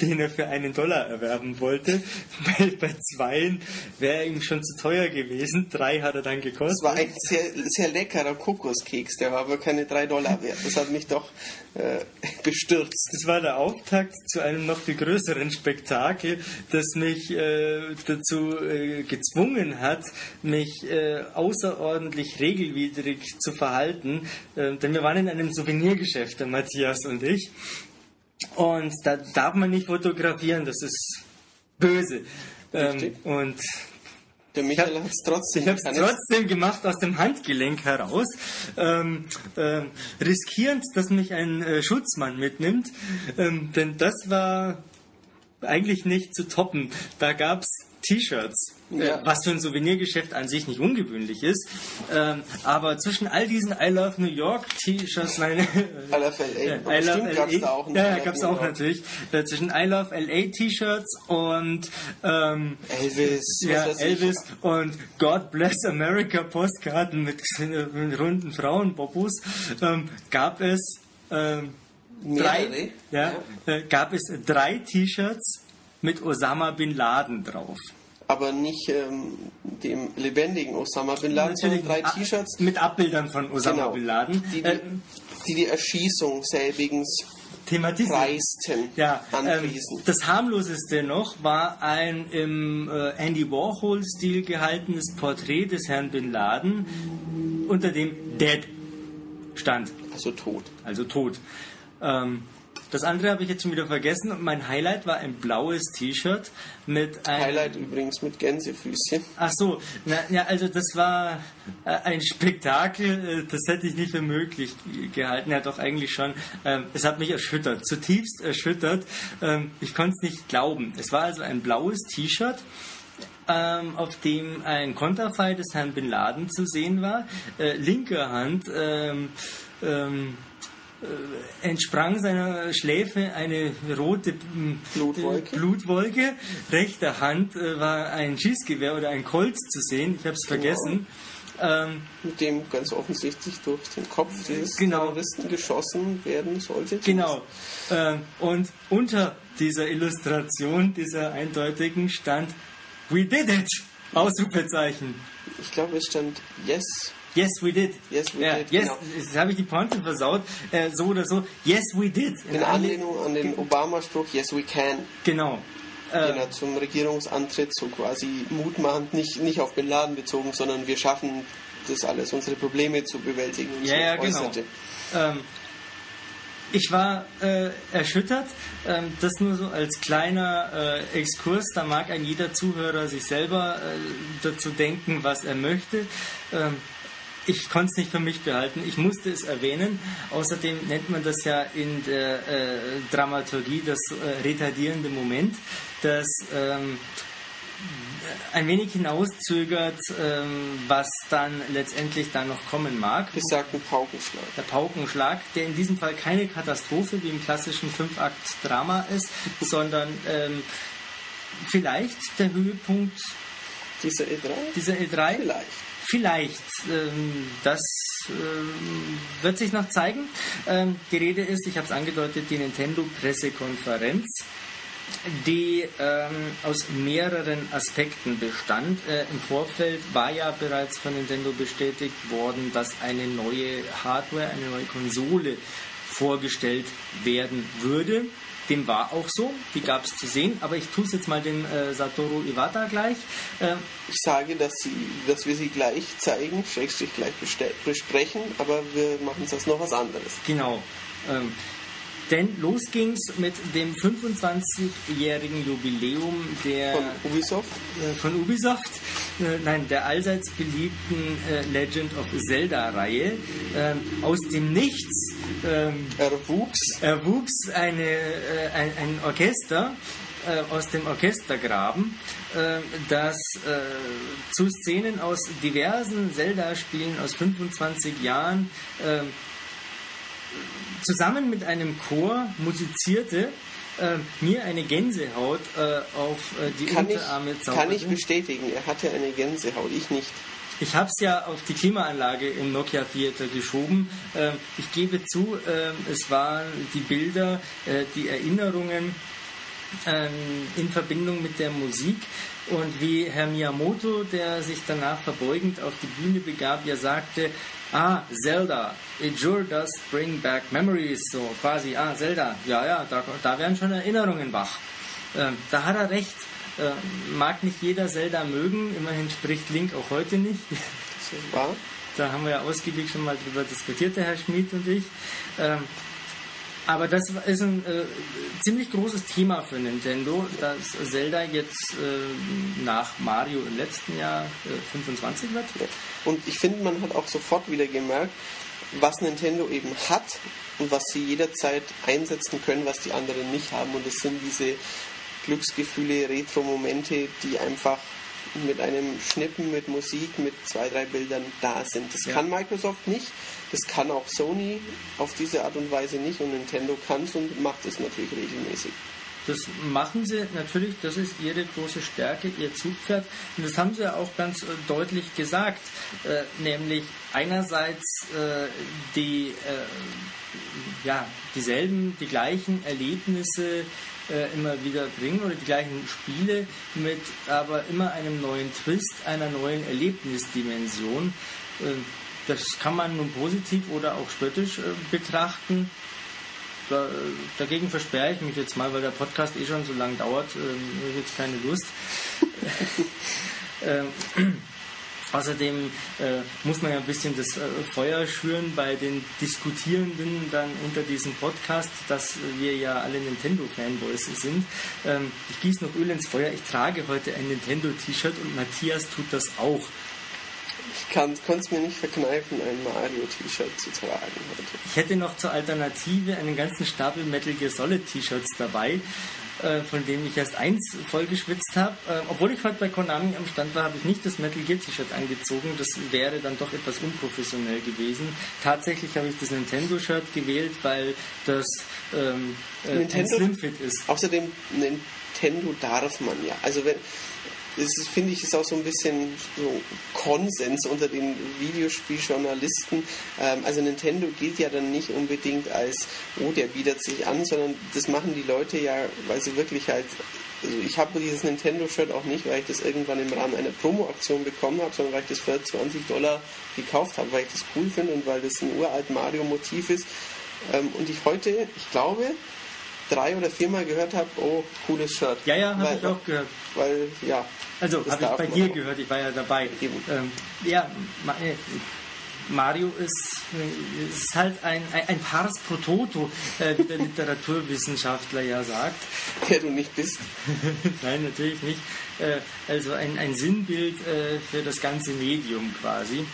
den er für einen Dollar erwerben wollte. Bei, bei zweien wäre ihm schon zu teuer gewesen. Drei hat er dann gekostet. Das war ein sehr, sehr leckerer Kokoskeks, der war aber keine drei Dollar wert. Das hat mich doch bestürzt. Das war der Auftakt zu einem noch viel größeren Spektakel, das mich äh, dazu äh, gezwungen hat, mich äh, außerordentlich regelwidrig zu verhalten. Äh, denn wir waren in einem Souvenirgeschäft, der Matthias und ich. Und da darf man nicht fotografieren, das ist böse. Ähm, und der Michael hat es trotzdem. Ich habe es trotzdem gemacht aus dem Handgelenk heraus, ähm, äh, riskierend, dass mich ein äh, Schutzmann mitnimmt, ähm, denn das war eigentlich nicht zu toppen. Da gab es T-Shirts, ja. was für ein Souvenirgeschäft an sich nicht ungewöhnlich ist. Ähm, aber zwischen all diesen I Love New York T-Shirts, nein, I Love LA, I Love LA, gab's da auch ja, gab es auch natürlich. Äh, zwischen I Love LA T-Shirts und ähm, Elvis, ja, Elvis und God Bless America Postkarten mit, mit runden Frauenbobos ähm, gab es ähm, drei, ja, ja. Äh, gab es drei T-Shirts mit Osama bin Laden drauf. Aber nicht ähm, dem lebendigen Osama bin Laden, Natürlich sondern drei T-Shirts. Mit Abbildern von Osama genau, bin Laden. Die die, äh, die, die Erschießung selbigens thematisieren. Ja, ähm, das harmloseste noch war ein im äh, Andy Warhol-Stil gehaltenes Porträt des Herrn Bin Laden unter dem Dead stand. Also tot. Also tot. Ähm, das andere habe ich jetzt schon wieder vergessen. Und mein Highlight war ein blaues T-Shirt mit einem. Highlight übrigens mit Gänsefüßchen. Ach so, na, ja, also das war äh, ein Spektakel, äh, das hätte ich nicht für möglich gehalten. Ja, doch eigentlich schon. Ähm, es hat mich erschüttert, zutiefst erschüttert. Ähm, ich konnte es nicht glauben. Es war also ein blaues T-Shirt. Ähm, auf dem ein Konterfei des Herrn Bin Laden zu sehen war. Äh, linke Hand ähm, ähm, äh, entsprang seiner Schläfe eine rote Blutwolke. Äh, Blutwolke. Rechter Hand äh, war ein Schießgewehr oder ein Colt zu sehen. Ich habe es vergessen. Ähm, Mit dem ganz offensichtlich durch den Kopf des genau. Terroristen geschossen werden sollte. Genau. Ähm, und unter dieser Illustration, dieser eindeutigen, stand We did it! Ausrufezeichen. Ich glaube, es stand Yes, Yes, we did. Yes, we ja, did. Yes, genau. jetzt habe ich die Pointe versaut. Äh, so oder so. Yes, we did. In Anlehnung an den Obama-Spruch Yes, we can. Genau. Den er zum Regierungsantritt so quasi mutmachend, nicht, nicht auf Bin Laden bezogen, sondern wir schaffen das alles, unsere Probleme zu bewältigen. Und Ja, ja, genau. Ähm, ich war äh, erschüttert. Ähm, das nur so als kleiner äh, Exkurs. Da mag ein jeder Zuhörer sich selber äh, dazu denken, was er möchte. Ähm, ich konnte es nicht für mich behalten. Ich musste es erwähnen. Außerdem nennt man das ja in der äh, Dramaturgie das äh, retardierende Moment, das ähm, ein wenig hinauszögert, ähm, was dann letztendlich dann noch kommen mag. Besagten Paukenschlag. Der Paukenschlag, der in diesem Fall keine Katastrophe wie im klassischen Fünfakt-Drama ist, sondern ähm, vielleicht der Höhepunkt Dieser E3? dieser E3. Vielleicht. Vielleicht. Ähm, das ähm, wird sich noch zeigen. Ähm, die Rede ist, ich habe es angedeutet, die Nintendo-Pressekonferenz, die ähm, aus mehreren Aspekten bestand. Äh, Im Vorfeld war ja bereits von Nintendo bestätigt worden, dass eine neue Hardware, eine neue Konsole vorgestellt werden würde. Dem war auch so, die gab es zu sehen, aber ich tue es jetzt mal dem äh, Satoru Iwata gleich. Ähm, Ich sage, dass, sie, dass wir sie gleich zeigen, schrägstrich gleich besprechen, aber wir machen es als noch was anderes. Genau. Ähm, denn los ging's mit dem 25-jährigen Jubiläum der Von Ubisoft. äh, von Ubisoft, äh, nein, der allseits beliebten äh, Legend of Zelda-Reihe. Ähm, aus dem Nichts ähm, Erwuchs. erwuchs eine, äh, ein, ein Orchester äh, aus dem Orchestergraben, äh, das zu Szenen aus diversen Zelda-Spielen aus 25 Jahren äh, zusammen mit einem Chor musizierte, äh, mir eine Gänsehaut äh, auf äh, die Kann ich, Unterarme kann ich zauberte. bestätigen, er hatte eine Gänsehaut, ich nicht. Ich habe es ja auf die Klimaanlage im Nokia Theater geschoben. Ähm, ich gebe zu, ähm, es waren die Bilder, äh, die Erinnerungen ähm, in Verbindung mit der Musik. Und wie Herr Miyamoto, der sich danach verbeugend auf die Bühne begab, ja sagte, ah, Zelda, it sure does bring back memories. So quasi, ah, Zelda, ja, ja, da, da werden schon Erinnerungen wach. Ähm, da hat er recht. Ähm, mag nicht jeder Zelda mögen, immerhin spricht Link auch heute nicht. Das. Da haben wir ja ausgiebig schon mal drüber diskutiert, der Herr Schmid und ich. Ähm, aber das ist ein äh, ziemlich großes Thema für Nintendo, dass Zelda jetzt äh, nach Mario im letzten Jahr äh, 25 wird. Und ich finde, man hat auch sofort wieder gemerkt, was Nintendo eben hat und was sie jederzeit einsetzen können, was die anderen nicht haben. Und das sind diese Glücksgefühle, Retro-Momente, die einfach mit einem Schnippen, mit Musik, mit zwei, drei Bildern da sind. Das Ja. kann Microsoft nicht, das kann auch Sony auf diese Art und Weise nicht und Nintendo kann es und macht es natürlich regelmäßig. Das machen sie natürlich, das ist ihre große Stärke, ihr Zugpferd. Und das haben sie ja auch ganz äh, deutlich gesagt. Äh, nämlich einerseits äh, die, äh, ja, dieselben, die gleichen Erlebnisse äh, immer wieder bringen oder die gleichen Spiele mit aber immer einem neuen Twist, einer neuen Erlebnisdimension. Äh, das kann man nun positiv oder auch spöttisch äh, betrachten. Da, dagegen versperre ich mich jetzt mal, weil der Podcast eh schon so lang dauert. Ähm, ich habe jetzt keine Lust. ähm, Außerdem äh, muss man ja ein bisschen das äh, Feuer schüren bei den Diskutierenden dann unter diesem Podcast, dass wir ja alle Nintendo-Fanboys sind. Ähm, ich gieße noch Öl ins Feuer. Ich trage heute ein Nintendo-T-Shirt und Matthias tut das auch. Ich konnte es mir nicht verkneifen, ein Mario-T-Shirt zu tragen heute. Ich hätte noch zur Alternative einen ganzen Stapel Metal Gear Solid T-Shirts dabei. Äh, von dem ich erst eins vollgeschwitzt habe. Äh, obwohl ich heute bei Konami am Stand war, habe ich nicht das Metal Gear T-Shirt angezogen. Das wäre dann doch etwas unprofessionell gewesen. Tatsächlich habe ich das Nintendo-Shirt gewählt, weil das ähm, äh, Nintendo, ein Slimfit ist. Außerdem Nintendo darf man ja. Also wenn das finde ich ist auch so ein bisschen so Konsens unter den Videospieljournalisten. Ähm, also Nintendo gilt ja dann nicht unbedingt als, oh, der bietet sich an, sondern das machen die Leute ja, weil sie wirklich halt also ich habe dieses Nintendo-Shirt auch nicht, weil ich das irgendwann im Rahmen einer Promo-Aktion bekommen habe, sondern weil ich das für 20 Dollar gekauft habe, weil ich das cool finde und weil das ein uralt Mario-Motiv ist. Ähm, und ich heute, ich glaube, drei oder viermal gehört habe, oh, cooles Shirt. Ja, ja, habe ich auch gehört. Weil, ja. Also, habe ich bei dir auch. gehört, ich war ja dabei. Ähm, ja, äh, Mario ist, ist halt ein, ein, Pars pro Toto, äh, wie der Literaturwissenschaftler ja sagt. Der du nicht bist. Nein, natürlich nicht. Äh, also ein, ein Sinnbild äh, für das ganze Medium quasi.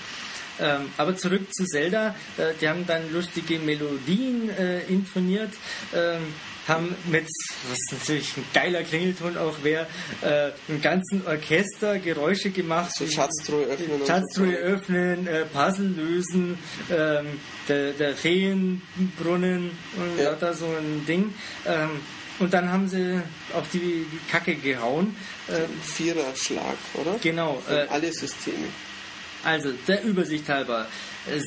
Ähm, aber zurück zu Zelda. Äh, die haben dann lustige Melodien äh, intoniert. Ähm, haben mit, was natürlich ein geiler Klingelton auch wäre, äh, im ganzen Orchester Geräusche gemacht. So Schatztruhe öffnen. Schatztruhe öffnen, äh, Puzzle lösen, ähm, der, der Feenbrunnen und ja. lauter so ein Ding. Ähm, und dann haben sie auf die Kacke gehauen. Äh, Viererschlag, oder? Genau. Äh, alle Systeme. Also, der Übersicht halber.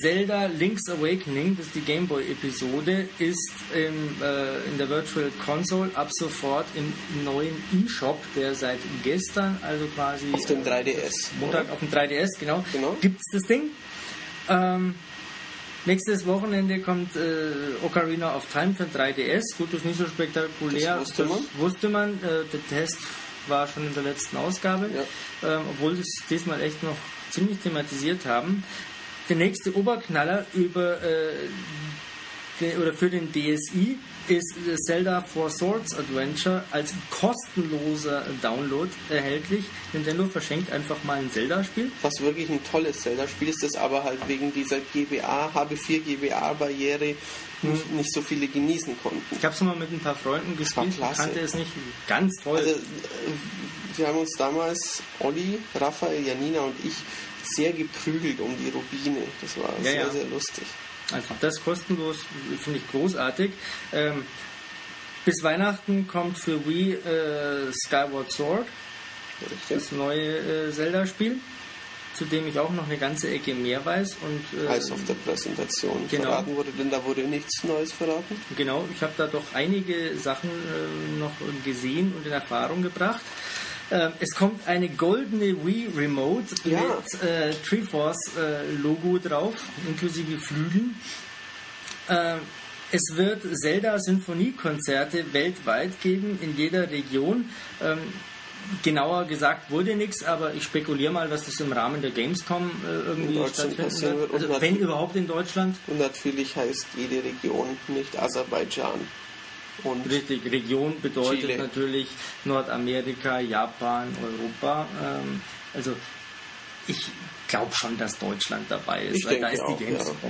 Zelda Link's Awakening, das ist die Gameboy-Episode, ist im, äh, in der Virtual Console ab sofort im neuen eShop, der seit gestern, also quasi. Auf dem 3DS. Montag oder? auf dem 3DS, genau. genau. Gibt's das Ding. Ähm, nächstes Wochenende kommt äh, Ocarina of Time für 3DS. Gut, das ist nicht so spektakulär. Das wusste man. Das wusste man. Äh, der Test war schon in der letzten Ausgabe, ja. ähm, obwohl sie es diesmal echt noch ziemlich thematisiert haben. Der nächste Oberknaller über äh, oder für den DSI ist Zelda Four Swords Adventure als kostenloser Download erhältlich. Nintendo verschenkt einfach mal ein Zelda-Spiel. Was wirklich ein tolles Zelda-Spiel ist, das aber halt wegen dieser GBA, HB4 GBA-Barriere nicht, hm. nicht, so viele genießen konnten. Ich habe es mal mit ein paar Freunden gespielt, ich kannte es nicht ganz toll. Also, äh, wir haben uns damals, Olli, Raphael, Janina und ich, sehr geprügelt um die Rubine. Das war ja, sehr, ja. sehr lustig. Einfach das kostenlos, finde ich großartig. Ähm, bis Weihnachten kommt für Wii äh, Skyward Sword, Richtig. das neue äh, Zelda-Spiel, zu dem ich auch noch eine ganze Ecke mehr weiß. Und, äh, Als auf der Präsentation genau. verraten wurde, denn da wurde nichts Neues verraten. Genau, ich habe da doch einige Sachen äh, noch gesehen und in Erfahrung gebracht. Äh, es kommt eine goldene Wii Remote ja. mit äh, Treeforce äh, Logo drauf, inklusive Flügeln. Äh, es wird Zelda Sinfoniekonzerte weltweit geben, in jeder Region. Ähm, genauer gesagt wurde nichts, aber ich spekuliere mal, dass das im Rahmen der Gamescom äh, irgendwie stattfinden wird. Also, wenn überhaupt in Deutschland. Und natürlich heißt jede Region nicht Aserbaidschan. Und Richtig, Region bedeutet Chile. natürlich Nordamerika, Japan, Europa. Ähm, also ich glaube schon, dass Deutschland dabei ist, ich weil da ist die Gamescom. Ja.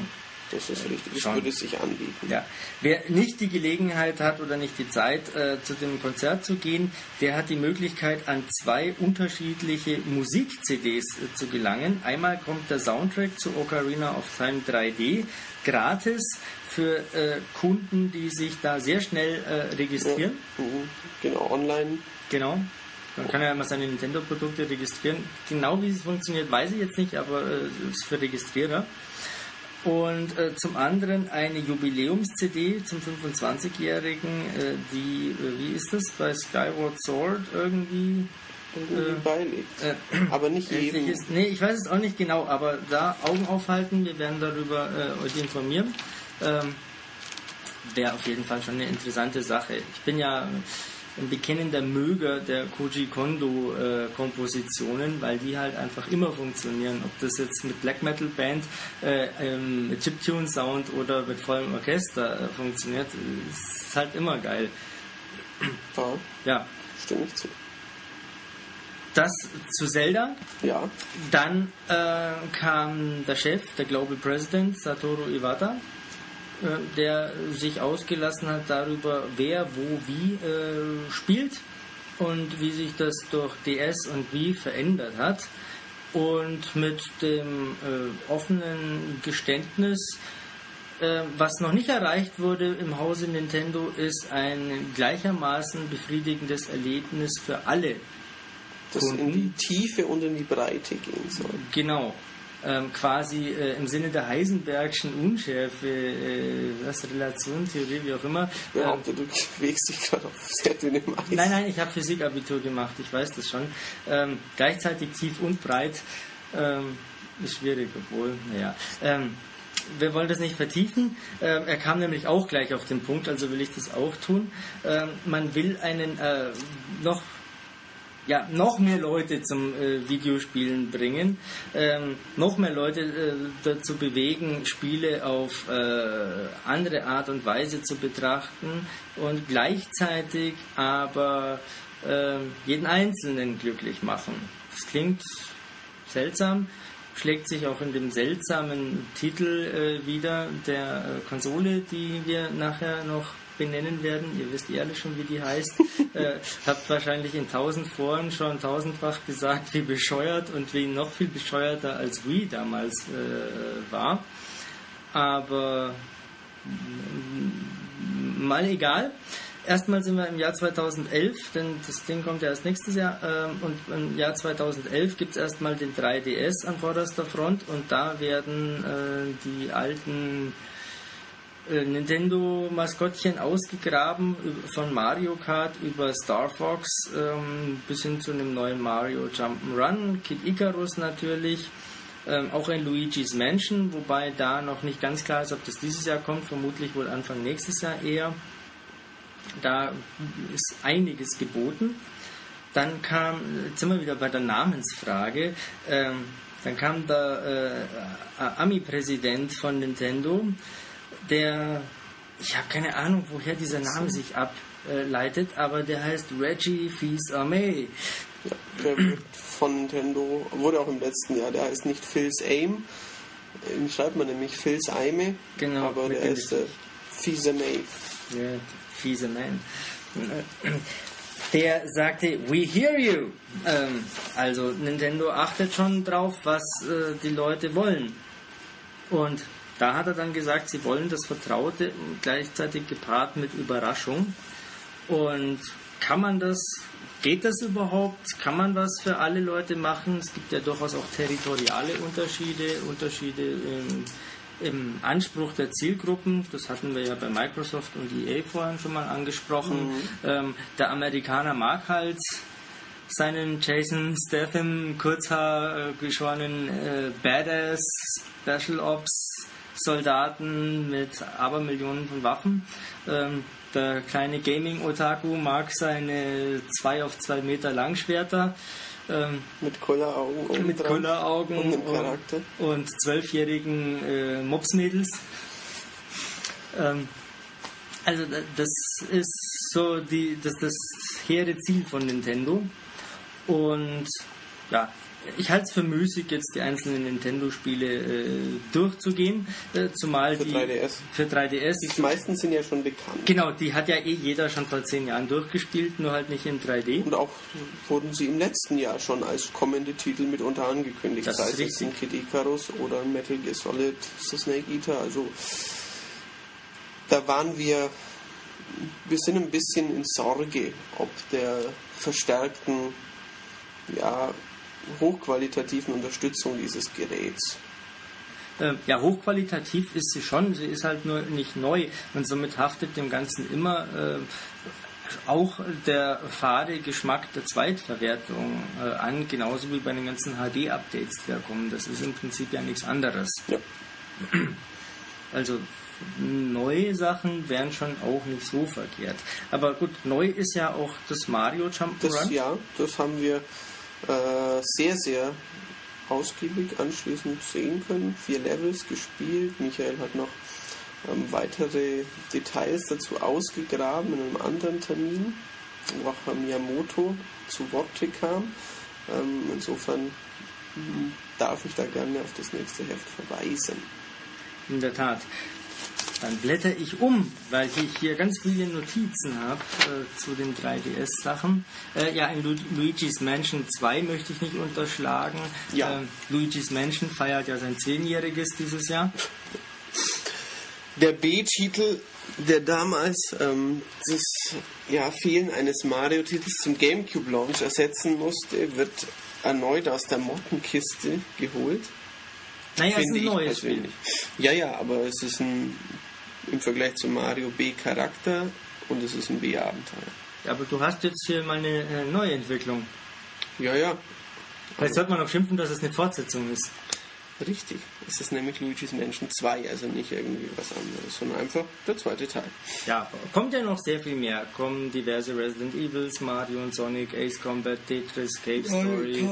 Das ist richtig, das würde sich anbieten. Ja. Wer nicht die Gelegenheit hat oder nicht die Zeit, äh, zu dem Konzert zu gehen, der hat die Möglichkeit, an zwei unterschiedliche Musik-CDs äh, zu gelangen. Einmal kommt der Soundtrack zu Ocarina of Time 3D gratis für äh, Kunden, die sich da sehr schnell äh, registrieren. Ja, mhm. genau, online. Genau. Man kann ja immer seine Nintendo-Produkte registrieren. Genau wie es funktioniert, weiß ich jetzt nicht, aber es äh, ist für Registrierer. Und äh, zum anderen eine Jubiläums-CD zum 25-Jährigen, äh, die, äh, wie ist das, bei Skyward Sword irgendwie irgendwie äh, beiliegt. Äh, aber nicht jedem. Ist, nee, ich weiß es auch nicht genau, aber da Augen aufhalten, wir werden darüber äh, euch informieren. Ähm, Wäre auf jeden Fall schon eine interessante Sache. Ich bin ja ein bekennender Möger der Koji Kondo äh, Kompositionen, weil die halt einfach immer funktionieren. Ob das jetzt mit Black Metal Band, äh, ähm, mit Chiptune Sound oder mit vollem Orchester äh, funktioniert, ist halt immer geil. Ja, Ja, stimme ich zu. das zu Zelda. Ja, Dann äh, kam der Chef, der Global President, Satoru Iwata, der sich ausgelassen hat darüber, wer wo wie äh, spielt und wie sich das durch DS und Wii verändert hat. Und mit dem äh, offenen Geständnis, äh, was noch nicht erreicht wurde im Hause Nintendo, ist ein gleichermaßen befriedigendes Erlebnis für alle das in die. Tiefe und in die Breite gehen soll. Genau. Ähm, quasi äh, im Sinne der Heisenbergschen Unschärfe, äh, was Relation, Theorie, wie auch immer. Ich behaupte, du bewegst dich gerade auf sehr dünnem Eis. Nein, nein, ich habe Physikabitur gemacht, ich weiß das schon. Ähm, gleichzeitig tief und breit ähm, ist schwierig, obwohl, naja. Ähm, wir wollen das nicht vertiefen. Ähm, er kam nämlich auch gleich auf den Punkt, also will ich das auch tun. Ähm, man will einen äh, noch ja, noch mehr Leute zum äh, Videospielen bringen, ähm, noch mehr Leute äh, dazu bewegen, Spiele auf äh, andere Art und Weise zu betrachten und gleichzeitig aber äh, jeden Einzelnen glücklich machen. Das klingt seltsam, schlägt sich auch in dem seltsamen Titel äh, wieder der äh, Konsole, die wir nachher noch benennen werden. Ihr wisst eh alle schon, wie die heißt. äh, habt wahrscheinlich in tausend Foren schon tausendfach gesagt, wie bescheuert und wie noch viel bescheuerter als Wii damals äh, war. Aber mm, mal egal. Erstmal sind wir im Jahr 2011, denn das Ding kommt ja erst nächstes Jahr. Ähm, und im Jahr 2011 gibt es erstmal den 3DS an vorderster Front und da werden äh, die alten Nintendo-Maskottchen ausgegraben, von Mario Kart über Star Fox ähm, bis hin zu einem neuen Mario Jump'n'Run, Kid Icarus natürlich, ähm, auch ein Luigi's Mansion, wobei da noch nicht ganz klar ist, ob das dieses Jahr kommt, vermutlich wohl Anfang nächstes Jahr eher. Da ist einiges geboten. Dann kam, jetzt sind wir wieder bei der Namensfrage, ähm, dann kam der äh, Ami-Präsident von Nintendo, der, ich habe keine Ahnung, woher dieser Name sich ableitet, aber der heißt Reggie Fils-Aimé. Ja, der wird von Nintendo, wurde auch im letzten Jahr, der heißt nicht Phil's Aim, ihn schreibt man nämlich Phil's Aime, Genau, aber der ist der fiese May. Ja, fiese Man. Der sagte, we hear you. Ähm, also Nintendo achtet schon drauf, was äh, die Leute wollen. Und da hat er dann gesagt, sie wollen das Vertraute gleichzeitig gepaart mit Überraschung. Und kann man das, geht das überhaupt? Kann man was für alle Leute machen? Es gibt ja durchaus auch territoriale Unterschiede, Unterschiede im, im Anspruch der Zielgruppen. Das hatten wir ja bei Microsoft und EA vorhin schon mal angesprochen. Ähm, der Amerikaner mag halt seinen Jason Statham kurzhaar äh, geschorenen äh, Badass Special Ops Soldaten mit Abermillionen von Waffen. Ähm, der kleine Gaming Otaku mag seine 2 auf 2 Meter Langschwerter. Ähm, Mit Kulleraugen und mit Kulleraugen und und, Charakter. und zwölfjährigen äh, Mopsmädels. Ähm, also da- das ist so die, das, das hehre Ziel von Nintendo. Und ja, ich halte es für müßig, jetzt die einzelnen Nintendo-Spiele äh, durchzugehen, äh, zumal Für die 3DS. für 3DS Die meisten sind ja schon bekannt. Genau, die hat ja eh jeder schon vor zehn Jahren durchgespielt, nur halt nicht in 3D. Und auch wurden sie im letzten Jahr schon als kommende Titel mitunter angekündigt. Das sei ist es richtig. in Kid Icarus oder Metal Gear Solid The Snake Eater. Also da waren wir, wir sind ein bisschen in Sorge, ob der verstärkten, ja, hochqualitativen Unterstützung dieses Geräts. Ähm, ja, hochqualitativ ist sie schon, sie ist halt nur nicht neu und somit haftet dem Ganzen immer äh, auch der fade Geschmack der Zweitverwertung äh, an, genauso wie bei den ganzen HD-Updates, die da kommen. Das ist im Prinzip ja nichts anderes. Ja. Also neue Sachen wären schon auch nicht so verkehrt. Aber gut, neu ist ja auch das Mario Jump'n'Run. Das, ja, das haben wir äh, sehr, sehr ausgiebig anschließend sehen können. Vier Levels gespielt. Michael hat noch ähm, weitere Details dazu ausgegraben in einem anderen Termin, wo auch Miyamoto zu Wort kam. Ähm, insofern hm, darf ich da gerne auf das nächste Heft verweisen. In der Tat. Dann blätter ich um, weil ich hier ganz viele Notizen habe äh, zu den 3DS-Sachen. Äh, ja, in Lu Luigi's Mansion 2 möchte ich nicht unterschlagen. Ja. Äh, Luigi's Mansion feiert ja sein Zehnjähriges dieses Jahr. Der B-Titel, der damals ähm, das ja, Fehlen eines Mario-Titels zum GameCube-Launch ersetzen musste, wird erneut aus der Mottenkiste geholt. Naja, es ist ein neues. Spiel. Ja, ja, aber es ist ein im Vergleich zu Mario B-Charakter und es ist ein B-Abenteuer. Ja, aber du hast jetzt hier mal eine äh, Neuentwicklung. Ja, ja, Vielleicht sollte man auch schimpfen, dass es eine Fortsetzung ist. richtig. Es ist nämlich Luigi's Mansion 2, also nicht irgendwie was anderes, sondern einfach der zweite Teil. Ja, kommt ja noch sehr viel mehr. Kommen diverse Resident Evils, Mario und Sonic, Ace Combat, Tetris, Cave Story,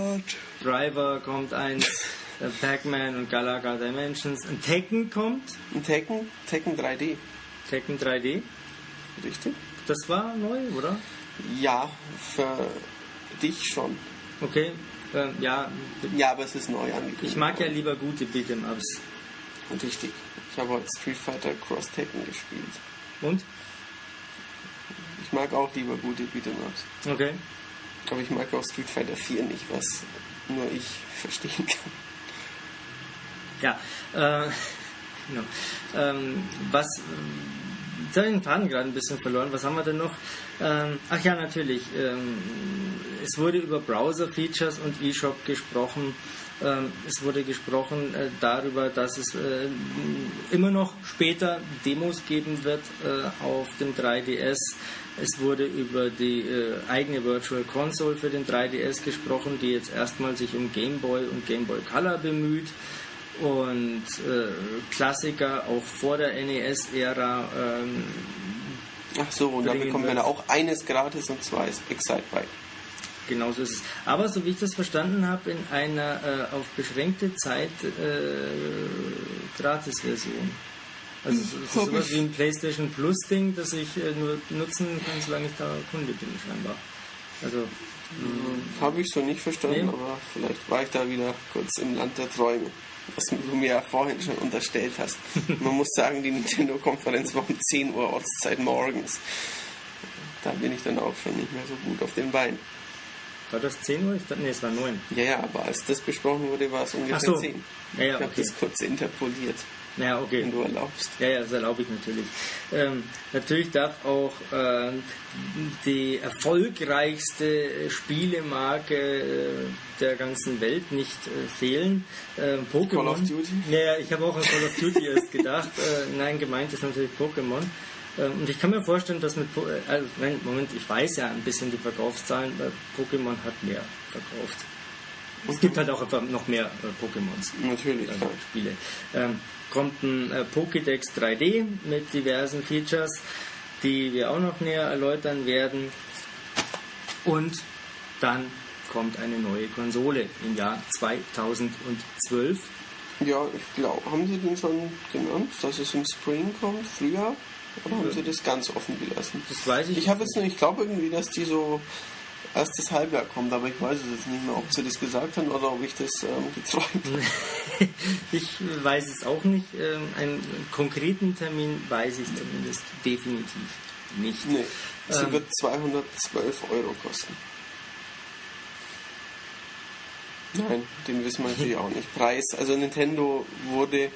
Driver kommt eins, Pac-Man und Galaga Dimensions. Ein Tekken kommt, Ein Tekken, Tekken 3D, Tekken 3D. richtig? Das war neu, oder? Ja, für dich schon. Okay, ähm, ja, Ja, aber es ist neu angekündigt. ich mag ja lieber gute Beat'em-Ups. Richtig. Ich habe heute Street Fighter Cross Tekken gespielt. Und? Ich mag auch lieber gute Beat'em-Ups. Okay. Aber ich mag auch Street Fighter 4 nicht, was nur ich verstehen kann. Ja, äh, genau. Ähm, was, jetzt habe ich den Faden gerade ein bisschen verloren. Was haben wir denn noch? Ähm, ach ja, natürlich. Ähm, es wurde über Browser-Features und eShop gesprochen. Ähm, es wurde gesprochen äh, darüber, dass es äh, immer noch später Demos geben wird äh, auf dem 3DS. Es wurde über die äh, eigene Virtual Console für den 3DS gesprochen, die jetzt erstmal sich um Game Boy und Game Boy Color bemüht. Und äh, Klassiker auch vor der NES-Ära. Ähm, Ach so, und da man wir- ja auch eines gratis und zwar ist Excite Bike. genauso ist es. Aber so wie ich das verstanden habe, in einer äh, auf beschränkte Zeit äh, Gratis-Version. Also Hab sowas wie ein PlayStation Plus-Ding, das ich äh, nur nutzen kann, solange ich da Kunde bin, scheinbar. Also, Habe ich so nicht verstanden, Nee. aber vielleicht war ich da wieder kurz im Land der Träume. Was du mir ja vorhin schon unterstellt hast. Man muss sagen, die Nintendo-Konferenz war um 10 Uhr Ortszeit morgens. Da bin ich dann auch schon nicht mehr so gut auf den Beinen. war das 10 Uhr? Ich dachte, nee, es war 9. Ja, ja, aber als das besprochen wurde, war es ungefähr Ach so. 10. Ja, ja, ich habe okay. das kurz interpoliert, Ja, okay. wenn du erlaubst. Ja, ja, das erlaube ich natürlich. Ähm, natürlich darf auch ähm, die erfolgreichste Spielemarke äh, der ganzen Welt nicht äh, fehlen. Ähm, Pokémon. Call of Duty? Ja, ja, ich habe auch an Call of Duty erst gedacht. Äh, nein, gemeint ist natürlich Pokémon. Ähm, und ich kann mir vorstellen, dass mit äh, also, Moment, ich weiß ja ein bisschen die Verkaufszahlen, weil Pokémon hat mehr verkauft. Es gibt halt auch einfach noch mehr äh, Pokémons Natürlich, also. Spiele. Ähm, kommt ein äh, Pokédex 3D mit diversen Features, die wir auch noch näher erläutern werden. Und dann kommt eine neue Konsole im Jahr 2012. Ja, ich glaube, haben Sie den schon genannt, dass es im Spring kommt, Frühjahr? Oder haben Sie das ganz offen gelassen? Das weiß ich. Ich habe jetzt nur, ich glaube irgendwie, dass die so erstes Halbjahr kommt, aber ich weiß es jetzt nicht mehr, ob Sie das gesagt haben oder ob ich das ähm, geträumt habe. ich weiß es auch nicht. Ähm, einen konkreten Termin weiß ich zumindest definitiv nicht. Nee, sie Ähm. wird 212 Euro kosten. Nein, den wissen wir natürlich auch nicht. Preis, also Nintendo wurde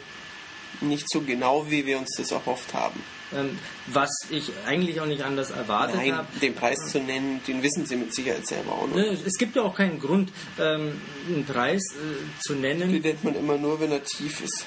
nicht so genau, wie wir uns das erhofft haben. Ähm, was ich eigentlich auch nicht anders erwartet Nein, habe. den Preis zu nennen, den wissen sie mit Sicherheit selber auch noch. Ne, Es gibt ja auch keinen Grund, ähm, einen Preis äh, zu Den nennen. nennt man immer nur, wenn er tief ist.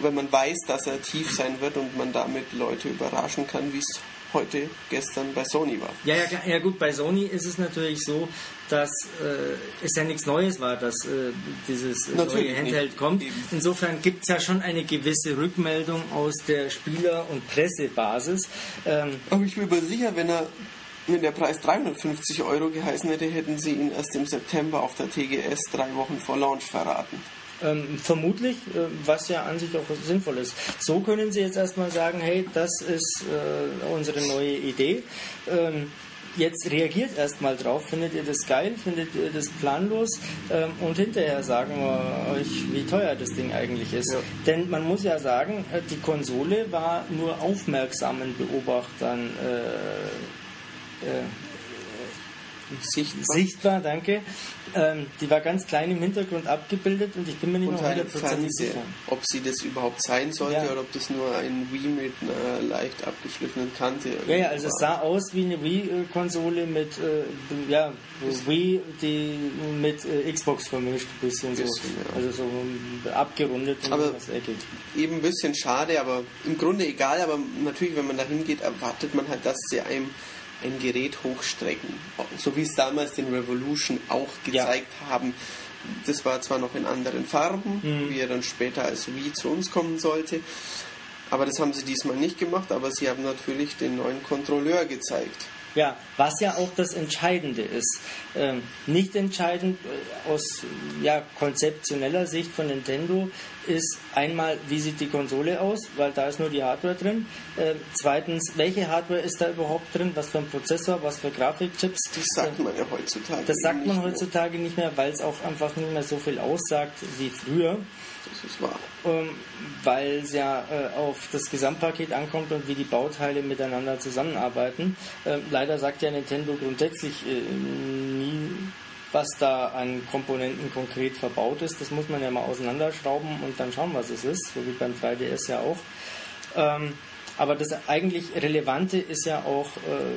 wenn man weiß, dass er tief sein wird und man damit Leute überraschen kann, wie es heute, gestern bei Sony war. Ja, ja, ja gut, bei Sony ist es natürlich so, dass äh, es ja nichts Neues war, dass äh, dieses Natürlich neue Handheld nicht. kommt. Eben. Insofern gibt es ja schon eine gewisse Rückmeldung aus der Spieler- und Pressebasis. Ähm, Aber ich bin mir sicher, wenn er wenn der Preis 350 Euro geheißen hätte, hätten sie ihn erst im September auf der TGS drei Wochen vor Launch verraten. Ähm, vermutlich, äh, was ja an sich auch sinnvoll ist. So können Sie jetzt erstmal sagen, hey, das ist äh, unsere neue Idee. Ähm, jetzt reagiert erstmal drauf, findet ihr das geil, findet ihr das planlos ähm, und hinterher sagen wir euch, wie teuer das Ding eigentlich ist. Ja. Denn man muss ja sagen, äh, die Konsole war nur aufmerksamen Beobachtern äh, äh, Sichtbar. sichtbar, danke. Ähm, die war ganz klein im Hintergrund abgebildet und ich bin mir nicht hundertprozentig Fernseher. sicher. Ob sie das überhaupt sein sollte Ja. oder ob das nur ein Wii mit einer leicht abgeschliffenen Kante Ja, ja, also es war. sah aus wie eine Wii-Konsole mit, äh, ja, Wii, die mit äh, Xbox vermischt, ein bisschen so. Bisschen, ja. Also so abgerundet und Aber- was eckig. eben ein bisschen schade, aber im Grunde egal. Aber natürlich, wenn man da hingeht, erwartet man halt, dass sie einem ein Gerät hochstrecken. So wie es damals den Revolution auch Ja. gezeigt haben. Das war zwar noch in anderen Farben, Mhm. wie er dann später als Wii zu uns kommen sollte. Aber das haben sie diesmal nicht gemacht, aber sie haben natürlich den neuen Kontrolleur gezeigt. Ja, was ja auch das Entscheidende ist. Ähm, nicht entscheidend äh, aus ja, konzeptioneller Sicht von Nintendo ist einmal, wie sieht die Konsole aus, weil da ist nur die Hardware drin. Ähm, zweitens, welche Hardware ist da überhaupt drin, was für ein Prozessor, was für Grafikchips. Das sagt man ja heutzutage. Das sagt man nicht mehr. heutzutage nicht mehr, weil es auch einfach nicht mehr so viel aussagt wie früher, Das ist wahr. Weil es ja äh, auf das Gesamtpaket ankommt und wie die Bauteile miteinander zusammenarbeiten. Ähm, leider sagt ja Nintendo grundsätzlich äh, nie, was da an Komponenten konkret verbaut ist. Das muss man ja mal auseinanderschrauben und dann schauen, was es ist, so wie beim 3DS ja auch. Ähm, aber das eigentlich Relevante ist ja auch, äh,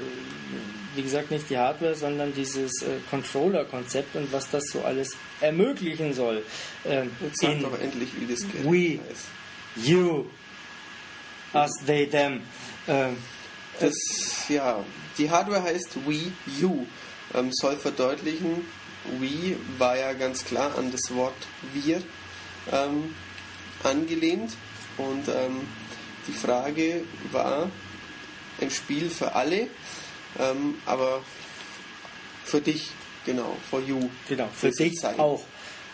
wie gesagt, nicht die Hardware, sondern dieses äh, Controller-Konzept und was das so alles ermöglichen soll. Ähm, Jetzt in aber endlich, wie das Wii. heißt. You, us, they, them. Ähm, Das, ja, die Hardware heißt Wii U. Ähm, soll verdeutlichen, Wii war ja ganz klar an das Wort wir ähm, angelehnt. Und ähm, die Frage war, ein Spiel für alle, ähm, aber für dich, genau, for you. genau, für dich sein. auch.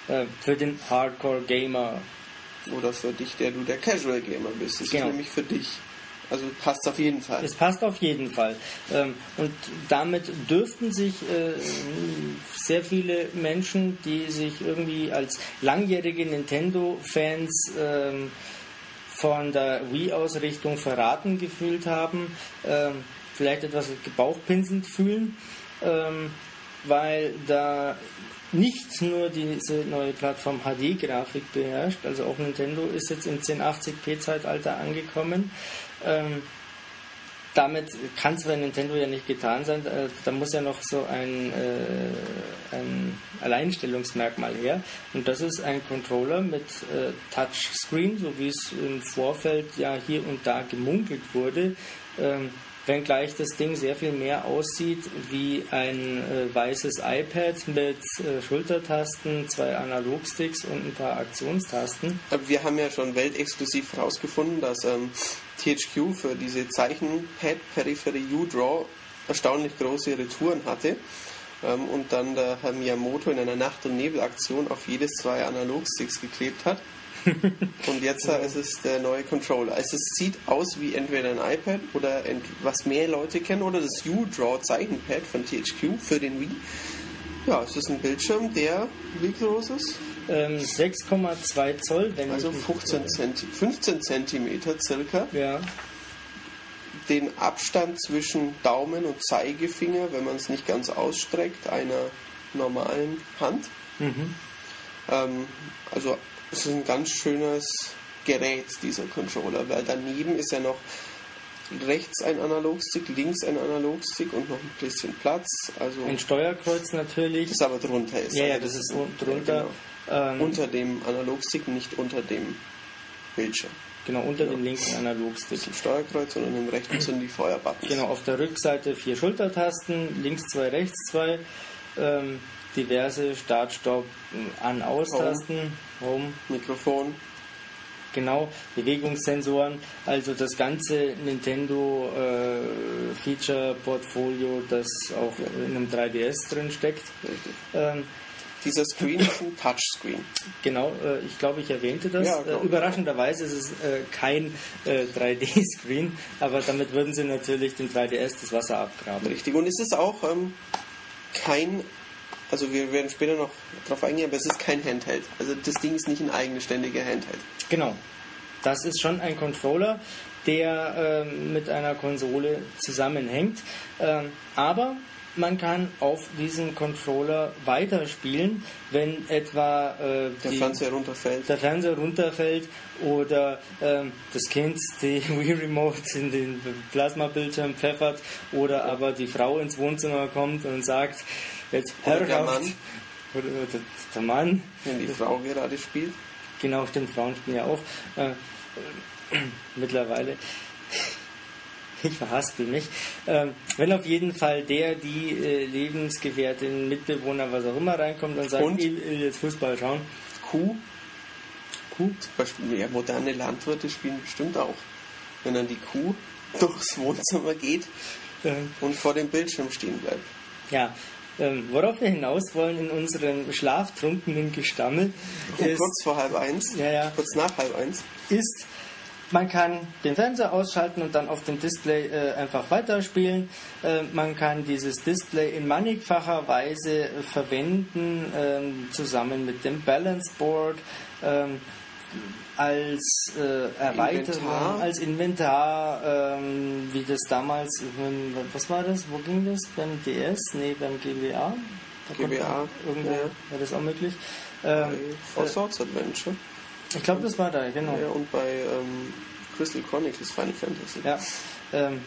Äh, für den Hardcore-Gamer. Oder für dich, der du der Casual Gamer bist. Das Genau. ist nämlich für dich. Also passt auf jeden Fall. Es passt auf jeden Fall. Ähm, und damit dürften sich äh, sehr viele Menschen, die sich irgendwie als langjährige Nintendo-Fans ähm, von der Wii-Ausrichtung verraten gefühlt haben, ähm, vielleicht etwas gebauchpinselnd fühlen, ähm, weil da nicht nur diese neue Plattform HD-Grafik beherrscht, also auch Nintendo ist jetzt im 1080p-Zeitalter angekommen. Ähm, damit kann es bei Nintendo ja nicht getan sein. Äh, da muss ja noch so ein, äh, ein Alleinstellungsmerkmal her. Und das ist ein Controller mit äh, Touchscreen, so wie es im Vorfeld ja hier und da gemunkelt wurde. Ähm, wenngleich das Ding sehr viel mehr aussieht wie ein äh, weißes iPad mit äh, Schultertasten, zwei Analogsticks und ein paar Aktionstasten. Aber wir haben ja schon weltexklusiv herausgefunden, dass ähm, THQ für diese Zeichenpad-Peripherie U-Draw erstaunlich große Retouren hatte ähm, und dann der Herr Miyamoto in einer Nacht- und Nebelaktion auf jedes zwei Analogsticks geklebt hat. und jetzt äh, ist es der neue Controller. Also es sieht aus wie entweder ein iPad oder ent was mehr Leute kennen oder das U-Draw Zeichenpad von THQ für den Wii. Ja, es ist ein Bildschirm, der wie groß ist? Ähm, 6,2 Zoll, wenn Also ich mich- 15 Zenti 15 Zentimeter circa. Ja, Den Abstand zwischen Daumen und Zeigefinger, wenn man es nicht ganz ausstreckt, einer normalen Hand. mhm. Ähm, also ist ein ganz schönes Gerät, dieser Controller, weil daneben ist ja noch rechts ein Analogstick, links ein Analogstick und noch ein bisschen Platz. Also ein Steuerkreuz natürlich. das aber drunter ist. Ja, ja, Also das ist ein- un- drunter. Genau. Ähm, Unter dem Analogstick, nicht unter dem Bildschirm. Genau, unter dem linken Analogstick. Das Steuerkreuz und an dem rechten sind die Feuerbuttons. Genau, auf der Rückseite vier Schultertasten, links zwei, rechts zwei, ähm, diverse Start, Stopp, An-Aus-Tasten, Home. Mikrofon. Genau, Bewegungssensoren, also das ganze Nintendo äh, Feature-Portfolio, das auch in einem 3DS drin steckt. Ähm, Dieser Screen ist ein Touchscreen. Genau, äh, ich glaube, ich erwähnte das. Ja, äh, glaub ich. überraschenderweise ist es äh, kein äh, 3D-Screen, aber damit würden sie natürlich dem 3DS das Wasser abgraben. Richtig. Und es ist auch ähm, kein, also wir werden später noch darauf eingehen, aber es ist kein Handheld. Also das Ding ist nicht ein eigenständiger Handheld. Genau, das ist schon ein Controller, der ähm, mit einer Konsole zusammenhängt. Ähm, aber man kann auf diesem Controller weiterspielen, wenn etwa äh, Der die, Fernseher runterfällt. der Fernseher runterfällt oder ähm, das Kind die Wii Remote in den Plasmabildschirm pfeffert oder aber die Frau ins Wohnzimmer kommt und sagt, jetzt Oder der Herrschaft, Mann. oder der, der Mann, Wenn die Frau gerade spielt. genau, stimmt, Frauen spielen ja auch äh, mittlerweile. Ich verhaspel mich. Ähm, wenn auf jeden Fall der, die äh, Lebensgefährtin, Mitbewohner, was auch immer reinkommt und sagt, Und? ich will jetzt Fußball schauen, Kuh. Kuh, Zum Beispiel ja, moderne Landwirte spielen bestimmt auch. Wenn dann die Kuh durchs Wohnzimmer geht ähm, und vor dem Bildschirm stehen bleibt. Ja, ähm, worauf wir hinaus wollen in unserem schlaftrunkenen Gestammel ist, kurz vor halb eins, Ja, ja. kurz nach halb eins. ist, man kann den Fernseher ausschalten und dann auf dem Display äh, einfach weiterspielen. Äh, man kann dieses Display in mannigfacher Weise äh, verwenden, ähm, zusammen mit dem Balance Board. Als äh, Erweiterung, Inventar. als Inventar, ähm, wie das damals, was war das, wo ging das? Beim DS? Nee, beim GBA? Da GBA, Irgendwo ja. war das auch möglich. Bei Ähm, Four Swords Adventure. ich glaube, das war da, genau. Ja, und bei ähm, Crystal Chronicles Final Fantasy. Ja, ähm,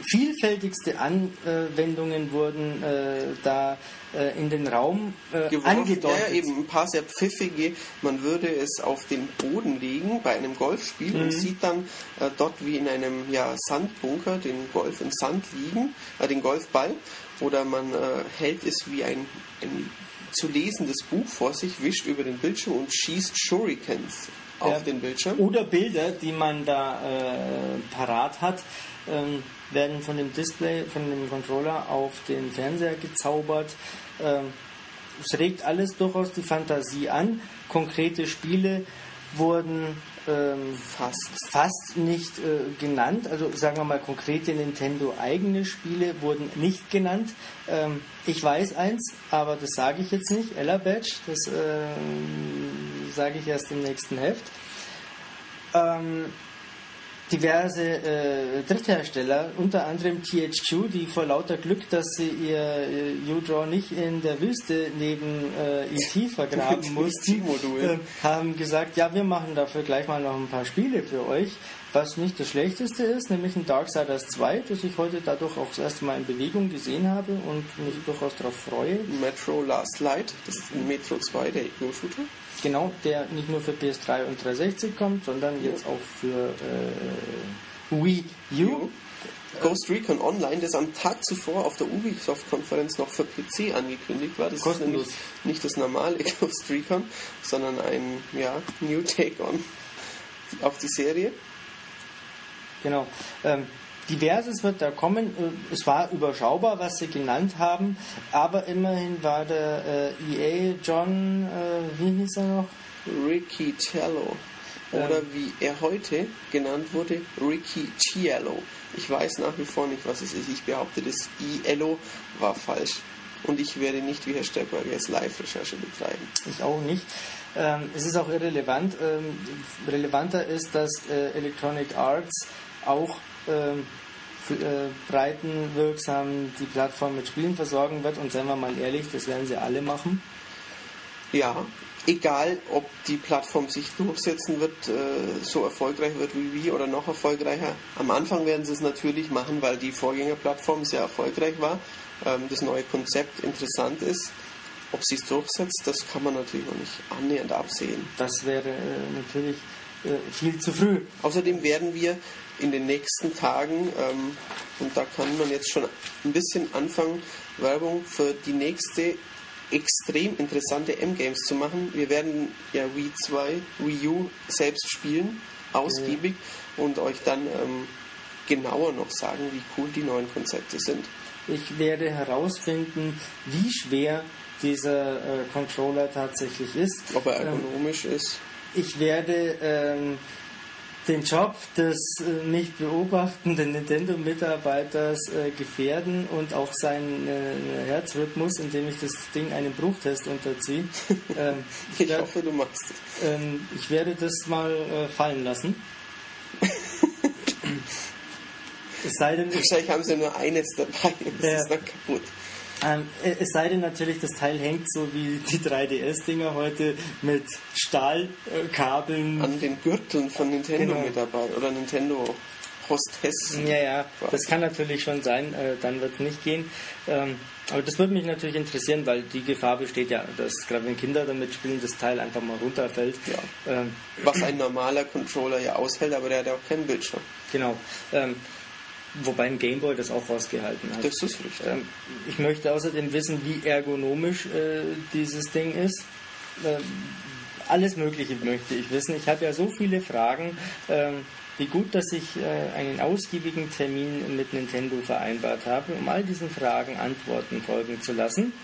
vielfältigste Anwendungen wurden äh, da äh, in den Raum äh, geworfen. angedeutet. Ja, eben ein paar sehr pfiffige. Man würde es auf den Boden legen bei einem Golfspiel Mhm. und sieht dann äh, dort wie in einem ja, Sandbunker den Golf im Sand liegen, äh, den Golfball. Oder man äh, hält es wie ein, ein zu lesendes Buch vor sich, wischt über den Bildschirm und schießt Shurikens auf den Bildschirm. Oder Bilder, die man da äh, parat hat, ähm, werden von dem Display, von dem Controller auf den Fernseher gezaubert. Ähm, es regt alles durchaus die Fantasie an. Konkrete Spiele wurden ähm, Fast. fast nicht äh, genannt. Also sagen wir mal konkrete Nintendo eigene Spiele wurden nicht genannt. Ähm, ich weiß eins, aber das sage ich jetzt nicht. Ella Badge, das ähm, sage ich erst im nächsten Heft. Ähm, diverse äh, Dritthersteller, unter anderem THQ, die vor lauter Glück, dass sie ihr äh, U-Draw nicht in der Wüste neben äh, E.T. vergraben mussten, äh, haben gesagt, ja, wir machen dafür gleich mal noch ein paar Spiele für euch, was nicht das Schlechteste ist, nämlich ein Darksiders 2, das ich heute dadurch auch das erste Mal in Bewegung gesehen habe und mich durchaus darauf freue. Metro Last Light, das ist ein Metro 2, der Ego-Shooter. Genau, der nicht nur für PS3 und 360 kommt, sondern jetzt auch für äh, Wii U. Ghost Recon Online, das am Tag zuvor auf der Ubisoft-Konferenz noch für PC angekündigt war. Das Kostenlos. ist nämlich nicht das normale Ghost Recon, sondern ein ja, New Take on auf die Serie. Genau. Ähm, diverses wird da kommen. Äh, Es war überschaubar, was sie genannt haben, aber immerhin war der äh, EA John, äh, wie hieß er noch? Ricky Cello. Oder wie er heute genannt wurde, Ricky Cielo. Ich weiß nach wie vor nicht, was es ist. Ich behaupte, das ILO war falsch. Und ich werde nicht wie Herr Stepper jetzt Live-Recherche betreiben. Ich auch nicht. Ähm, es ist auch irrelevant. Ähm, relevanter ist, dass äh, Electronic Arts auch ähm, breitenwirksam die Plattform mit Spielen versorgen wird. Und seien wir mal ehrlich, das werden sie alle machen. Ja, egal ob die Plattform sich durchsetzen wird, äh, so erfolgreich wird wie Wii oder noch erfolgreicher. Am Anfang werden sie es natürlich machen, weil die Vorgängerplattform sehr erfolgreich war, ähm, das neue Konzept interessant ist. Ob sie es durchsetzt, das kann man natürlich noch nicht annähernd absehen. Das wäre äh, natürlich äh, viel zu früh. Außerdem werden wir in den nächsten Tagen, ähm, und da kann man jetzt schon ein bisschen anfangen, Werbung für die nächste extrem interessante M-Games zu machen. Wir werden ja Wii 2, Wii U selbst spielen, ausgiebig, ja. und euch dann ähm, genauer noch sagen, wie cool die neuen Konzepte sind. Ich werde herausfinden, wie schwer dieser äh, Controller tatsächlich ist. Ob er ergonomisch ähm, ist. Ich werde ähm, den Job des äh, nicht beobachtenden Nintendo-Mitarbeiters äh, gefährden und auch seinen äh, Herzrhythmus, indem ich das Ding einem Bruchtest unterziehe. Ähm, ich werd, hoffe, du machst es. Ähm, ich werde das mal äh, fallen lassen. es sei denn, Wahrscheinlich haben sie nur eines dabei und das ist dann kaputt. Ähm, es sei denn natürlich, das Teil hängt so wie die 3DS-Dinger heute mit Stahlkabeln. An den Gürteln von Nintendo genau. mit dabei oder Nintendo Hostess. Ja, ja, das kann natürlich schon sein, äh, dann wird es nicht gehen. Ähm, aber das würde mich natürlich interessieren, weil die Gefahr besteht ja, dass gerade wenn Kinder damit spielen, das Teil einfach mal runterfällt. Ja. Ähm, Was ein normaler Controller ja aushält, aber der hat ja auch keinen Bildschirm. Genau. Ähm, Wobei ein Gameboy das auch rausgehalten hat. Das ist richtig. Ähm, ich möchte außerdem wissen, wie ergonomisch äh, dieses Ding ist. Ähm, alles Mögliche möchte ich wissen. Ich habe ja so viele Fragen. Ähm, wie gut, dass ich äh, einen ausgiebigen Termin mit Nintendo vereinbart habe, um all diesen Fragen Antworten folgen zu lassen.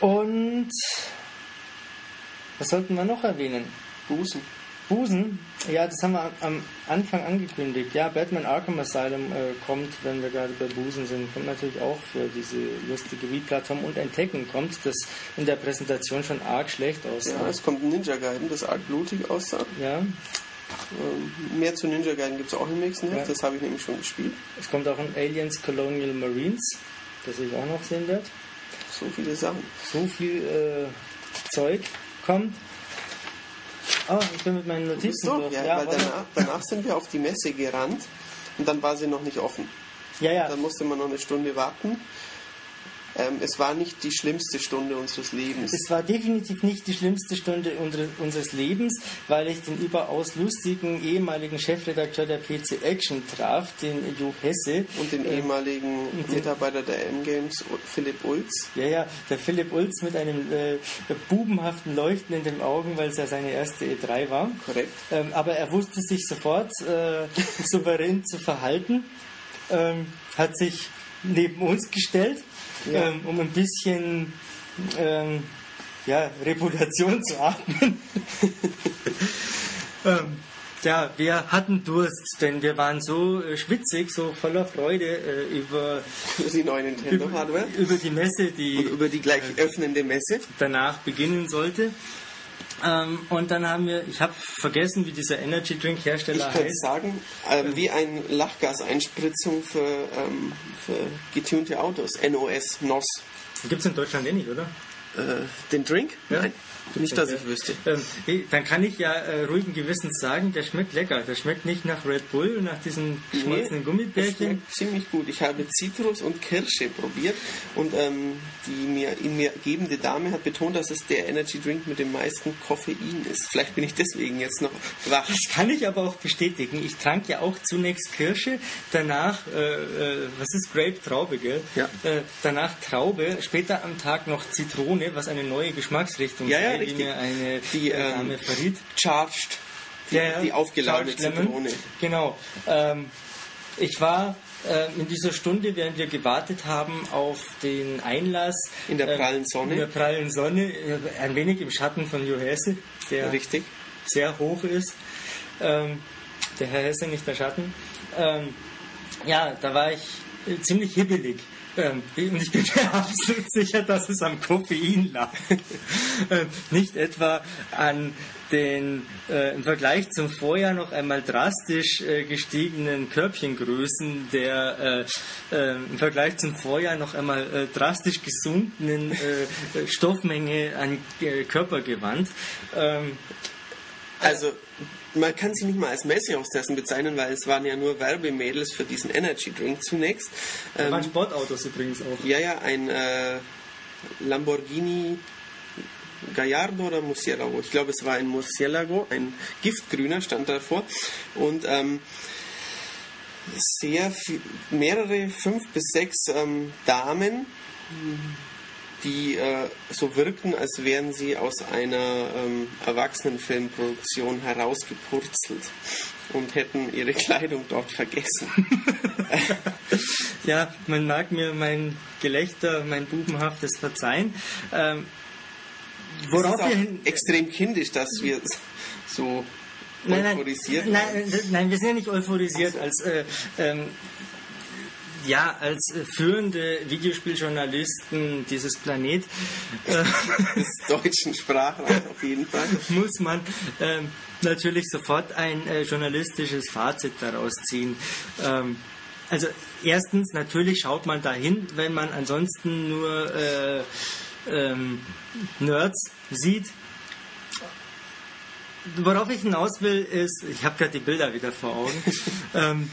Und was sollten wir noch erwähnen? Busen. Busen, ja, das haben wir am Anfang angekündigt. Ja, Batman Arkham Asylum äh, kommt, wenn wir gerade bei Busen sind, kommt natürlich auch für diese lustige Wii-Plattform und Entdecken kommt, das in der Präsentation schon arg schlecht aussah. Ja, es kommt ein Ninja Gaiden, das arg blutig aussah. Ja. Ähm, mehr zu Ninja Gaiden gibt es auch im nächsten Jahr, ja. das habe ich nämlich schon gespielt. Es kommt auch ein Aliens Colonial Marines, das ich auch noch sehen werde. So viele Sachen. So viel äh, Zeug kommt. Oh, ich bin mit meinen Notizen durch. Ja, ja, weil danach, danach sind wir auf die Messe gerannt und dann war sie noch nicht offen. Ja, ja. Dann musste man noch eine Stunde warten ähm, es war nicht die schlimmste Stunde unseres Lebens. Es war definitiv nicht die schlimmste Stunde unseres Lebens, weil ich den überaus lustigen ehemaligen Chefredakteur der PC Action traf, den Jo Hesse. Und den äh, ehemaligen Mitarbeiter der M-Games, Philipp Ulz. Ja, ja, der Philipp Ulz mit einem äh, bubenhaften Leuchten in den Augen, weil es ja seine erste E3 war. Korrekt. Ähm, aber er wusste sich sofort äh, souverän zu verhalten, ähm, hat sich neben uns gestellt ja. ähm, um ein bisschen ähm, ja, Reputation zu atmen. ähm, ja, wir hatten Durst, denn wir waren so äh, schwitzig, so voller Freude äh, über die neue Nintendo Hardware, über die Messe, die und über die gleich äh, öffnende Messe danach beginnen sollte. Ähm, und dann haben wir, ich habe vergessen, wie dieser Energy Drink Hersteller ich heißt. Ich sagen, ähm, wie eine Lachgaseinspritzung für, ähm, für getunte Autos, NOS, NOS. Gibt es in Deutschland eh nicht, oder? Äh, den Drink? Ja? Nein. Nicht, dass ich wüsste. Ähm, dann kann ich ja äh, ruhigen Gewissens sagen, der schmeckt lecker. Der schmeckt nicht nach Red Bull, nach diesen geschmolzenen nee, Gummibärchen. Ziemlich gut. Ich habe Zitrus und Kirsche probiert und ähm, die mir ihn mir gebende Dame hat betont, dass es der Energy Drink mit dem meisten Koffein ist. Vielleicht bin ich deswegen jetzt noch wach. Das kann ich aber auch bestätigen. Ich trank ja auch zunächst Kirsche, danach, äh, äh, was ist Grape Traube, gell? Ja. Äh, danach Traube, später am Tag noch Zitrone, was eine neue Geschmacksrichtung ja, ja, sei, richtig. mir eine die äh, Dame verriet. Charged. Die, ja, die aufgeladene Zitrone. Genau. Ähm, ich war äh, in dieser Stunde, während wir gewartet haben auf den Einlass. In der prallen Sonne. In der prallen Sonne, ein wenig im Schatten von Jo Hesse, der Richtig. sehr hoch ist. Ähm, der Herr Hesse, nicht der Schatten. Ähm, ja, da war ich ziemlich hibbelig. Ähm, und ich bin mir absolut sicher, dass es am Koffein lag. ähm, nicht etwa an den äh, im Vergleich zum Vorjahr noch einmal drastisch äh, gestiegenen Körbchengrößen der äh, äh im Vergleich zum Vorjahr noch einmal äh, drastisch gesunkenen äh, Stoffmenge an Körpergewand. Ähm, also man kann sie nicht mal als Messehaustessen bezeichnen, weil es waren ja nur Werbemädels für diesen Energy Drink zunächst. Da waren ähm, Sportautos übrigens auch. Ja, ja, ein äh, Lamborghini Gallardo oder Murcielago. Ich glaube, es war ein Murcielago, ein giftgrüner stand davor. Und ähm, sehr viel, mehrere, fünf bis sechs ähm, Damen, die äh, so wirkten, als wären sie aus einer ähm, Erwachsenenfilmproduktion herausgepurzelt und hätten ihre Kleidung dort vergessen. ja, man mag mir mein Gelächter, mein bubenhaftes verzeihen. Ähm, worauf wir hin extrem kindisch, dass wir so nein, euphorisiert nein, nein, nein, wir sind ja nicht euphorisiert als äh, ähm, ja, als äh, führende Videospieljournalisten dieses Planet äh, des deutschen Sprachraums auf jeden Fall muss man ähm, natürlich sofort ein äh, journalistisches Fazit daraus ziehen. Ähm, also erstens, natürlich schaut man dahin, wenn man ansonsten nur äh, ähm, Nerds sieht. Worauf ich hinaus will, ist, ich habe gerade die Bilder wieder vor Augen. ähm,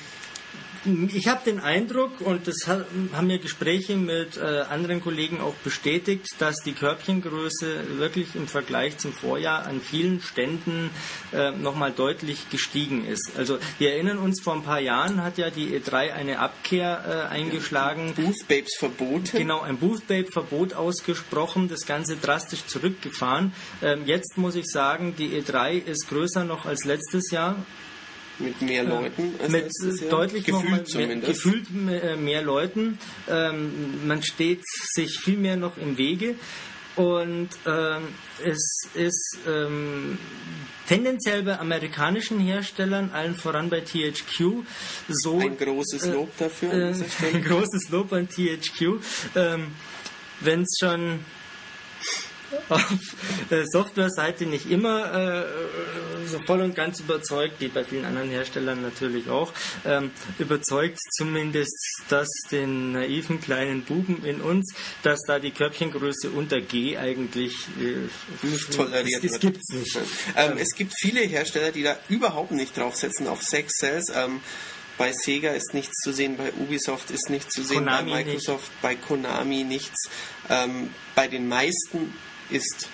ich habe den Eindruck, und das haben mir Gespräche mit äh, anderen Kollegen auch bestätigt, dass die Körbchengröße wirklich im Vergleich zum Vorjahr an vielen Ständen äh, nochmal deutlich gestiegen ist. Also wir erinnern uns, vor ein paar Jahren hat ja die E3 eine Abkehr äh, eingeschlagen. Booth Babes verboten. Genau, ein Booth Babe Verbot ausgesprochen, das Ganze drastisch zurückgefahren. Ähm, jetzt muss ich sagen, die E3 ist größer noch als letztes Jahr. Mit mehr Leuten? Als mit deutlich gefühlt zumindest. Mehr, gefühlt mehr, mehr Leuten. Ähm, man steht sich viel mehr noch im Wege. Und ähm, es ist ähm, tendenziell bei amerikanischen Herstellern, allen voran bei THQ, so. Ein großes Lob äh, dafür. Äh, ein großes Lob an THQ. Ähm, Wenn es schon auf äh, Software-Seite nicht immer äh, so voll und ganz überzeugt, wie bei vielen anderen Herstellern natürlich auch, ähm, überzeugt zumindest das den naiven kleinen Buben in uns, dass da die Körbchengröße unter G eigentlich äh, nicht toleriert das, das wird. Gibt's nicht. Ähm, es gibt viele Hersteller, die da überhaupt nicht draufsetzen auf Sex Cells. Ähm, bei Sega ist nichts zu sehen, bei Ubisoft ist nichts zu sehen, Konami bei Microsoft, nicht. bei Konami nichts. Ähm, bei den meisten ist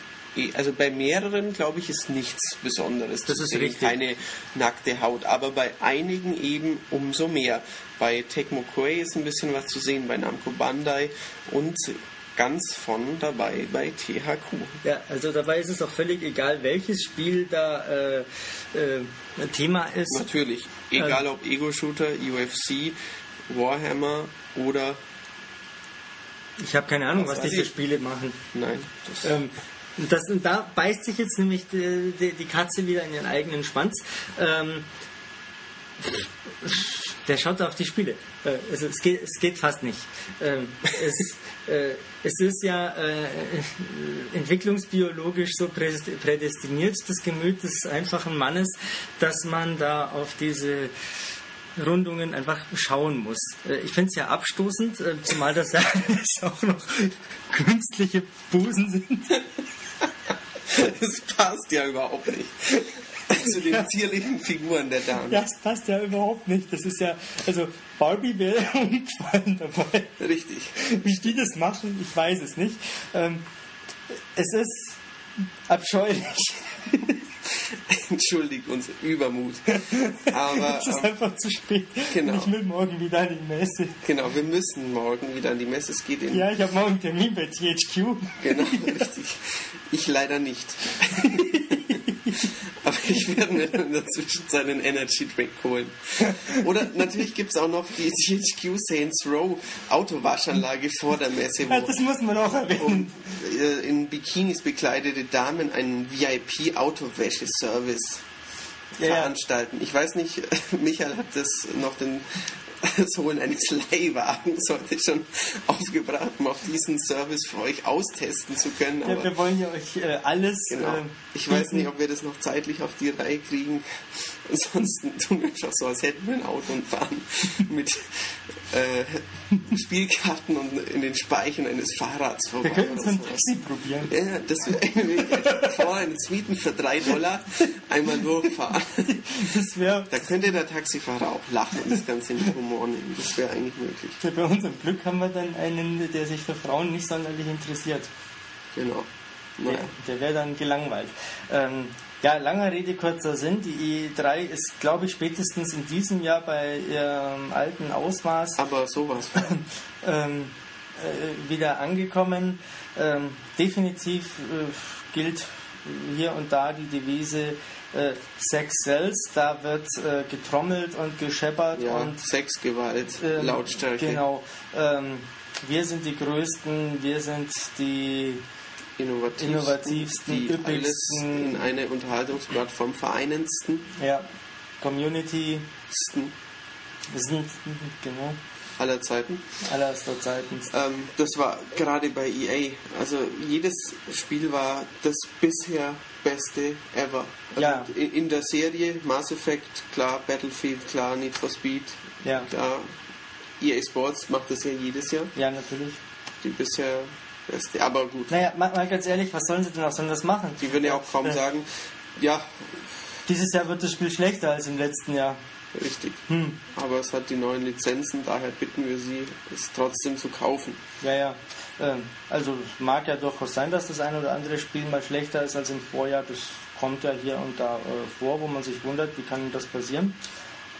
also bei mehreren, glaube ich, ist nichts Besonderes. Das ist richtig. Keine nackte Haut. Aber bei einigen eben umso mehr. Bei Tecmo Koei ist ein bisschen was zu sehen, bei Namco Bandai und ganz von dabei bei THQ. Ja, also dabei ist es auch völlig egal, welches Spiel da äh, äh, Thema ist. Natürlich. Egal ähm, ob Ego-Shooter, UFC, Warhammer oder ich habe keine Ahnung, was, was diese Spiele machen. Nein. Das ähm, das, und da beißt sich jetzt nämlich die, die, die Katze wieder in ihren eigenen Schwanz. Ähm, der schaut auf die Spiele. Äh, also es, geht, es geht fast nicht. Ähm, es, äh, es ist ja äh, entwicklungsbiologisch so prädestiniert, das Gemüt des einfachen Mannes, dass man da auf diese Rundungen einfach schauen muss. Äh, ich finde es ja abstoßend, äh, zumal das ja auch noch künstliche Busen sind. Das passt ja überhaupt nicht zu den zierlichen Figuren der Damen. Ja, das passt ja überhaupt nicht. Das ist ja, also Barbie wäre umgefallen dabei. Richtig. Wie die das machen, ich weiß es nicht. Ähm, es ist abscheulich. Entschuldigt uns Übermut. Aber es ist ähm, einfach zu spät. Genau. Ich will morgen wieder an die Messe. Genau, wir müssen morgen wieder an die Messe. Es geht in ja, ich habe morgen einen Termin bei THQ. Genau, richtig. Ich leider nicht. Aber ich werde mir in der Zwischenzeit einen Energy Drink holen. Oder natürlich gibt es auch noch die THQ Saints Row Autowaschanlage vor der Messe. Ja, das muss man auch erwähnen. Um, äh, in Bikinis bekleidete Damen einen VIP-Autowäscheservice ja, veranstalten. Ich weiß nicht, Michael hat das noch den das Holen eines Leihwagens heute schon aufgebracht, um auch diesen Service für euch austesten zu können. Ja, wir wollen ja euch äh, alles. Genau. Äh, ich weiß nicht, ob wir das noch zeitlich auf die Reihe kriegen. Ansonsten tun wir einfach so, als hätten wir ein Auto und fahren mit äh, Spielkarten und in den Speichen eines Fahrrads vorbei. Wir könnten so ein Taxi probieren. Ja, das wäre vorher eines Mieten für drei Dollar einmal durchfahren. Das wäre. Da könnte der Taxifahrer auch lachen und das Ganze mit Humor nehmen. Das wäre eigentlich möglich. Für bei unserem Glück haben wir dann einen, der sich für Frauen nicht sonderlich interessiert. Genau. Der, der wäre dann gelangweilt. Ähm, ja, langer Rede, kurzer Sinn. Die E3 ist, glaube ich, spätestens in diesem Jahr bei ihrem alten Ausmaß. Aber sowas. ähm, äh, wieder angekommen. Ähm, definitiv äh, gilt hier und da die Devise äh, Sex sells, da wird äh, getrommelt und gescheppert ja, und Sexgewalt, ähm, Lautstärke. Genau. Ähm, wir sind die Größten, wir sind die innovativsten, innovativsten üppigsten, in eine Unterhaltungsplattform vereinendsten. ja, Community Sten sind genau aller Zeiten. allerster Zeiten. Ähm, das war gerade bei EA. Also jedes Spiel war das bisher beste ever. Also Ja. in, in der Serie Mass Effect, klar, Battlefield, klar, Need for Speed, Ja, klar. EA Sports macht das ja jedes Jahr. ja, natürlich. Die bisher beste. Aber gut, Naja, mal, mal ganz ehrlich, was sollen sie denn auch sonst das machen? die würden ja auch kaum Äh, sagen, ja, Dieses Jahr wird das Spiel schlechter als im letzten Jahr. richtig. Hm. Aber es hat die neuen Lizenzen, daher bitten wir sie, es trotzdem zu kaufen. Ja, ja. Ähm, also mag ja durchaus sein, dass das ein oder andere Spiel mal schlechter ist als im Vorjahr. Das kommt ja hier und da äh, vor, wo man sich wundert, wie kann das passieren.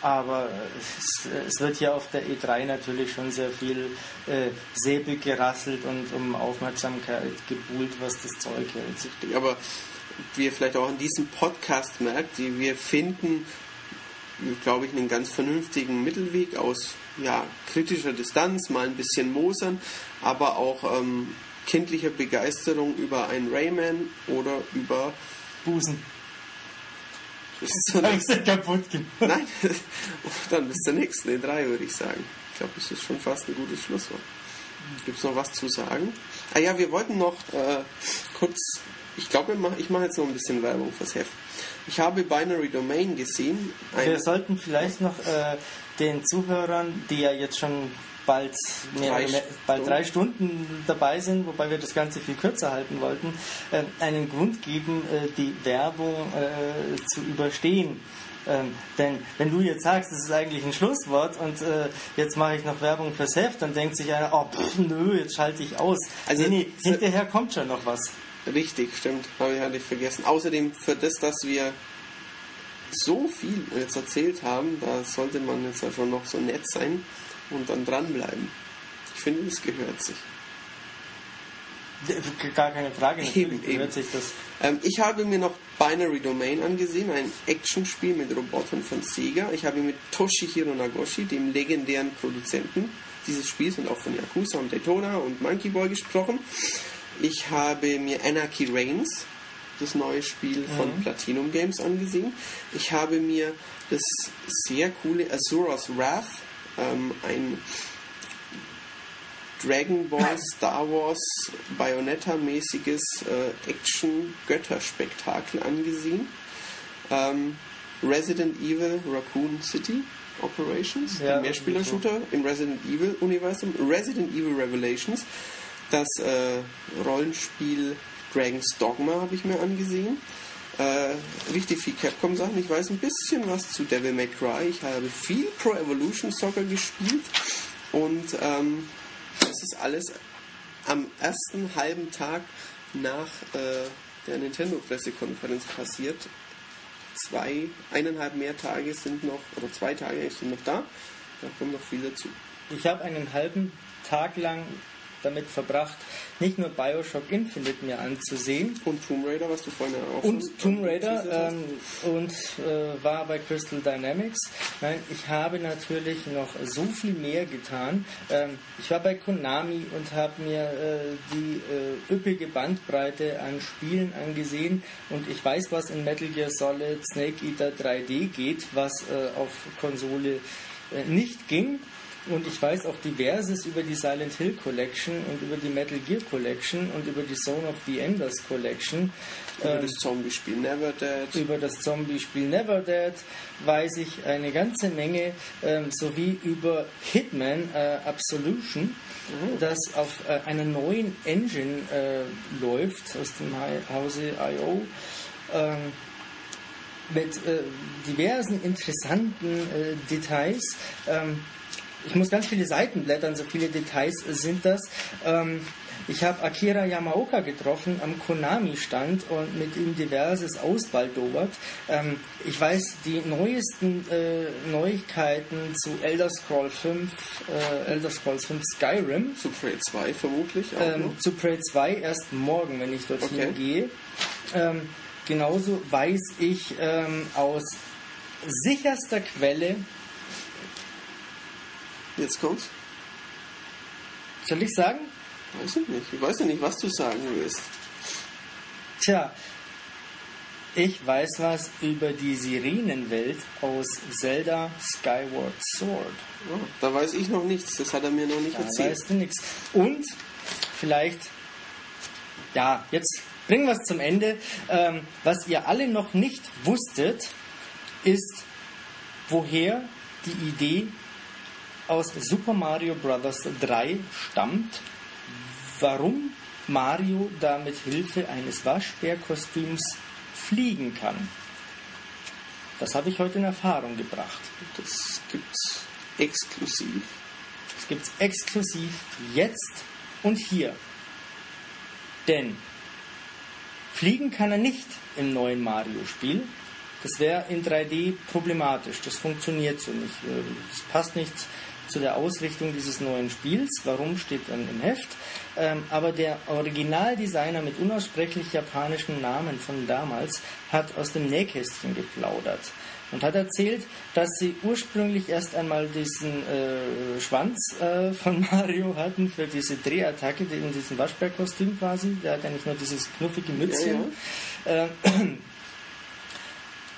Aber es, es wird hier auf der E3 natürlich schon sehr viel äh, Säbel gerasselt und um Aufmerksamkeit gebuhlt, was das Zeug hält. Aber wie ihr vielleicht auch in diesem Podcast merkt, die wir finden, glaube ich, einen ganz vernünftigen Mittelweg aus ja, kritischer Distanz, mal ein bisschen mosern, aber auch ähm, kindlicher Begeisterung über ein Rayman oder über. Busen. So Hab's ja kaputt gemacht. Nein, dann bis zur nächsten E3, würde ich sagen. Ich glaube, das ist schon fast ein gutes Schlusswort. Gibt es noch was zu sagen? Ah ja, wir wollten noch äh, kurz, ich glaube, ich mache jetzt noch ein bisschen Werbung fürs Heft. Ich habe Binary Domain gesehen. Wir sollten vielleicht noch äh, den Zuhörern, die ja jetzt schon bald, mehr, Drei mehr, bald Stunden. drei Stunden dabei sind, wobei wir das Ganze viel kürzer halten wollten, äh, einen Grund geben, äh, die Werbung äh, zu überstehen. Ähm, denn wenn du jetzt sagst, das ist eigentlich ein Schlusswort und äh, jetzt mache ich noch Werbung fürs Heft, dann denkt sich einer, oh pff, nö, jetzt schalte ich aus. Also- nee, nee, hinterher kommt schon noch was. Richtig, stimmt. Habe ich, hatte ich vergessen. Außerdem für das, dass wir so viel jetzt erzählt haben, da sollte man jetzt ja schon noch so nett sein und dann dranbleiben. Ich finde, das gehört sich. Gar keine Frage, Eben, eben. gehört sich das. Ähm, ich habe mir noch Binary Domain angesehen, ein Actionspiel mit Robotern von Sega. Ich habe mit Toshihiro Nagoshi, dem legendären Produzenten dieses Spiels und auch von Yakuza und Daytona und Monkey Boy gesprochen. Ich habe mir Anarchy Reigns, das neue Spiel von Platinum Games, angesehen. Ich habe mir das sehr coole Azura's Wrath, ähm, ein Dragon Ball, Star Wars, Bayonetta-mäßiges äh, Action-Götterspektakel angesehen. Ähm, Resident Evil Raccoon City Operations, Ja, der Mehrspieler-Shooter im Resident Evil-Universum. Resident Evil Revelations, das äh, Rollenspiel Dragon's Dogma habe ich mir angesehen. Äh, richtig viel Capcom-Sachen. Ich weiß ein bisschen was zu Devil May Cry. Ich habe viel Pro Evolution Soccer gespielt. Und ähm, das ist alles am ersten halben Tag nach äh, der Nintendo-Pressekonferenz passiert. Zwei, eineinhalb mehr Tage sind noch, oder zwei Tage sind noch da. Da kommt noch viel dazu. Ich habe einen halben Tag lang damit verbracht, nicht nur Bioshock Infinite mir anzusehen Und Tomb Raider, was du vorhin auch und Tomb Raider ähm, und äh, war bei Crystal Dynamics. Nein, ich habe natürlich noch so viel mehr getan. Ähm, ich war bei Konami und habe mir äh, die äh, üppige Bandbreite an Spielen angesehen und ich weiß, was in Metal Gear Solid Snake Eater 3D geht, was äh, auf Konsole äh, nicht ging. Und ich weiß auch diverses über die Silent Hill Collection und über die Metal Gear Collection und über die Zone of the Enders Collection. Über Ähm, das Zombie-Spiel Never Dead. über das Zombie-Spiel Never Dead weiß ich eine ganze Menge, ähm, sowie über Hitman äh, Absolution, das auf äh, einer neuen Engine äh, läuft, aus dem Hause IO. Ähm, mit äh, diversen interessanten äh, Details. Ich muss ganz viele Seiten blättern, so viele Details sind das. Ähm, ich habe Akira Yamaoka getroffen am Konami-Stand und mit ihm diverses ausbaldobert. Ähm, ich weiß die neuesten äh, Neuigkeiten zu Elder Scrolls 5, äh, Elder Scrolls 5 Skyrim. Zu Prey 2 vermutlich auch ähm, Zu Prey 2 erst morgen, wenn ich dorthin okay. gehe. Ähm, genauso weiß ich ähm, aus sicherster Quelle. Jetzt kommt's. Soll ich sagen? Weiß ich nicht. Ich weiß ja nicht, was du sagen willst. Tja, ich weiß was über die Sirenenwelt aus Zelda Skyward Sword. Oh, da weiß ich noch nichts. Das hat er mir noch nicht da erzählt. weißt du nichts. Und vielleicht, ja, jetzt bringen wir es zum Ende. Ähm, was ihr alle noch nicht wusstet, ist, woher die Idee aus Super Mario Bros. 3 stammt warum Mario da mit Hilfe eines Waschbärkostüms fliegen kann. Das habe ich heute in Erfahrung gebracht. Das gibt's exklusiv. Das gibt's exklusiv jetzt und hier. Denn fliegen kann er nicht im neuen Mario-Spiel. Das wäre in 3D problematisch. Das funktioniert so nicht. Das passt nicht zu der Ausrichtung dieses neuen Spiels. Warum steht dann im Heft? Ähm, aber der Originaldesigner mit unaussprechlich japanischem Namen von damals hat aus dem Nähkästchen geplaudert und hat erzählt, dass sie ursprünglich erst einmal diesen äh, Schwanz äh, von Mario hatten für diese Drehattacke, in diesem Waschbärkostüm quasi. Der hat ja nicht nur dieses knuffige Mützchen. Ja, ja. Äh,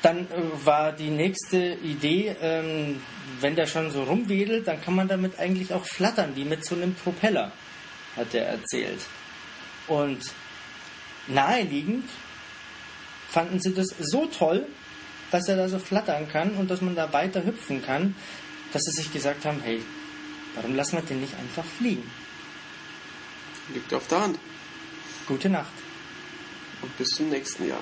dann äh, war die nächste Idee, ähm, wenn der schon so rumwedelt, dann kann man damit eigentlich auch flattern, wie mit so einem Propeller, hat er erzählt. Und naheliegend fanden sie das so toll, dass er da so flattern kann und dass man da weiter hüpfen kann, dass sie sich gesagt haben, hey, warum lassen wir den nicht einfach fliegen? Liegt auf der Hand. Gute Nacht. Und bis zum nächsten Jahr.